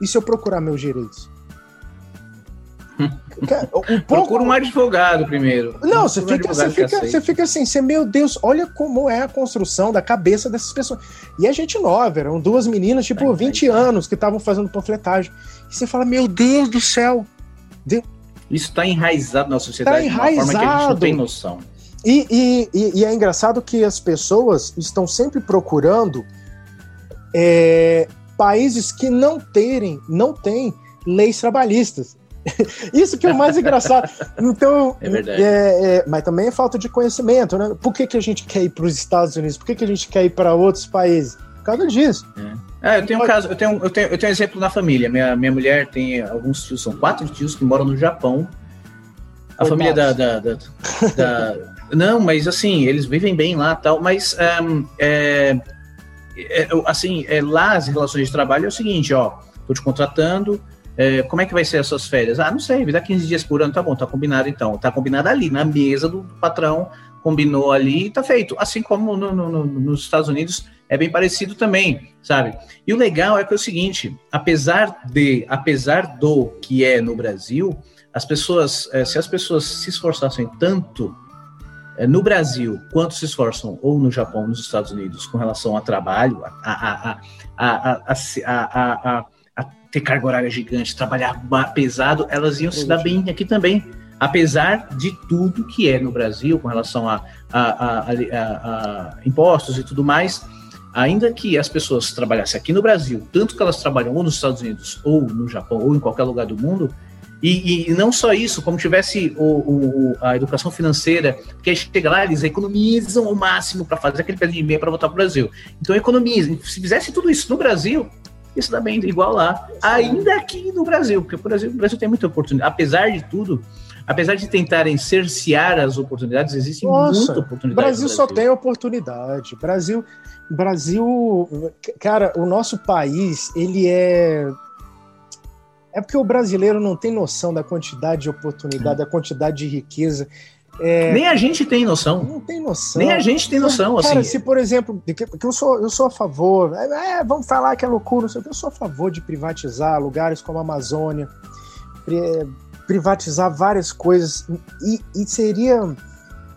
Speaker 3: E se eu procurar meus direitos?
Speaker 2: um pouco... Procura um advogado primeiro.
Speaker 3: Não, você fica, você, fica, você fica assim, você, meu Deus, olha como é a construção da cabeça dessas pessoas. E a gente nova, eram duas meninas, tipo, é, 20 é, anos, que estavam fazendo panfletagem. E você fala, meu Deus do céu.
Speaker 2: Deus. Isso está enraizado na sociedade tá enraizado. de uma forma que a gente não tem noção.
Speaker 3: E, e, e, é engraçado que as pessoas estão sempre procurando é, países que não terem, não têm leis trabalhistas. Isso que é o mais engraçado. Então,
Speaker 2: é verdade.
Speaker 3: É, é, mas também é falta de conhecimento, né? Por que, que a gente quer ir para os Estados Unidos? Por que, que a gente quer ir para outros países? Por causa disso.
Speaker 2: É. eu tenho um caso, eu tenho, eu tenho, eu tenho um exemplo na família. Minha, minha mulher tem alguns tios, são quatro tios que moram no Japão. A família da, da, da, da, Não, mas assim, eles vivem bem lá tal, mas um, é, é, assim, é, lá as relações de trabalho é o seguinte, ó, tô te contratando, é, como é que vai ser as suas férias? Ah, não sei, vai dar 15 dias por ano, tá bom, tá combinado então. Tá combinado ali, na mesa do patrão, combinou ali e tá feito. Assim como no, no, no, nos Estados Unidos é bem parecido também, sabe? E o legal é que é o seguinte, apesar de, apesar do que é no Brasil, as pessoas, é, se as pessoas se esforçassem tanto no Brasil quanto se esforçam ou no Japão, nos Estados Unidos, com relação a trabalho, a, a, a, a, a ter carga horária gigante, trabalhar pesado, elas iam se dar bem aqui também. Apesar de tudo que é no Brasil com relação a, a impostos e tudo mais, ainda que as pessoas trabalhassem aqui no Brasil, tanto que elas trabalham ou nos Estados Unidos, ou no Japão, ou em qualquer lugar do mundo, e, e, não só isso, como tivesse o, o, a educação financeira, porque chega lá, eles economizam o máximo para fazer aquele pé de meia para voltar para o Brasil. Então economiza. Se fizesse tudo isso no Brasil, isso também igual lá, ainda aqui no Brasil, porque o Brasil, o Brasil tem muita oportunidade. Apesar de tudo, apesar de tentarem cercear as oportunidades, existe Nossa, muita oportunidade.
Speaker 3: Brasil, Brasil só tem oportunidade. Brasil, Brasil, cara, o nosso país, ele é é porque o brasileiro não tem noção da quantidade de oportunidade, da quantidade de riqueza.
Speaker 2: É... Nem a gente tem noção.
Speaker 3: Não tem noção.
Speaker 2: Nem a gente tem noção,
Speaker 3: Cara,
Speaker 2: assim.
Speaker 3: se, por exemplo, que eu sou, eu sou a favor, é, é, vamos falar que é loucura, eu sou a favor de privatizar lugares como a Amazônia, privatizar várias coisas, e, e seria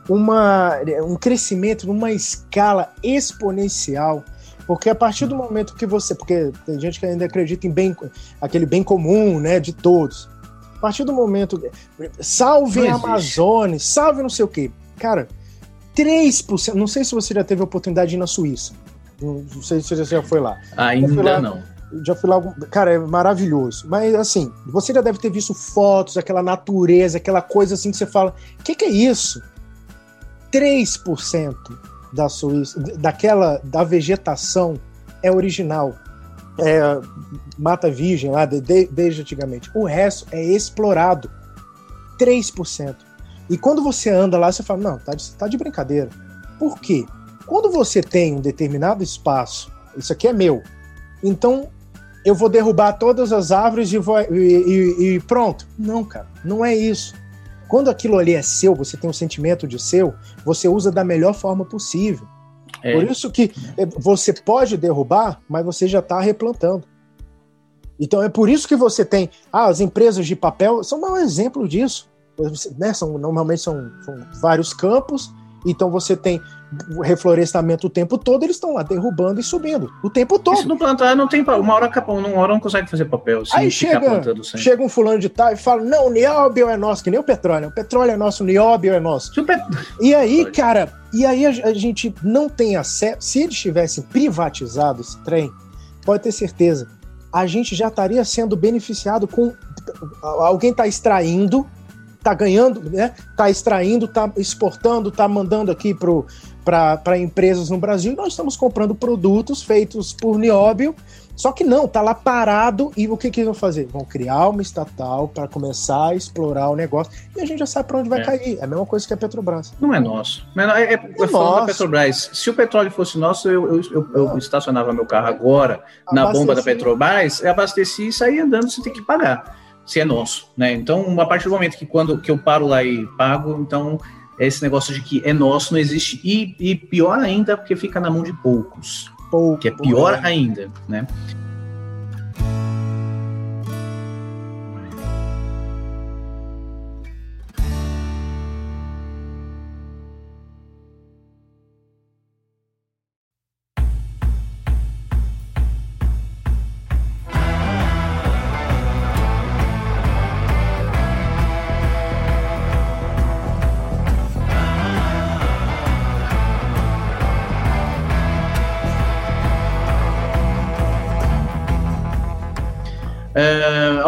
Speaker 3: uma, um crescimento numa escala exponencial. Porque a partir do momento que você. Porque tem gente que ainda acredita em bem, aquele bem comum, né, de todos. A partir do momento. Salve a Amazônia, salve não sei o quê. Cara, 3%. Não sei se você já teve a oportunidade de ir na Suíça. Não, sei se você já foi lá.
Speaker 2: Ainda lá, não.
Speaker 3: Já fui lá. Cara, é maravilhoso. Mas assim, você já deve ter visto fotos, aquela natureza, aquela coisa assim que você fala: o que, que é isso? 3% da Suíça, daquela da vegetação é original é, mata virgem lá de, de, desde antigamente. O resto é explorado. 3%. E quando você anda lá, você fala, não, tá de, tá de brincadeira. Por quê? Quando você tem um determinado espaço, isso aqui é meu, então eu vou derrubar todas as árvores e, vou, e, e, e pronto. Não, cara, não é isso. Quando aquilo ali é seu, você tem um sentimento de seu, você usa da melhor forma possível. É. Por isso que é, você pode derrubar, mas você já está replantando. Então é por isso que você tem. Ah, as empresas de papel são um exemplo disso. Né? São, normalmente são, são vários campos, então você tem reflorestamento o tempo todo, eles estão lá derrubando e subindo o tempo todo. Se
Speaker 2: não plantar, não tem uma hora, uma hora não consegue fazer papel.
Speaker 3: Aí chega, chega um fulano de tal e fala: não, o nióbio é nosso, que nem o petróleo. O petróleo é nosso, o nióbio é nosso. Pet... E aí, cara, e aí a, a, gente não tem acesso. Se eles tivessem privatizado esse trem, pode ter certeza, a gente já estaria sendo beneficiado com. Alguém está extraindo tá ganhando, né? Tá extraindo, tá exportando, tá mandando aqui para empresas no Brasil. Nós estamos comprando produtos feitos por nióbio, só que não, tá lá parado e o que, que eles vão fazer? Vão criar uma estatal para começar a explorar o negócio e a gente já sabe para onde vai é. cair. É a mesma coisa que a Petrobras.
Speaker 2: Não é nosso. É, é, é, é falando da Petrobras. Se o petróleo fosse nosso, eu, eu, eu, eu estacionava meu carro agora na bomba da Petrobras, abasteci e saía andando sem ter que pagar se é nosso, né? Então, a partir do momento que quando que eu paro lá e pago, então esse negócio de que é nosso não existe. E, e pior ainda, porque fica na mão de poucos. Pouco, que é pior é. ainda, né?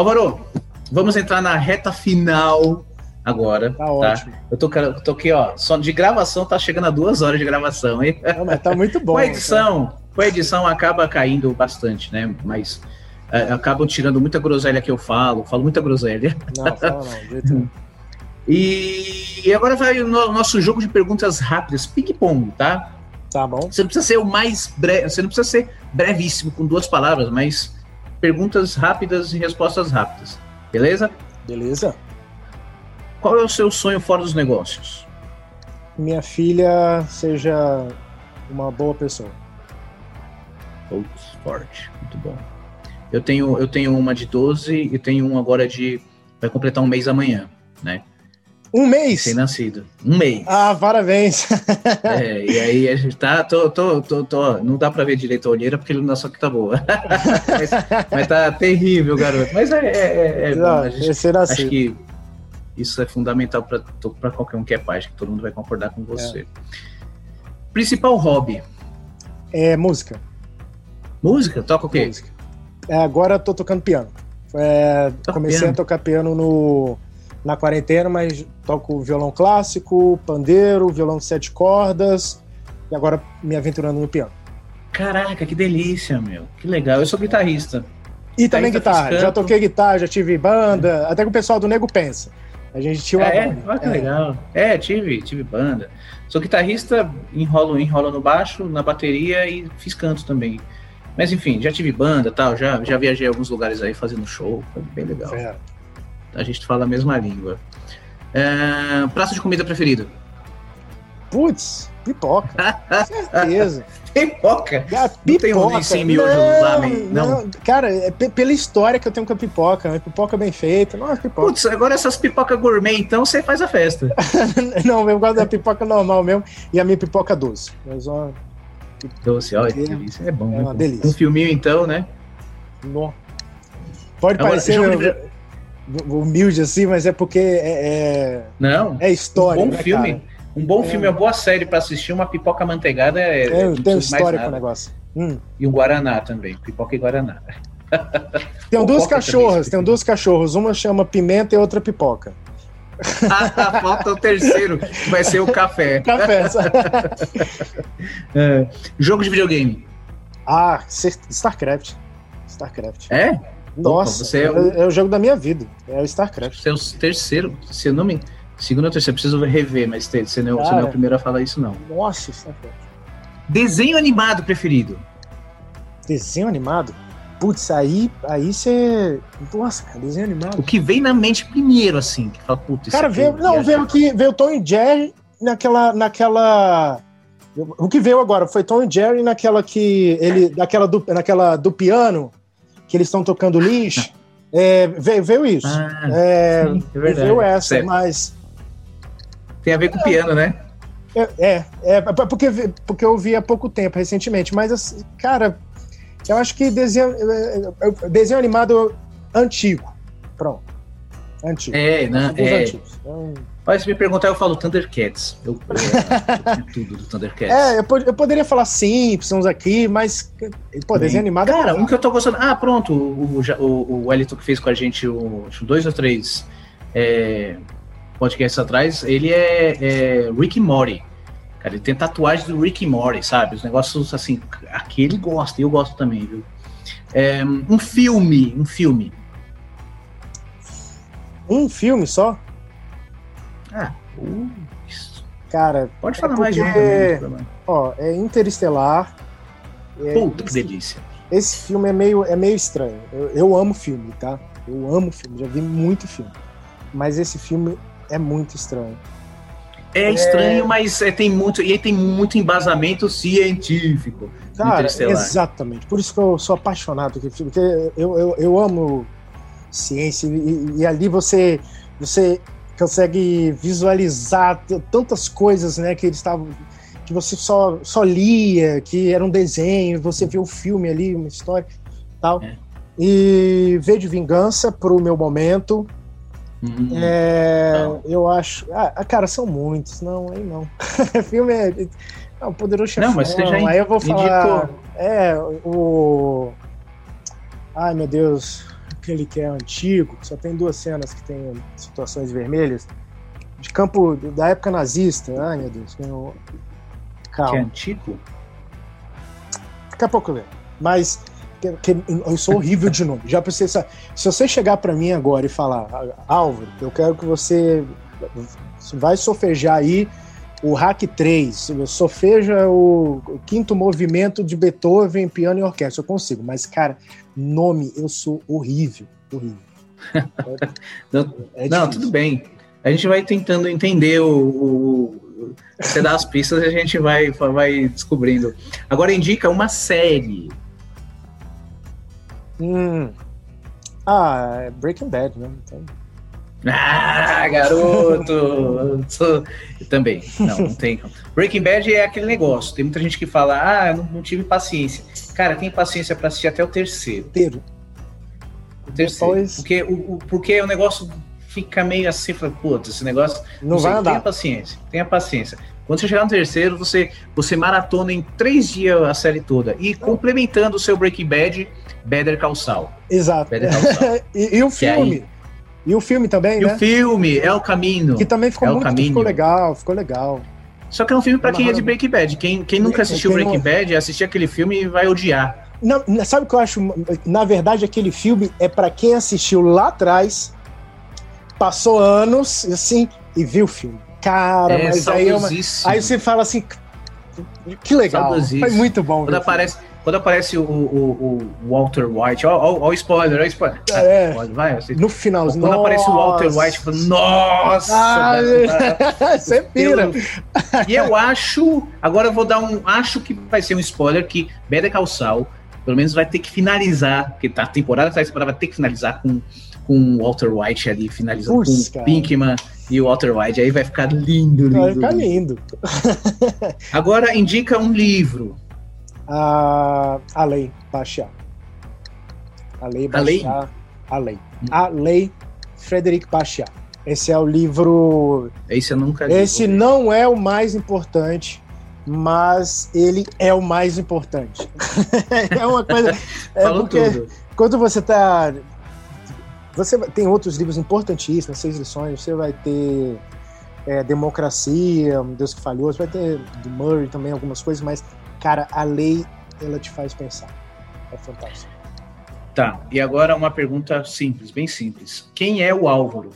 Speaker 2: Álvaro, vamos entrar na reta final agora. Tá, tá? ótimo. Eu tô, tô aqui, ó, só de gravação tá chegando a duas horas de gravação, hein?
Speaker 3: Não, mas tá muito bom.
Speaker 2: com a edição, então. com a edição acaba caindo bastante, né? Mas é, acabam tirando muita groselha que eu falo, falo muita groselha. Não, fala não, não. E agora vai o nosso jogo de perguntas rápidas, ping-pong, tá?
Speaker 3: Tá bom.
Speaker 2: Você não precisa ser o mais breve, você não precisa ser brevíssimo com duas palavras, mas perguntas rápidas e respostas rápidas. Beleza?
Speaker 3: Beleza.
Speaker 2: Qual é o seu sonho fora dos negócios?
Speaker 3: Minha filha seja uma boa pessoa.
Speaker 2: Putz, forte, muito bom. Eu tenho, eu tenho uma de 12 e tenho um agora de. Vai completar um mês amanhã, né?
Speaker 3: Um mês?
Speaker 2: Sem nascido. Um mês.
Speaker 3: Ah, parabéns.
Speaker 2: É, e aí a gente tá. Tô, tô, tô, tô não dá pra ver direito a olheira porque ele não só que tá boa. mas, mas tá terrível, garoto. Mas é. é, é não, gente, acho que isso é fundamental para qualquer um que é pai, acho que todo mundo vai concordar com você. É. Principal hobby?
Speaker 3: É música.
Speaker 2: Música? Toca o quê? Música.
Speaker 3: É, agora eu tô tocando piano. É, comecei piano. a tocar piano no na quarentena, mas toco violão clássico, pandeiro, violão de sete cordas e agora me aventurando no piano.
Speaker 2: Caraca, que delícia, meu. Que legal. Eu sou guitarrista.
Speaker 3: E também guitarra. Já toquei guitarra, já tive banda, até que o pessoal do Nego pensa. A gente tinha uma
Speaker 2: é, banda. Ah, que é. legal. É, tive, tive banda. Sou guitarrista, enrolo, enrolo no baixo, na bateria e fiz canto também. Mas enfim, já tive banda tal, já, já viajei a alguns lugares aí fazendo show, foi bem legal. Certo a gente fala a mesma língua. É, prato de comida preferido?
Speaker 3: Putz, pipoca. certeza.
Speaker 2: pipoca?
Speaker 3: Ah, pipoca. Não tem um 100 mil não, não. não. Cara, é pela história que eu tenho com a pipoca. Uma pipoca bem feita. Nossa, pipoca.
Speaker 2: Putz, agora essas pipocas gourmet, então você faz a festa.
Speaker 3: não, eu gosto da pipoca normal mesmo. E a minha pipoca doce. Mas, ó,
Speaker 2: doce, olha, que delícia. É bom. É uma delícia. Um filminho, então, né?
Speaker 3: Não. Pode agora, parecer humilde assim, mas é porque é,
Speaker 2: é não
Speaker 3: é história.
Speaker 2: Um bom
Speaker 3: né,
Speaker 2: filme,
Speaker 3: cara?
Speaker 2: um bom é. filme, uma boa série para assistir, uma pipoca manteigada é.
Speaker 3: é tem história com o negócio.
Speaker 2: Hum. E um guaraná também, pipoca e guaraná.
Speaker 3: Tem duas cachorras, tem duas cachorros, uma chama pimenta e outra pipoca.
Speaker 2: Falta o terceiro, que vai ser o café.
Speaker 3: Café.
Speaker 2: é. Jogo de videogame.
Speaker 3: Ah, StarCraft. StarCraft.
Speaker 2: É?
Speaker 3: Nossa, você é, o... é, o... jogo da minha vida. É o StarCraft.
Speaker 2: Você é o terceiro, se não me. Segundo ou terceiro, preciso rever, mas você não, Cara, você não é o primeiro a falar isso, não.
Speaker 3: Nossa, StarCraft.
Speaker 2: Desenho animado preferido?
Speaker 3: Desenho animado? Putz, aí aí você. Nossa, cara, desenho animado.
Speaker 2: O que vem na mente primeiro, assim, que fala, putz,
Speaker 3: Cara, veio, não, veio que veio Tom e Jerry naquela. naquela. O que veio agora foi Tom e Jerry naquela que. ele naquela do, naquela do piano que eles estão tocando lixo, é, veio, veio, isso. Ah, é, sim, é veio essa, certo. mas.
Speaker 2: Tem a ver com o piano, né?
Speaker 3: É, é, é, porque, porque eu vi há pouco tempo, recentemente, mas, assim, cara, eu acho que desenho, é, é, desenho animado antigo. Pronto. Antigo.
Speaker 2: É, né? É. Antigos. Então, mas se me perguntar, eu falo Thundercats. Eu, eu, eu tudo do Thundercats.
Speaker 3: É, eu, eu, poderia falar Simpsons aqui, mas. Pô, desenho animado
Speaker 2: é Cara, um que eu tô gostando. Ah, pronto. O, o, o que fez com a gente o, dois ou três é, podcasts atrás, ele é, é Rick Morty. Cara, ele tem tatuagem do Rick Morty, sabe? Os negócios assim, aqui ele gosta, e eu gosto também, viu? É, um filme, um filme.
Speaker 3: Um filme só?
Speaker 2: Ah,
Speaker 3: Cara,
Speaker 2: pode falar é mais de um
Speaker 3: Ó, é Interestelar.
Speaker 2: É, Puta que delícia.
Speaker 3: Esse filme é meio, é meio estranho. Eu, eu amo filme, tá? Eu amo filme, já vi muito filme. Mas esse filme é muito estranho.
Speaker 2: É estranho, é... mas é, tem muito e tem muito embasamento científico.
Speaker 3: Cara, exatamente. Por isso que eu sou apaixonado por filme, porque eu, eu, eu amo ciência e, e, ali você você consegue visualizar tantas coisas, né, que eles estavam que você só só lia, que era um desenho, você vê o filme ali, uma história, tal. É. E V de Vingança pro meu momento, Uhum. É, eu acho. Ah, ah, cara, são muitos. Não, aí não. filme é. Não, Poderoso Chefão.
Speaker 2: Não, mas você já
Speaker 3: Aí eu vou falar. Indicou. É, o. Ai, meu Deus. Aquele que é antigo, só tem duas cenas que tem situações vermelhas. De campo da época nazista. Ai, meu Deus.
Speaker 2: Calma. Que é antigo?
Speaker 3: Daqui a pouco eu vejo. Mas que, que, eu sou horrível de nome. Já precisa. Se você chegar para mim agora e falar, Álvaro, eu quero que você vai sofejar aí o Hack 3, sofeja o, o quinto movimento de Beethoven, piano e orquestra, eu consigo. Mas, cara, nome, eu sou horrível, horrível.
Speaker 2: não, é não tudo bem. A gente vai tentando entender o, o você dá as pistas e a gente vai, vai descobrindo. Agora indica uma série.
Speaker 3: Hum. Ah, é Breaking Bad, né? Então...
Speaker 2: Ah, garoto! Eu também. Não, não tem. Breaking Bad é aquele negócio. Tem muita gente que fala, ah, não, não tive paciência. Cara, tem paciência para assistir até o terceiro.
Speaker 3: Inteiro.
Speaker 2: O terceiro. Depois... Porque, o, o, porque o negócio fica meio assim, fala, putz, esse negócio.
Speaker 3: Não, não vai sei, andar.
Speaker 2: Tenha paciência, tenha paciência. Quando você chegar no terceiro, você, você maratona em três dias a série toda. E complementando o seu Breaking Bad, Better Call Saul.
Speaker 3: Exato. Better Call Saul. e, e, o filme. E o filme também,
Speaker 2: e
Speaker 3: né?
Speaker 2: o filme, é o caminho.
Speaker 3: Que também ficou
Speaker 2: é
Speaker 3: muito, ficou legal, ficou legal.
Speaker 2: Só que é um filme para quem é de Breaking Bad. Quem, quem nunca assistiu quem Breaking não... Bad, assistir aquele filme e vai odiar.
Speaker 3: Não, sabe o que eu acho? Na verdade, aquele filme é para quem assistiu lá atrás, passou anos, assim, e viu o filme cara, é, mas aí, é uma, aí você fala assim, que legal, foi muito bom.
Speaker 2: Quando aparece, quando aparece o, o, o Walter White, ó, ó, ó, o spoiler, ó o spoiler. É,
Speaker 3: vai, você, no final,
Speaker 2: quando nossa. aparece o Walter White, falo, nossa! Ah,
Speaker 3: você pira.
Speaker 2: e eu acho, agora eu vou dar um, acho que vai ser um spoiler que Better Call Saul, pelo menos vai ter que finalizar, porque tá, a temporada tá vai ter que finalizar com com o Walter White ali finalizando Puxa, com o Pinkman e o Walter White. Aí vai ficar lindo, lindo.
Speaker 3: Vai ficar lindo.
Speaker 2: Agora indica um livro.
Speaker 3: Ah, a Lei Baixar. A Lei Baixar. A Lei. A Lei Frederic Baixar. Esse é o livro.
Speaker 2: Esse eu nunca li.
Speaker 3: Esse não é o mais importante, mas ele é o mais importante. é uma coisa. É porque tudo. quando você está você tem outros livros importantíssimos, Seis Lições, você vai ter é, Democracia, Deus que Falhou, você vai ter do Murray também algumas coisas, mas, cara, a lei, ela te faz pensar. É fantástico.
Speaker 2: Tá, e agora uma pergunta simples, bem simples. Quem é o Álvaro?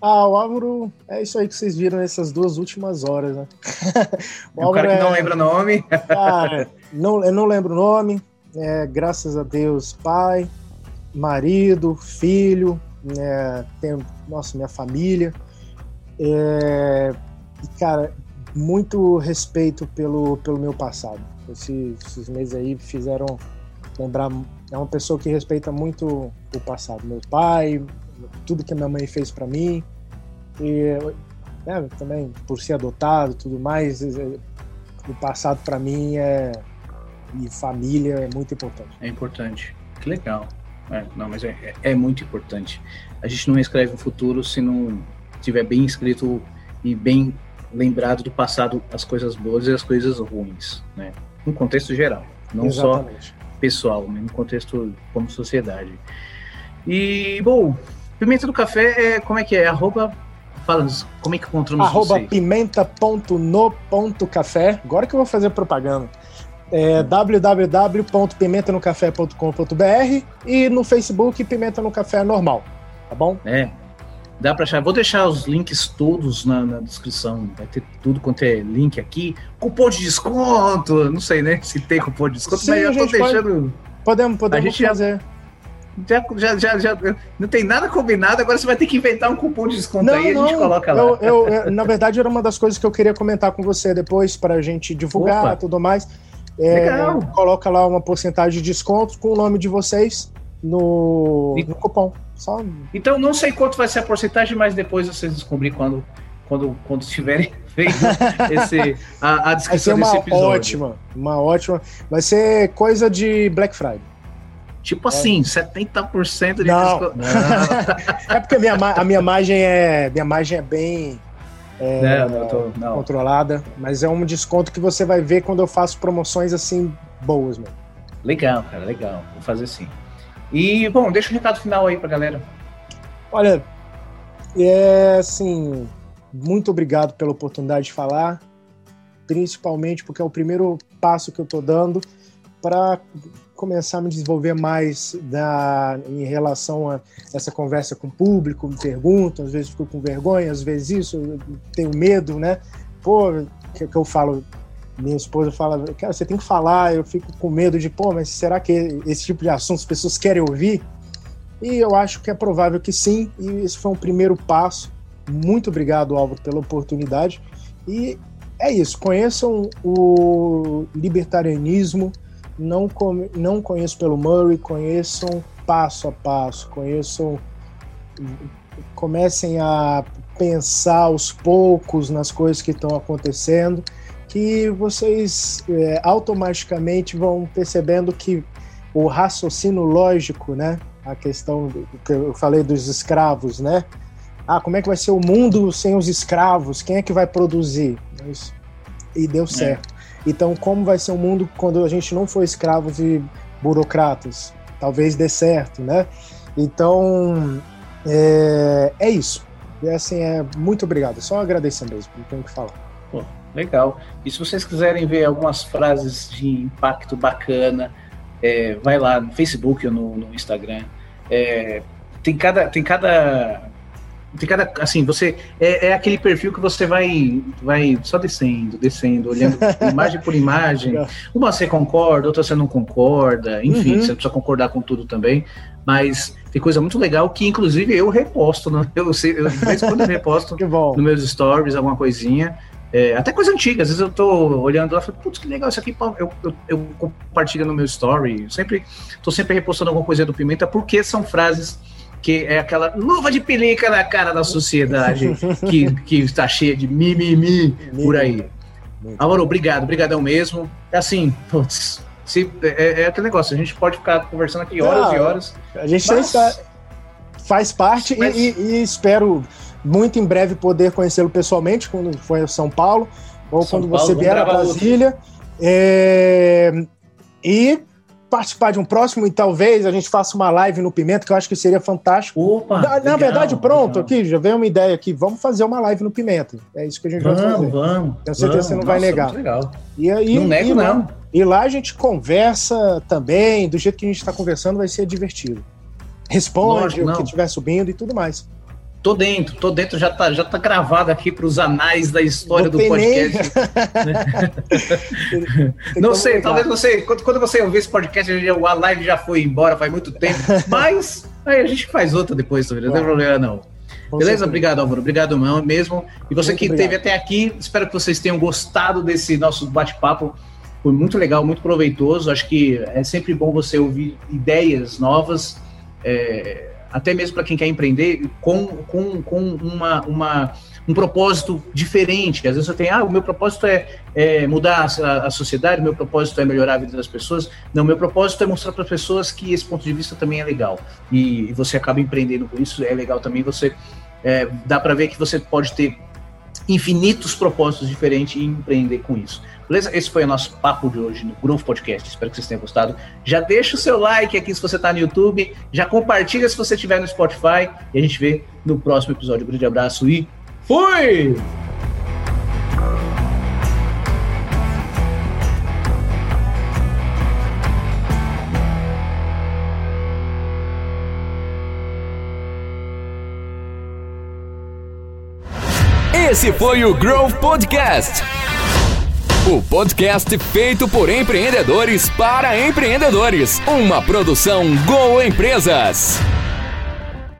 Speaker 3: Ah, o Álvaro é isso aí que vocês viram nessas duas últimas horas, né?
Speaker 2: o, o cara que é... não lembra o nome.
Speaker 3: Cara, não, eu não lembro o nome. É, graças a Deus, pai, marido, filho, né, tenho, nossa, minha família. É, e, cara, muito respeito pelo, pelo meu passado. Esse, esses meses aí fizeram lembrar. É uma pessoa que respeita muito o passado. Meu pai, tudo que a minha mãe fez para mim. E né, também por ser adotado tudo mais. É, o passado para mim é. E família é muito importante.
Speaker 2: É importante. Que legal. É, não, mas é, é, é, muito importante. A gente não escreve o futuro se não tiver bem escrito e bem lembrado do passado as coisas boas e as coisas ruins, né? No contexto geral, não Exatamente. só pessoal, né? no contexto como sociedade. E, bom, Pimenta do Café é, como é que é? Arroba, fala, como é que encontramos
Speaker 3: Arroba pimenta.no.café, agora que eu vou fazer propaganda é www.pimentanocafé.com.br e no Facebook Pimenta no Café normal, tá bom?
Speaker 2: É. Dá para achar. Vou deixar os links todos na, na, descrição. Vai ter tudo quanto é link aqui. Cupom de desconto. Não sei, né? Se tem cupom de desconto,
Speaker 3: Sim, mas eu tô deixando. Pode, podemos podemos a gente fazer.
Speaker 2: Já, já, já, já, não tem nada combinado, agora você vai ter que inventar um cupom de desconto
Speaker 3: não,
Speaker 2: aí e a gente coloca lá.
Speaker 3: Eu, eu, eu, na verdade, era uma das coisas que eu queria comentar com você depois, para a gente divulgar e tudo mais. É, coloca lá uma porcentagem de desconto com o nome de vocês no, e, no cupom. Só...
Speaker 2: Então, não sei quanto vai ser a porcentagem, mas depois vocês descobrirem quando, quando, quando estiverem vendo esse, a, a descrição
Speaker 3: vai ser
Speaker 2: uma desse
Speaker 3: Ótima, uma ótima. Vai ser coisa de Black Friday.
Speaker 2: Tipo assim, é. 70% de
Speaker 3: não. desconto. Não. é porque a minha, a minha margem é. Minha margem é bem. É, não, tô, controlada, mas é um desconto que você vai ver quando eu faço promoções assim boas, mano.
Speaker 2: Legal, cara, legal. Vou fazer assim. E, bom, deixa o um recado final aí pra galera.
Speaker 3: Olha, é assim, muito obrigado pela oportunidade de falar, principalmente porque é o primeiro passo que eu tô dando para começar a me desenvolver mais da, em relação a essa conversa com o público, me perguntam, às vezes fico com vergonha, às vezes isso, tenho medo, né? Pô, que, que eu falo, minha esposa fala, cara, você tem que falar, eu fico com medo de, pô, mas será que esse tipo de assunto as pessoas querem ouvir? E eu acho que é provável que sim, e esse foi um primeiro passo. Muito obrigado, Álvaro, pela oportunidade. E é isso, conheçam o libertarianismo, não, não conheço pelo Murray, conheçam passo a passo, conheçam, comecem a pensar aos poucos nas coisas que estão acontecendo, que vocês é, automaticamente vão percebendo que o raciocínio lógico, né? A questão do, que eu falei dos escravos, né? Ah, como é que vai ser o mundo sem os escravos? Quem é que vai produzir? Mas, e deu é. certo. É. Então, como vai ser o mundo quando a gente não for escravos e burocratas? Talvez dê certo, né? Então, é, é isso. E assim, é muito obrigado. Só agradecer mesmo, não tenho o que falar.
Speaker 2: Legal. E se vocês quiserem ver algumas frases de impacto bacana, é, vai lá no Facebook ou no, no Instagram. É, tem cada, tem cada tem cada, assim, você é, é, aquele perfil que você vai, vai só descendo, descendo, olhando imagem por imagem. Uma você concorda, outra você não concorda, enfim, uhum. você precisa concordar com tudo também. Mas tem coisa muito legal que, inclusive, eu reposto. Né? Eu sei, eu, de vez em quando eu reposto nos meus stories, alguma coisinha. É, até coisa antiga, às vezes eu tô olhando lá e falo, putz, que legal isso aqui, eu, eu, eu, compartilho no meu story, sempre, tô sempre repostando alguma coisa do Pimenta, porque são frases que é aquela luva de pelica na cara da sociedade que, que está cheia de mimimi por aí. Álvaro, obrigado, obrigadão mesmo. É assim, putz, se, é, é, aquele negócio, a gente pode ficar conversando aqui horas Não, e horas.
Speaker 3: A gente mas... faz parte mas... e, e, espero muito em breve poder conhecê-lo pessoalmente, quando for a São Paulo, ou São quando Paulo, você vier a Brasília. É, e participar de um próximo e talvez a gente faça uma live no Pimenta, que eu acho que seria fantástico. Opa, na, legal, na verdade, pronto, legal. aqui, já veio uma ideia aqui. Vamos fazer uma live no Pimenta. É isso que a gente vamos, vai fazer.
Speaker 2: Vamos,
Speaker 3: Tenho certeza que você não vai negar.
Speaker 2: Legal.
Speaker 3: E aí, não nego, e lá, não. E lá a gente conversa também, do jeito que a gente está conversando, vai ser divertido. Responde Lógico, o que estiver subindo e tudo mais.
Speaker 2: Tô dentro, tô dentro, já tá, já tá gravado aqui para os anais da história do podcast. não sei, ligar. talvez você, quando, quando você ouvir esse podcast, a live já foi embora faz muito tempo, mas aí a gente faz outra depois, não tem problema não. Beleza? Obrigado, Álvaro. Obrigado mesmo. E você muito que esteve até aqui, espero que vocês tenham gostado desse nosso bate-papo. Foi muito legal, muito proveitoso. Acho que é sempre bom você ouvir ideias novas. É, até mesmo para quem quer empreender, com, com, com uma, uma, um propósito diferente. Às vezes você tem, ah, o meu propósito é, é mudar a, a, sociedade, o meu propósito é melhorar a vida das pessoas. Não, meu propósito é mostrar para as pessoas que esse ponto de vista também é legal. E, e você acaba empreendendo com isso, é legal também. Você é, dá para ver que você pode ter infinitos propósitos diferentes e empreender com isso. Beleza? Esse foi o nosso papo de hoje no Groove Podcast. Espero que vocês tenham gostado. Já deixa o seu like aqui se você está no YouTube. Já compartilha se você estiver no Spotify. E a gente vê no próximo episódio. Um grande abraço e fui!
Speaker 1: Esse foi o Grove Podcast. O podcast feito por empreendedores para empreendedores. Uma produção Go Empresas.